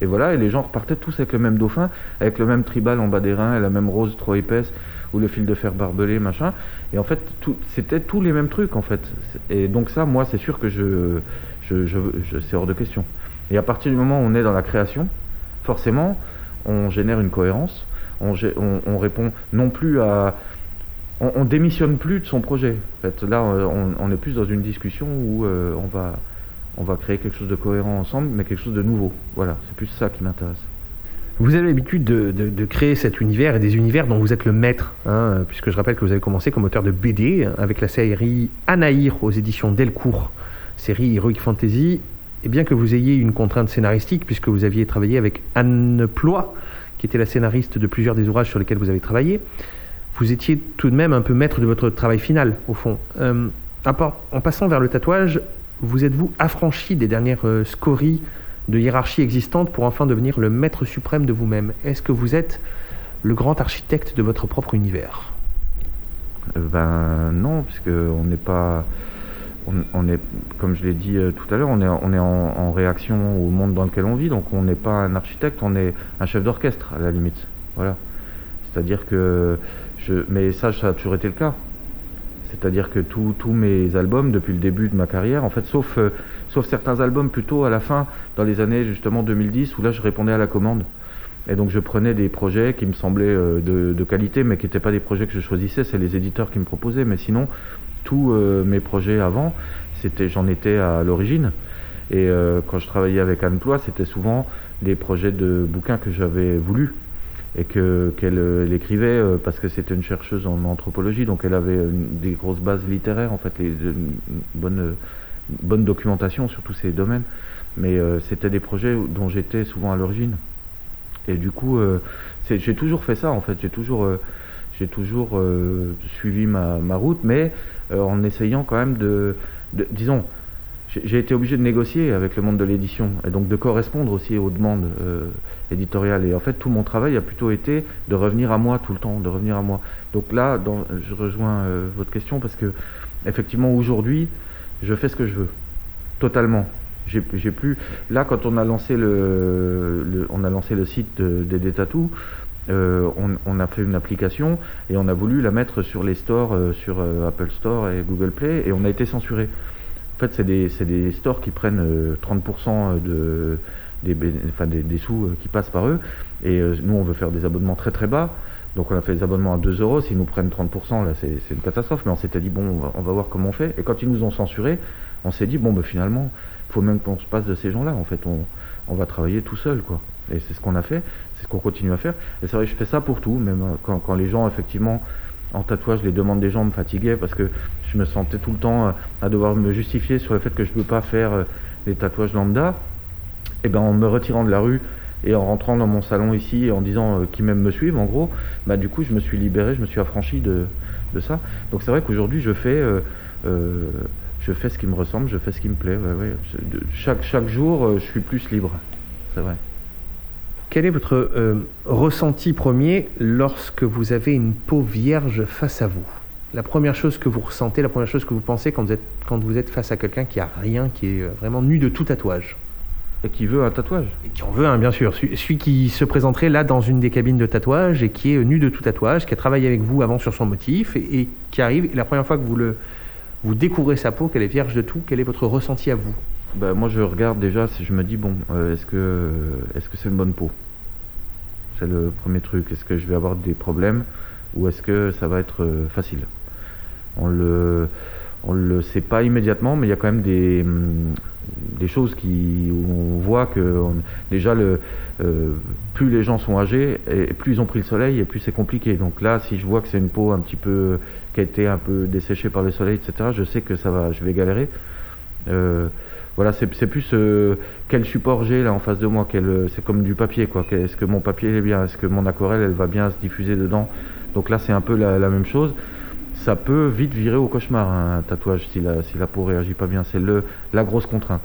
Et voilà, et les gens repartaient tous avec le même dauphin, avec le même tribal en bas des reins, et la même rose trop épaisse, ou le fil de fer barbelé, machin. Et en fait, c'était tous les mêmes trucs, en fait. Et donc ça, moi, c'est sûr que je, je, je, c'est hors de question. Et à partir du moment où on est dans la création, forcément, on génère une cohérence, on, répond non plus à... On, on démissionne plus de son projet. En fait, là, on, on est plus dans une discussion où euh, on, va, on va créer quelque chose de cohérent ensemble, mais quelque chose de nouveau. Voilà, c'est plus ça qui m'intéresse. Vous avez l'habitude de, créer cet univers et des univers dont vous êtes le maître, hein, puisque je rappelle que vous avez commencé comme auteur de BD avec la série Anaïr aux éditions Delcourt, série Heroic Fantasy, et bien que vous ayez une contrainte scénaristique, puisque vous aviez travaillé avec Anne Ploy, qui était la scénariste de plusieurs des ouvrages sur lesquels vous avez travaillé, vous étiez tout de même un peu maître de votre travail final, au fond. Euh, en passant vers le tatouage, vous êtes-vous affranchi des dernières euh, scories de hiérarchie existante pour enfin devenir le maître suprême de vous-même? Est-ce que vous êtes le grand architecte de votre propre univers? Euh, Ben non, puisque on n'est pas, comme je l'ai dit euh, tout à l'heure, on est, en, réaction au monde dans lequel on vit, donc on n'est pas un architecte, on est un chef d'orchestre à la limite. Voilà. C'est-à-dire que mais ça, ça a toujours été le cas. C'est-à-dire que tous mes albums, depuis le début de ma carrière, en fait, sauf, euh, certains albums plutôt à la fin, dans les années justement 2010, où là je répondais à la commande. Et donc je prenais des projets qui me semblaient euh, de, qualité, mais qui n'étaient pas des projets que je choisissais, c'est les éditeurs qui me proposaient. Mais sinon, tous euh, mes projets avant, c'était, j'en étais à l'origine. Et quand je travaillais avec Anne c'était souvent des projets de bouquins que j'avais voulu et que qu'elle euh, écrivait euh, parce que c'était une chercheuse en anthropologie, donc elle avait une- des grosses bases littéraires, en fait, les, une bonne, bonne documentation sur tous ces domaines. Mais euh, c'était des projets dont j'étais souvent à l'origine. Et du coup, euh, j'ai toujours fait ça, en fait. J'ai toujours, euh, j'ai toujours euh, suivi ma, ma route, mais en essayant quand même de, de- disons, j'ai été obligé de négocier avec le monde de l'édition et donc de correspondre aussi aux demandes euh, éditoriales. Et en fait, tout mon travail a plutôt été de revenir à moi tout le temps, de revenir à moi. Donc là, je rejoins euh, votre question parce que effectivement aujourd'hui, je fais ce que je veux, totalement. J'ai plus. Là, quand on a lancé le, on a lancé le site de- d'Aider Tattoo, euh, on, a fait une application et on a voulu la mettre sur les stores, sur Apple Store et Google Play, et on a été censuré. En fait, c'est des, des stores qui prennent euh, 30% de, des, enfin, des, sous euh, qui passent par eux. Et euh, nous, on veut faire des abonnements très très bas. Donc on a fait des abonnements à 2 euros. S'ils nous prennent 30%, là, c'est une catastrophe. Mais on s'était dit, bon, on va, voir comment on fait. Et quand ils nous ont censuré, on s'est dit, bon, bah, finalement, il faut même qu'on se passe de ces gens-là. En fait, on, on va travailler tout seul, quoi. Et c'est ce qu'on a fait, c'est ce qu'on continue à faire. Et c'est vrai, je fais ça pour tout, même euh, quand, quand les gens, effectivement, en tatouage, les demandes des gens me fatiguaient parce que je me sentais tout le temps euh, à devoir me justifier sur le fait que je ne peux pas faire euh, des tatouages lambda. Et ben en me retirant de la rue et en rentrant dans mon salon ici et en disant euh, qu'ils même me suivent, en gros, bah du coup je me suis libéré, je me suis affranchi de, ça. Donc c'est vrai qu'aujourd'hui je fais je fais ce qui me ressemble, je fais ce qui me plaît. chaque, chaque jour je suis plus libre. C'est vrai. Quel est votre euh, ressenti premier lorsque vous avez une peau vierge face à vous? La première chose que vous ressentez, la première chose que vous pensez quand vous êtes, quand vous êtes face à quelqu'un qui a rien, qui est euh, vraiment nu de tout tatouage. Et qui veut un tatouage? Et qui en veut un, bien sûr. Celui, qui se présenterait là dans une des cabines de tatouage et qui est euh, nu de tout tatouage, qui a travaillé avec vous avant sur son motif et, et qui arrive, et la première fois que vous, le, vous découvrez sa peau, qu'elle est vierge de tout, quel est votre ressenti à vous? Ben, moi, je regarde déjà, si je me dis, bon, euh, est-ce que est-ce que c'est une bonne peau? C'est le premier truc. Est-ce que je vais avoir des problèmes ou est-ce que ça va être euh, facile? On le on le sait pas immédiatement, mais il y a quand même des hum, des choses qui où on voit que déjà le euh, plus les gens sont âgés et plus ils ont pris le soleil et plus c'est compliqué. Donc là, si je vois que c'est une peau un petit peu qui a été un peu desséchée par le soleil, etc., je sais que ça va, je vais galérer. Euh, voilà, c'est plus euh, quel support j'ai là en face de moi. quel- C'est comme du papier, quoi. Est-ce que mon papier est bien? Est-ce que mon aquarelle elle va bien se diffuser dedans? Donc là, c'est un peu la, même chose. Ça peut vite virer au cauchemar un tatouage si la, peau réagit pas bien. C'est la grosse contrainte.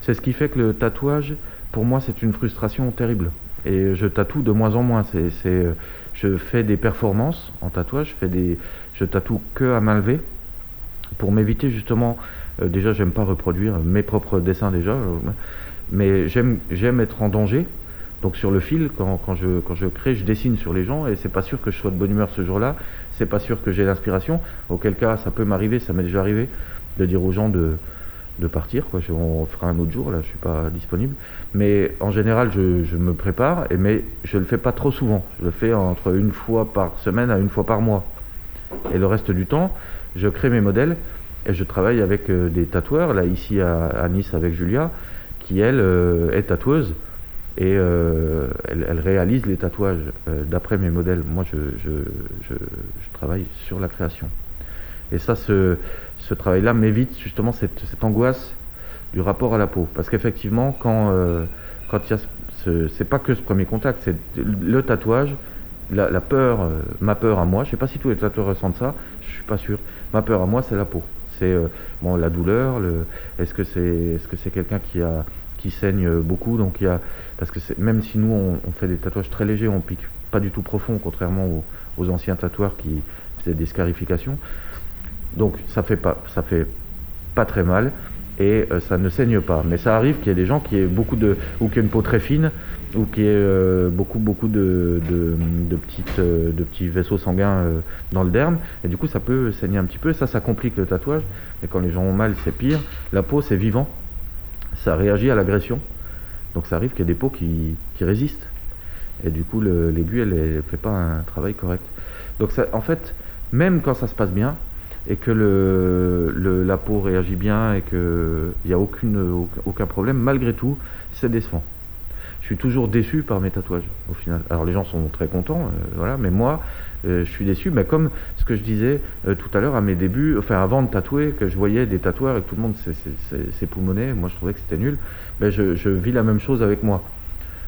C'est ce qui fait que le tatouage, pour moi, c'est une frustration terrible. Et je tatoue de moins en moins. Euh, je fais des performances en tatouage. Je je tatoue que à main levée pour m'éviter justement. Euh, déjà, j'aime pas reproduire mes propres dessins déjà, euh, mais j'aime être en danger. Donc sur le fil, quand, quand je quand je crée, je dessine sur les gens et c'est pas sûr que je sois de bonne humeur ce jour-là. C'est pas sûr que j'ai l'inspiration. Auquel cas, ça peut m'arriver, ça m'est déjà arrivé de dire aux gens de de partir. Quoi. On fera un autre jour, là, je suis pas disponible. Mais en général, je, je me prépare, et, mais je le fais pas trop souvent. Je le fais entre une fois par semaine à une fois par mois. Et le reste du temps, je crée mes modèles et je travaille avec euh, des tatoueurs, là ici à, Nice avec Julia, qui elle euh, est tatoueuse et euh, elle, réalise les tatouages d'après mes modèles. Moi, je, travaille sur la création. Et ça, ce, travail-là m'évite justement cette, angoisse du rapport à la peau. Parce qu'effectivement, quand quand il y a ce, ce- c'est pas que ce premier contact, c'est le tatouage, la, la peur, ma peur à moi. Je sais pas si tous les tatoueurs ressentent ça. Je suis pas sûr. Ma peur à moi, c'est la peau. C'est euh, bon la douleur. Le, est-ce que c'est est-ce que quelqu'un qui a qui saigne euh, beaucoup? Donc il a parce que même si nous on, fait des tatouages très légers, on pique pas du tout profond, contrairement aux, anciens tatoueurs qui faisaient des scarifications. Donc ça fait pas ça fait pas très mal et euh, ça ne saigne pas. Mais ça arrive qu'il y ait des gens qui aient beaucoup de qui aient une peau très fine ou qui aient euh, beaucoup beaucoup de, de, petites euh, de petits vaisseaux sanguins euh, dans le derme et du coup ça peut saigner un petit peu. Ça ça complique le tatouage. Et quand les gens ont mal c'est pire. La peau c'est vivant, ça réagit à l'agression. Donc ça arrive qu'il y ait des peaux qui, qui résistent. Et du coup le- l'aiguille elle, elle fait pas un travail correct. Donc ça, en fait même quand ça se passe bien et que le, la peau réagit bien et qu'il n'y a aucune, aucun, aucun problème, malgré tout, c'est décevant. Suis toujours déçu par mes tatouages au final. Alors les gens sont très contents, euh, voilà, mais moi, euh, je suis déçu. Mais comme ce que je disais euh, tout à l'heure à mes débuts, enfin avant de tatouer, que je voyais des tatoueurs et que tout le monde s'époumonait, moi je trouvais que c'était nul. Ben je, vis la même chose avec moi.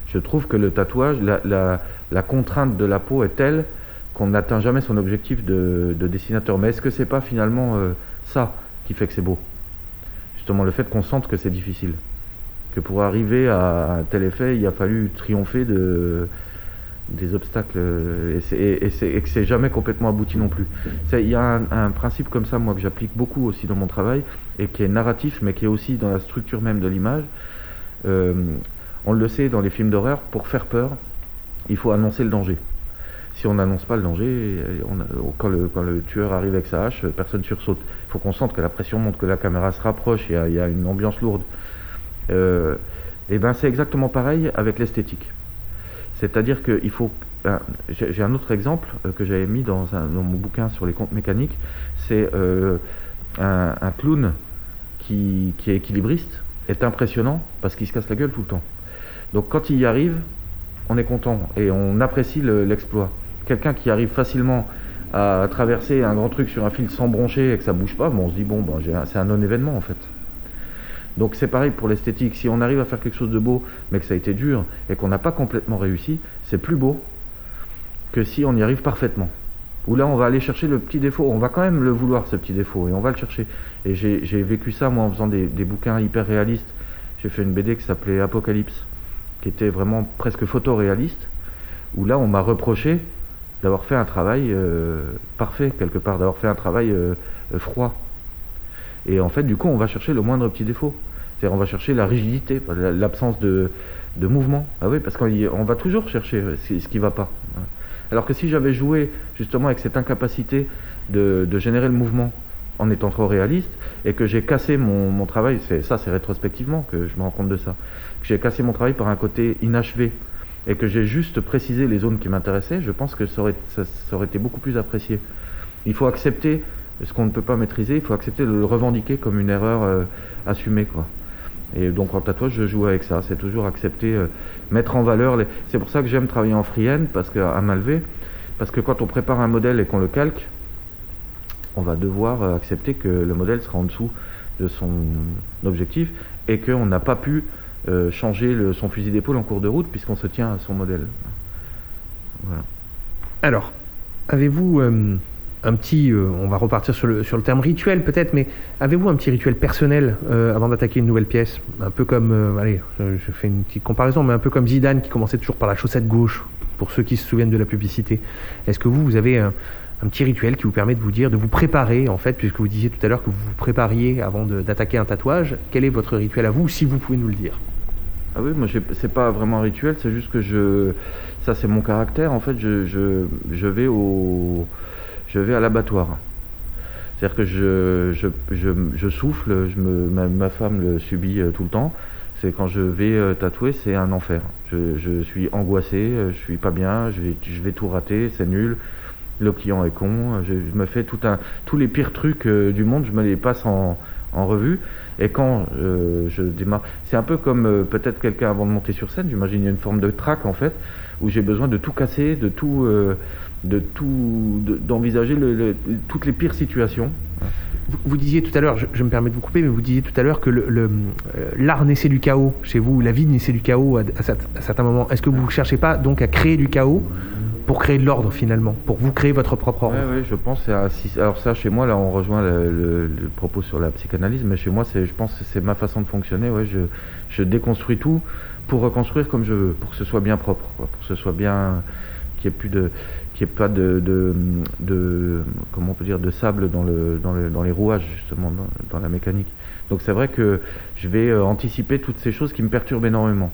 Je trouve que le tatouage, la, la, la contrainte de la peau est telle qu'on n'atteint jamais son objectif de, de dessinateur. Mais est-ce que c'est pas finalement ça qui fait que c'est beau? Justement, le fait qu'on sente que c'est difficile. Que pour arriver à un tel effet, il a fallu triompher de, des obstacles euh, et, que c'est jamais complètement abouti non plus. Il y a un, principe comme ça, moi, que j'applique beaucoup aussi dans mon travail et qui est narratif, mais qui est aussi dans la structure même de l'image. Euh, on le sait dans les films d'horreur, pour faire peur, il faut annoncer le danger. Si on n'annonce pas le danger, euh, quand, le, tueur arrive avec sa hache, personne sursaute. Il faut qu'on sente que la pression monte, que la caméra se rapproche, il y a, il y a une ambiance lourde. Euh, et ben c'est exactement pareil avec l'esthétique. C'est-à-dire qu'il faut. J'ai un autre exemple euh, que j'avais mis dans, mon bouquin sur les comptes mécaniques. C'est euh, un, clown qui, est équilibriste est impressionnant parce qu'il se casse la gueule tout le temps. Donc quand il y arrive, on est content et on apprécie le- l'exploit. Quelqu'un qui arrive facilement à traverser un grand truc sur un fil sans broncher et que ça bouge pas, bon, on se dit bon, ben, c'est un non-événement en fait. Donc c'est pareil pour l'esthétique. Si on arrive à faire quelque chose de beau, mais que ça a été dur et qu'on n'a pas complètement réussi, c'est plus beau que si on y arrive parfaitement. Où là, on va aller chercher le petit défaut. On va quand même le vouloir, ce petit défaut, et on va le chercher. Et j'ai vécu ça, moi, en faisant des, bouquins hyper réalistes. J'ai fait une BD qui s'appelait Apocalypse, qui était vraiment presque photoréaliste, où là, on m'a reproché d'avoir fait un travail euh, parfait quelque part, d'avoir fait un travail euh, froid. Et en fait, du coup, on va chercher le moindre petit défaut. C'est-à-dire, on va chercher la rigidité, la- l'absence de, de mouvement. Ah oui, parce qu'on va toujours chercher euh, ce qui va pas. Alors que si j'avais joué justement avec cette incapacité de, de générer le mouvement en étant trop réaliste et que j'ai cassé mon, mon travail, ça c'est rétrospectivement que je me rends compte de ça, que j'ai cassé mon travail par un côté inachevé et que j'ai juste précisé les zones qui m'intéressaient, je pense que ça aurait été beaucoup plus apprécié. Il faut accepter ce qu'on ne peut pas maîtriser, il faut accepter de le revendiquer comme une erreur euh, assumée. Quoi. Et donc en tatouage, je joue avec ça, c'est toujours accepter, euh, mettre en valeur. Les... C'est pour ça que j'aime travailler en freehand, parce que, à main levée, parce que quand on prépare un modèle et qu'on le calque, on va devoir euh, accepter que le modèle sera en dessous de son objectif et qu'on n'a pas pu changer son fusil d'épaule en cours de route puisqu'on se tient à son modèle. Voilà. Alors, avez-vous un petit, euh, on va repartir sur le, terme rituel peut-être, mais avez-vous un petit rituel personnel euh, avant d'attaquer une nouvelle pièce? Un peu comme, euh, allez, je, fais une petite comparaison, mais un peu comme Zidane qui commençait toujours par la chaussette gauche, pour ceux qui se souviennent de la publicité. Est-ce que vous, vous avez un, petit rituel qui vous permet de vous dire, de vous préparer en fait, puisque vous disiez tout à l'heure que vous vous prépariez avant d'attaquer un tatouage Quel est votre rituel à vous, si vous pouvez nous le dire? Ah oui, moi c'est pas vraiment un rituel, c'est juste que je, ça c'est mon caractère. En fait, je vais au, je vais à l'abattoir. C'est-à-dire que je, souffle, je me, ma, femme le subit euh, tout le temps. C'est quand je vais euh, tatouer, c'est un enfer. Je, suis angoissé, euh, je suis pas bien, je vais, tout rater, c'est nul. Le client est con, je, me fais tout un, tous les pires trucs du monde, je me les passe en, revue. Et quand je démarre, c'est un peu comme peut-être quelqu'un avant de monter sur scène, j'imagine y a une forme de trac en fait, où j'ai besoin de tout casser, de tout, de tout, de- d'envisager le- le- toutes les pires situations. Vous, vous disiez tout à l'heure, je, je me permets de vous couper, mais vous disiez tout à l'heure que le- le, euh, l'art naissait du chaos chez vous, la vie naissait du chaos à, à cert- à certains moments. Est-ce que vous ne cherchez pas donc à créer du chaos pour créer de l'ordre finalement, pour vous créer votre propre ordre? Ouais, ouais, je pense. alors ça, chez moi, là, on rejoint le, le- le propos sur la psychanalyse, mais chez moi, je pense, que c'est ma façon de fonctionner. Ouais, je, je déconstruis tout pour reconstruire comme je veux, pour que ce soit bien propre, quoi, pour que ce soit bien, qu'il n'y ait plus de, qu'il y ait pas de, de, de- comment on peut dire, de sable dans le, dans le, dans les rouages justement, dans, la mécanique. Donc c'est vrai que je vais euh, anticiper toutes ces choses qui me perturbent énormément.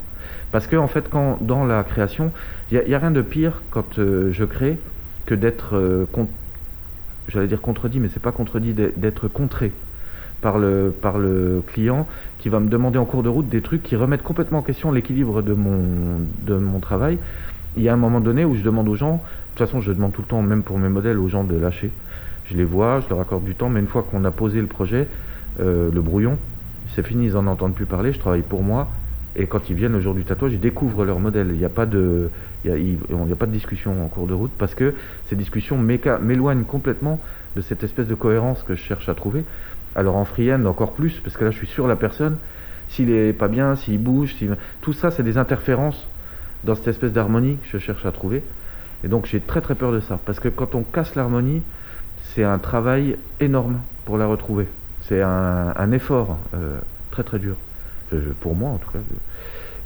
Parce que en fait, quand dans la création, il n'y a, rien de pire quand euh, je crée que d'être, euh, j'allais dire contredit, mais c'est pas contredit, d'être- contré par le, par le client qui va me demander en cours de route des trucs qui remettent complètement en question l'équilibre de mon, de mon travail. Il y a un moment donné où je demande aux gens, toute façon je demande tout le temps, même pour mes modèles, aux gens de lâcher. Je les vois, je leur accorde du temps, mais une fois qu'on a posé le projet, euh, le brouillon, c'est fini, ils en entendent plus parler, je travaille pour moi, et quand ils viennent le jour du tatouage, ils découvrent leur modèle. Il n'y a pas de, a, pas de discussion en cours de route parce que ces discussions m'éloignent complètement de cette espèce de cohérence que je cherche à trouver. Alors en freehand encore plus parce que là je suis sur la personne. S'il est pas bien, s'il bouge, tout ça c'est des interférences dans cette espèce d'harmonie que je cherche à trouver. Et donc j'ai très très peur de ça parce que quand on casse l'harmonie, c'est un travail énorme pour la retrouver. C'est un, effort euh, très très dur. Pour moi en tout cas.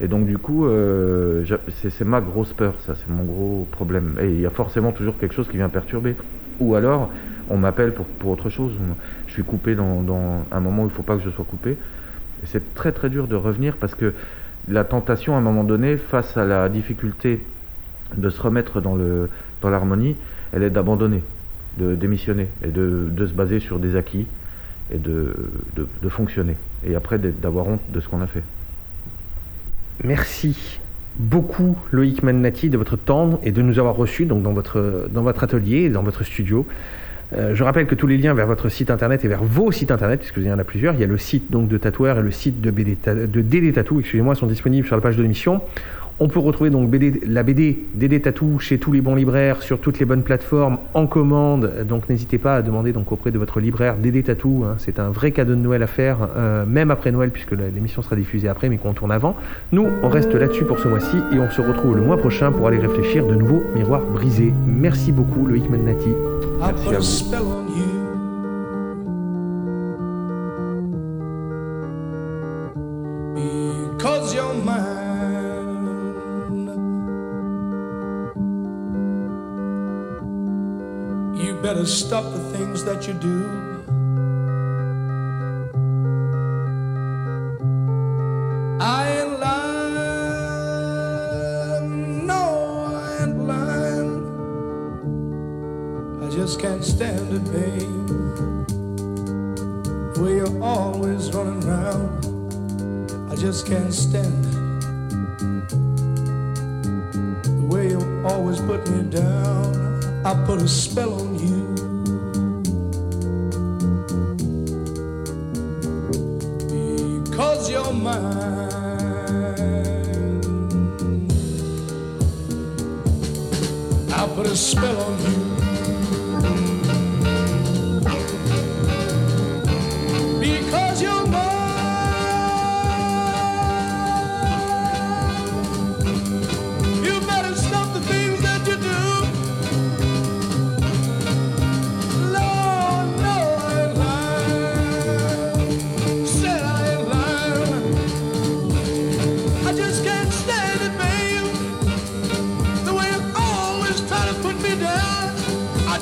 Et donc du coup, euh, c'est ma grosse peur, ça, c'est mon gros problème. Et il y a forcément toujours quelque chose qui vient perturber. Ou alors, on m'appelle pour, pour autre chose. Je suis coupé dans, dans un moment où il ne faut pas que je sois coupé. C'est très très dur de revenir parce que la tentation à un moment donné, face à la difficulté de se remettre dans le dans l'harmonie, elle est d'abandonner, de démissionner et de, de se baser sur des acquis et de, de, fonctionner. Et après d'avoir honte de ce qu'on a fait. Merci beaucoup Loïc Mannati de votre temps et de nous avoir reçus donc, dans, votre, dans votre atelier dans votre studio. Euh, je rappelle que tous les liens vers votre site internet et vers vos sites internet, puisque il y en a plusieurs, il y a le site donc de Tatoueur et le site de, BD, DD Tattoo, excusez-moi, sont disponibles sur la page de l'émission. On peut retrouver donc la BD DD Tattoo chez tous les bons libraires, sur toutes les bonnes plateformes, en commande. Donc n'hésitez pas à demander donc auprès de votre libraire DD Tattoo. hein. c'est un vrai cadeau de Noël à faire, euh, même après Noël, puisque l'émission sera diffusée après, mais qu'on tourne avant. Nous, on reste là-dessus pour ce mois-ci et on se retrouve le mois prochain pour aller réfléchir de nouveaux miroirs brisés. Merci beaucoup Loïc Mannati. Merci. Better stop the things that you do. I ain't no, I ain't lying. I just can't stand it, babe. Way you're always running around, I just can't stand it. The way you always put me down, I put a spell on you. You're. I put a spell on you.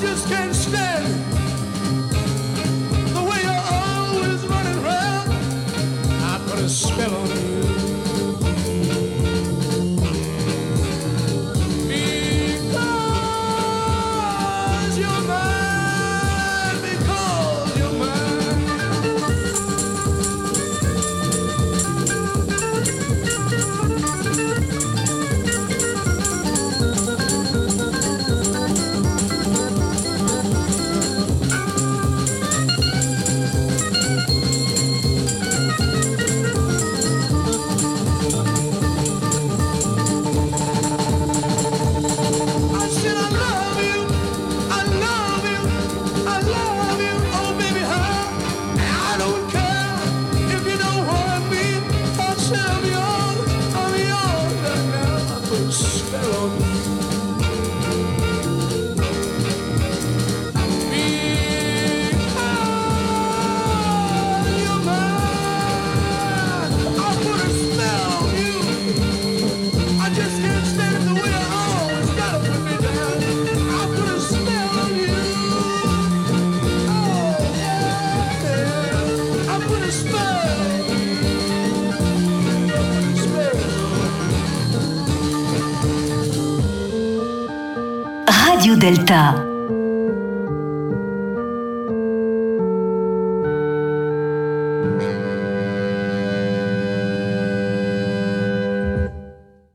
Just can't stand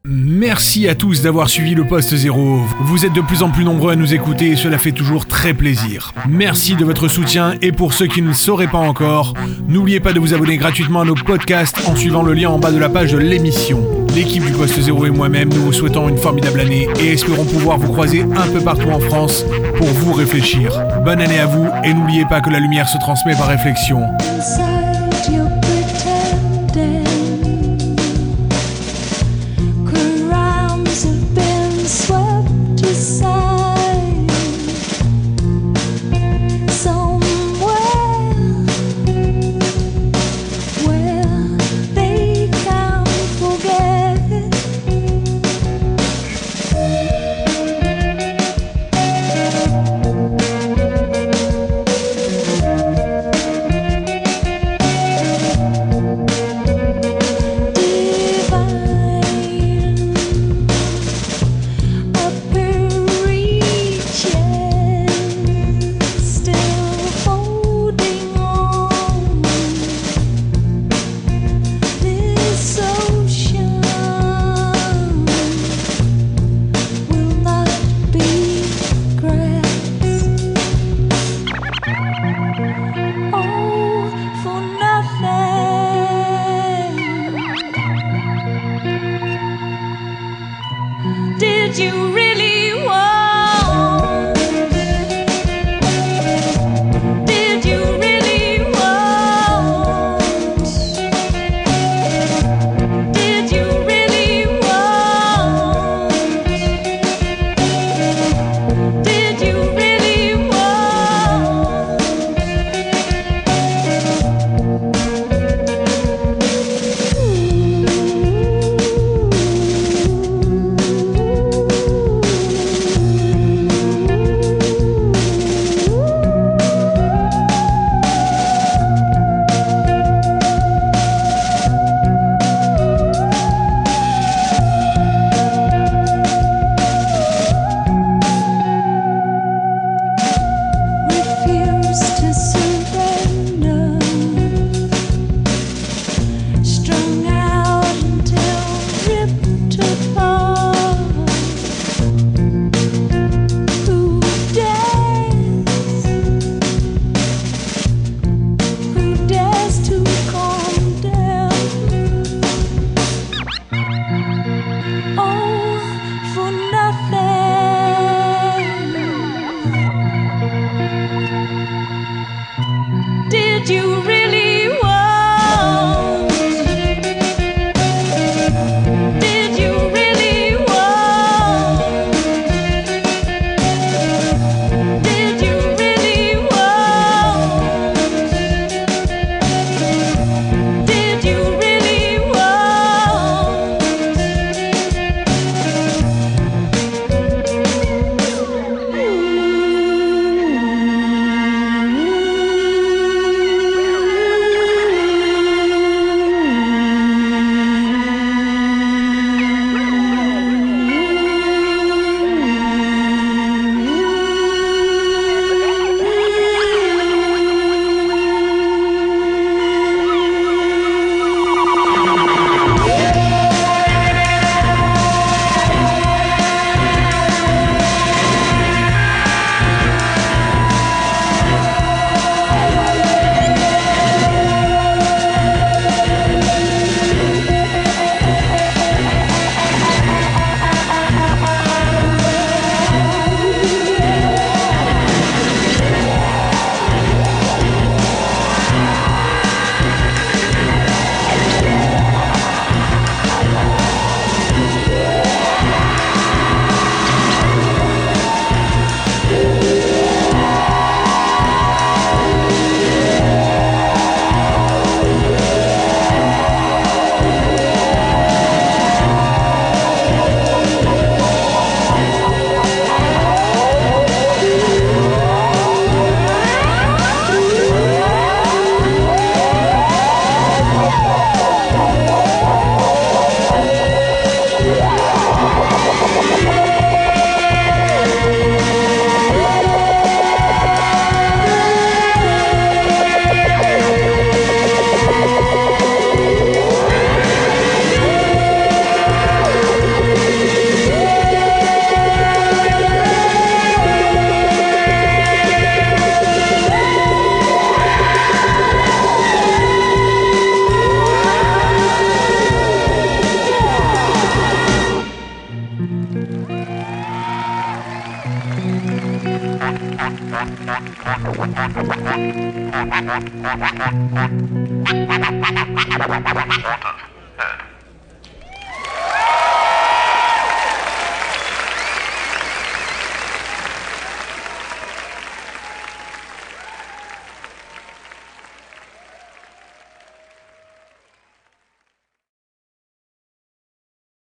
Merci à tous d'avoir suivi le poste zéro. Vous êtes de plus en plus nombreux à nous écouter et cela fait toujours très plaisir. Merci de votre soutien et pour ceux qui ne le sauraient pas encore, n'oubliez pas de vous abonner gratuitement à nos podcasts en suivant le lien en bas de la page de l'émission. L'équipe du poste zéro et moi-même, nous vous souhaitons une formidable année et espérons pouvoir vous croiser un peu partout en France pour vous réfléchir. Bonne année à vous et n'oubliez pas que la lumière se transmet par réflexion.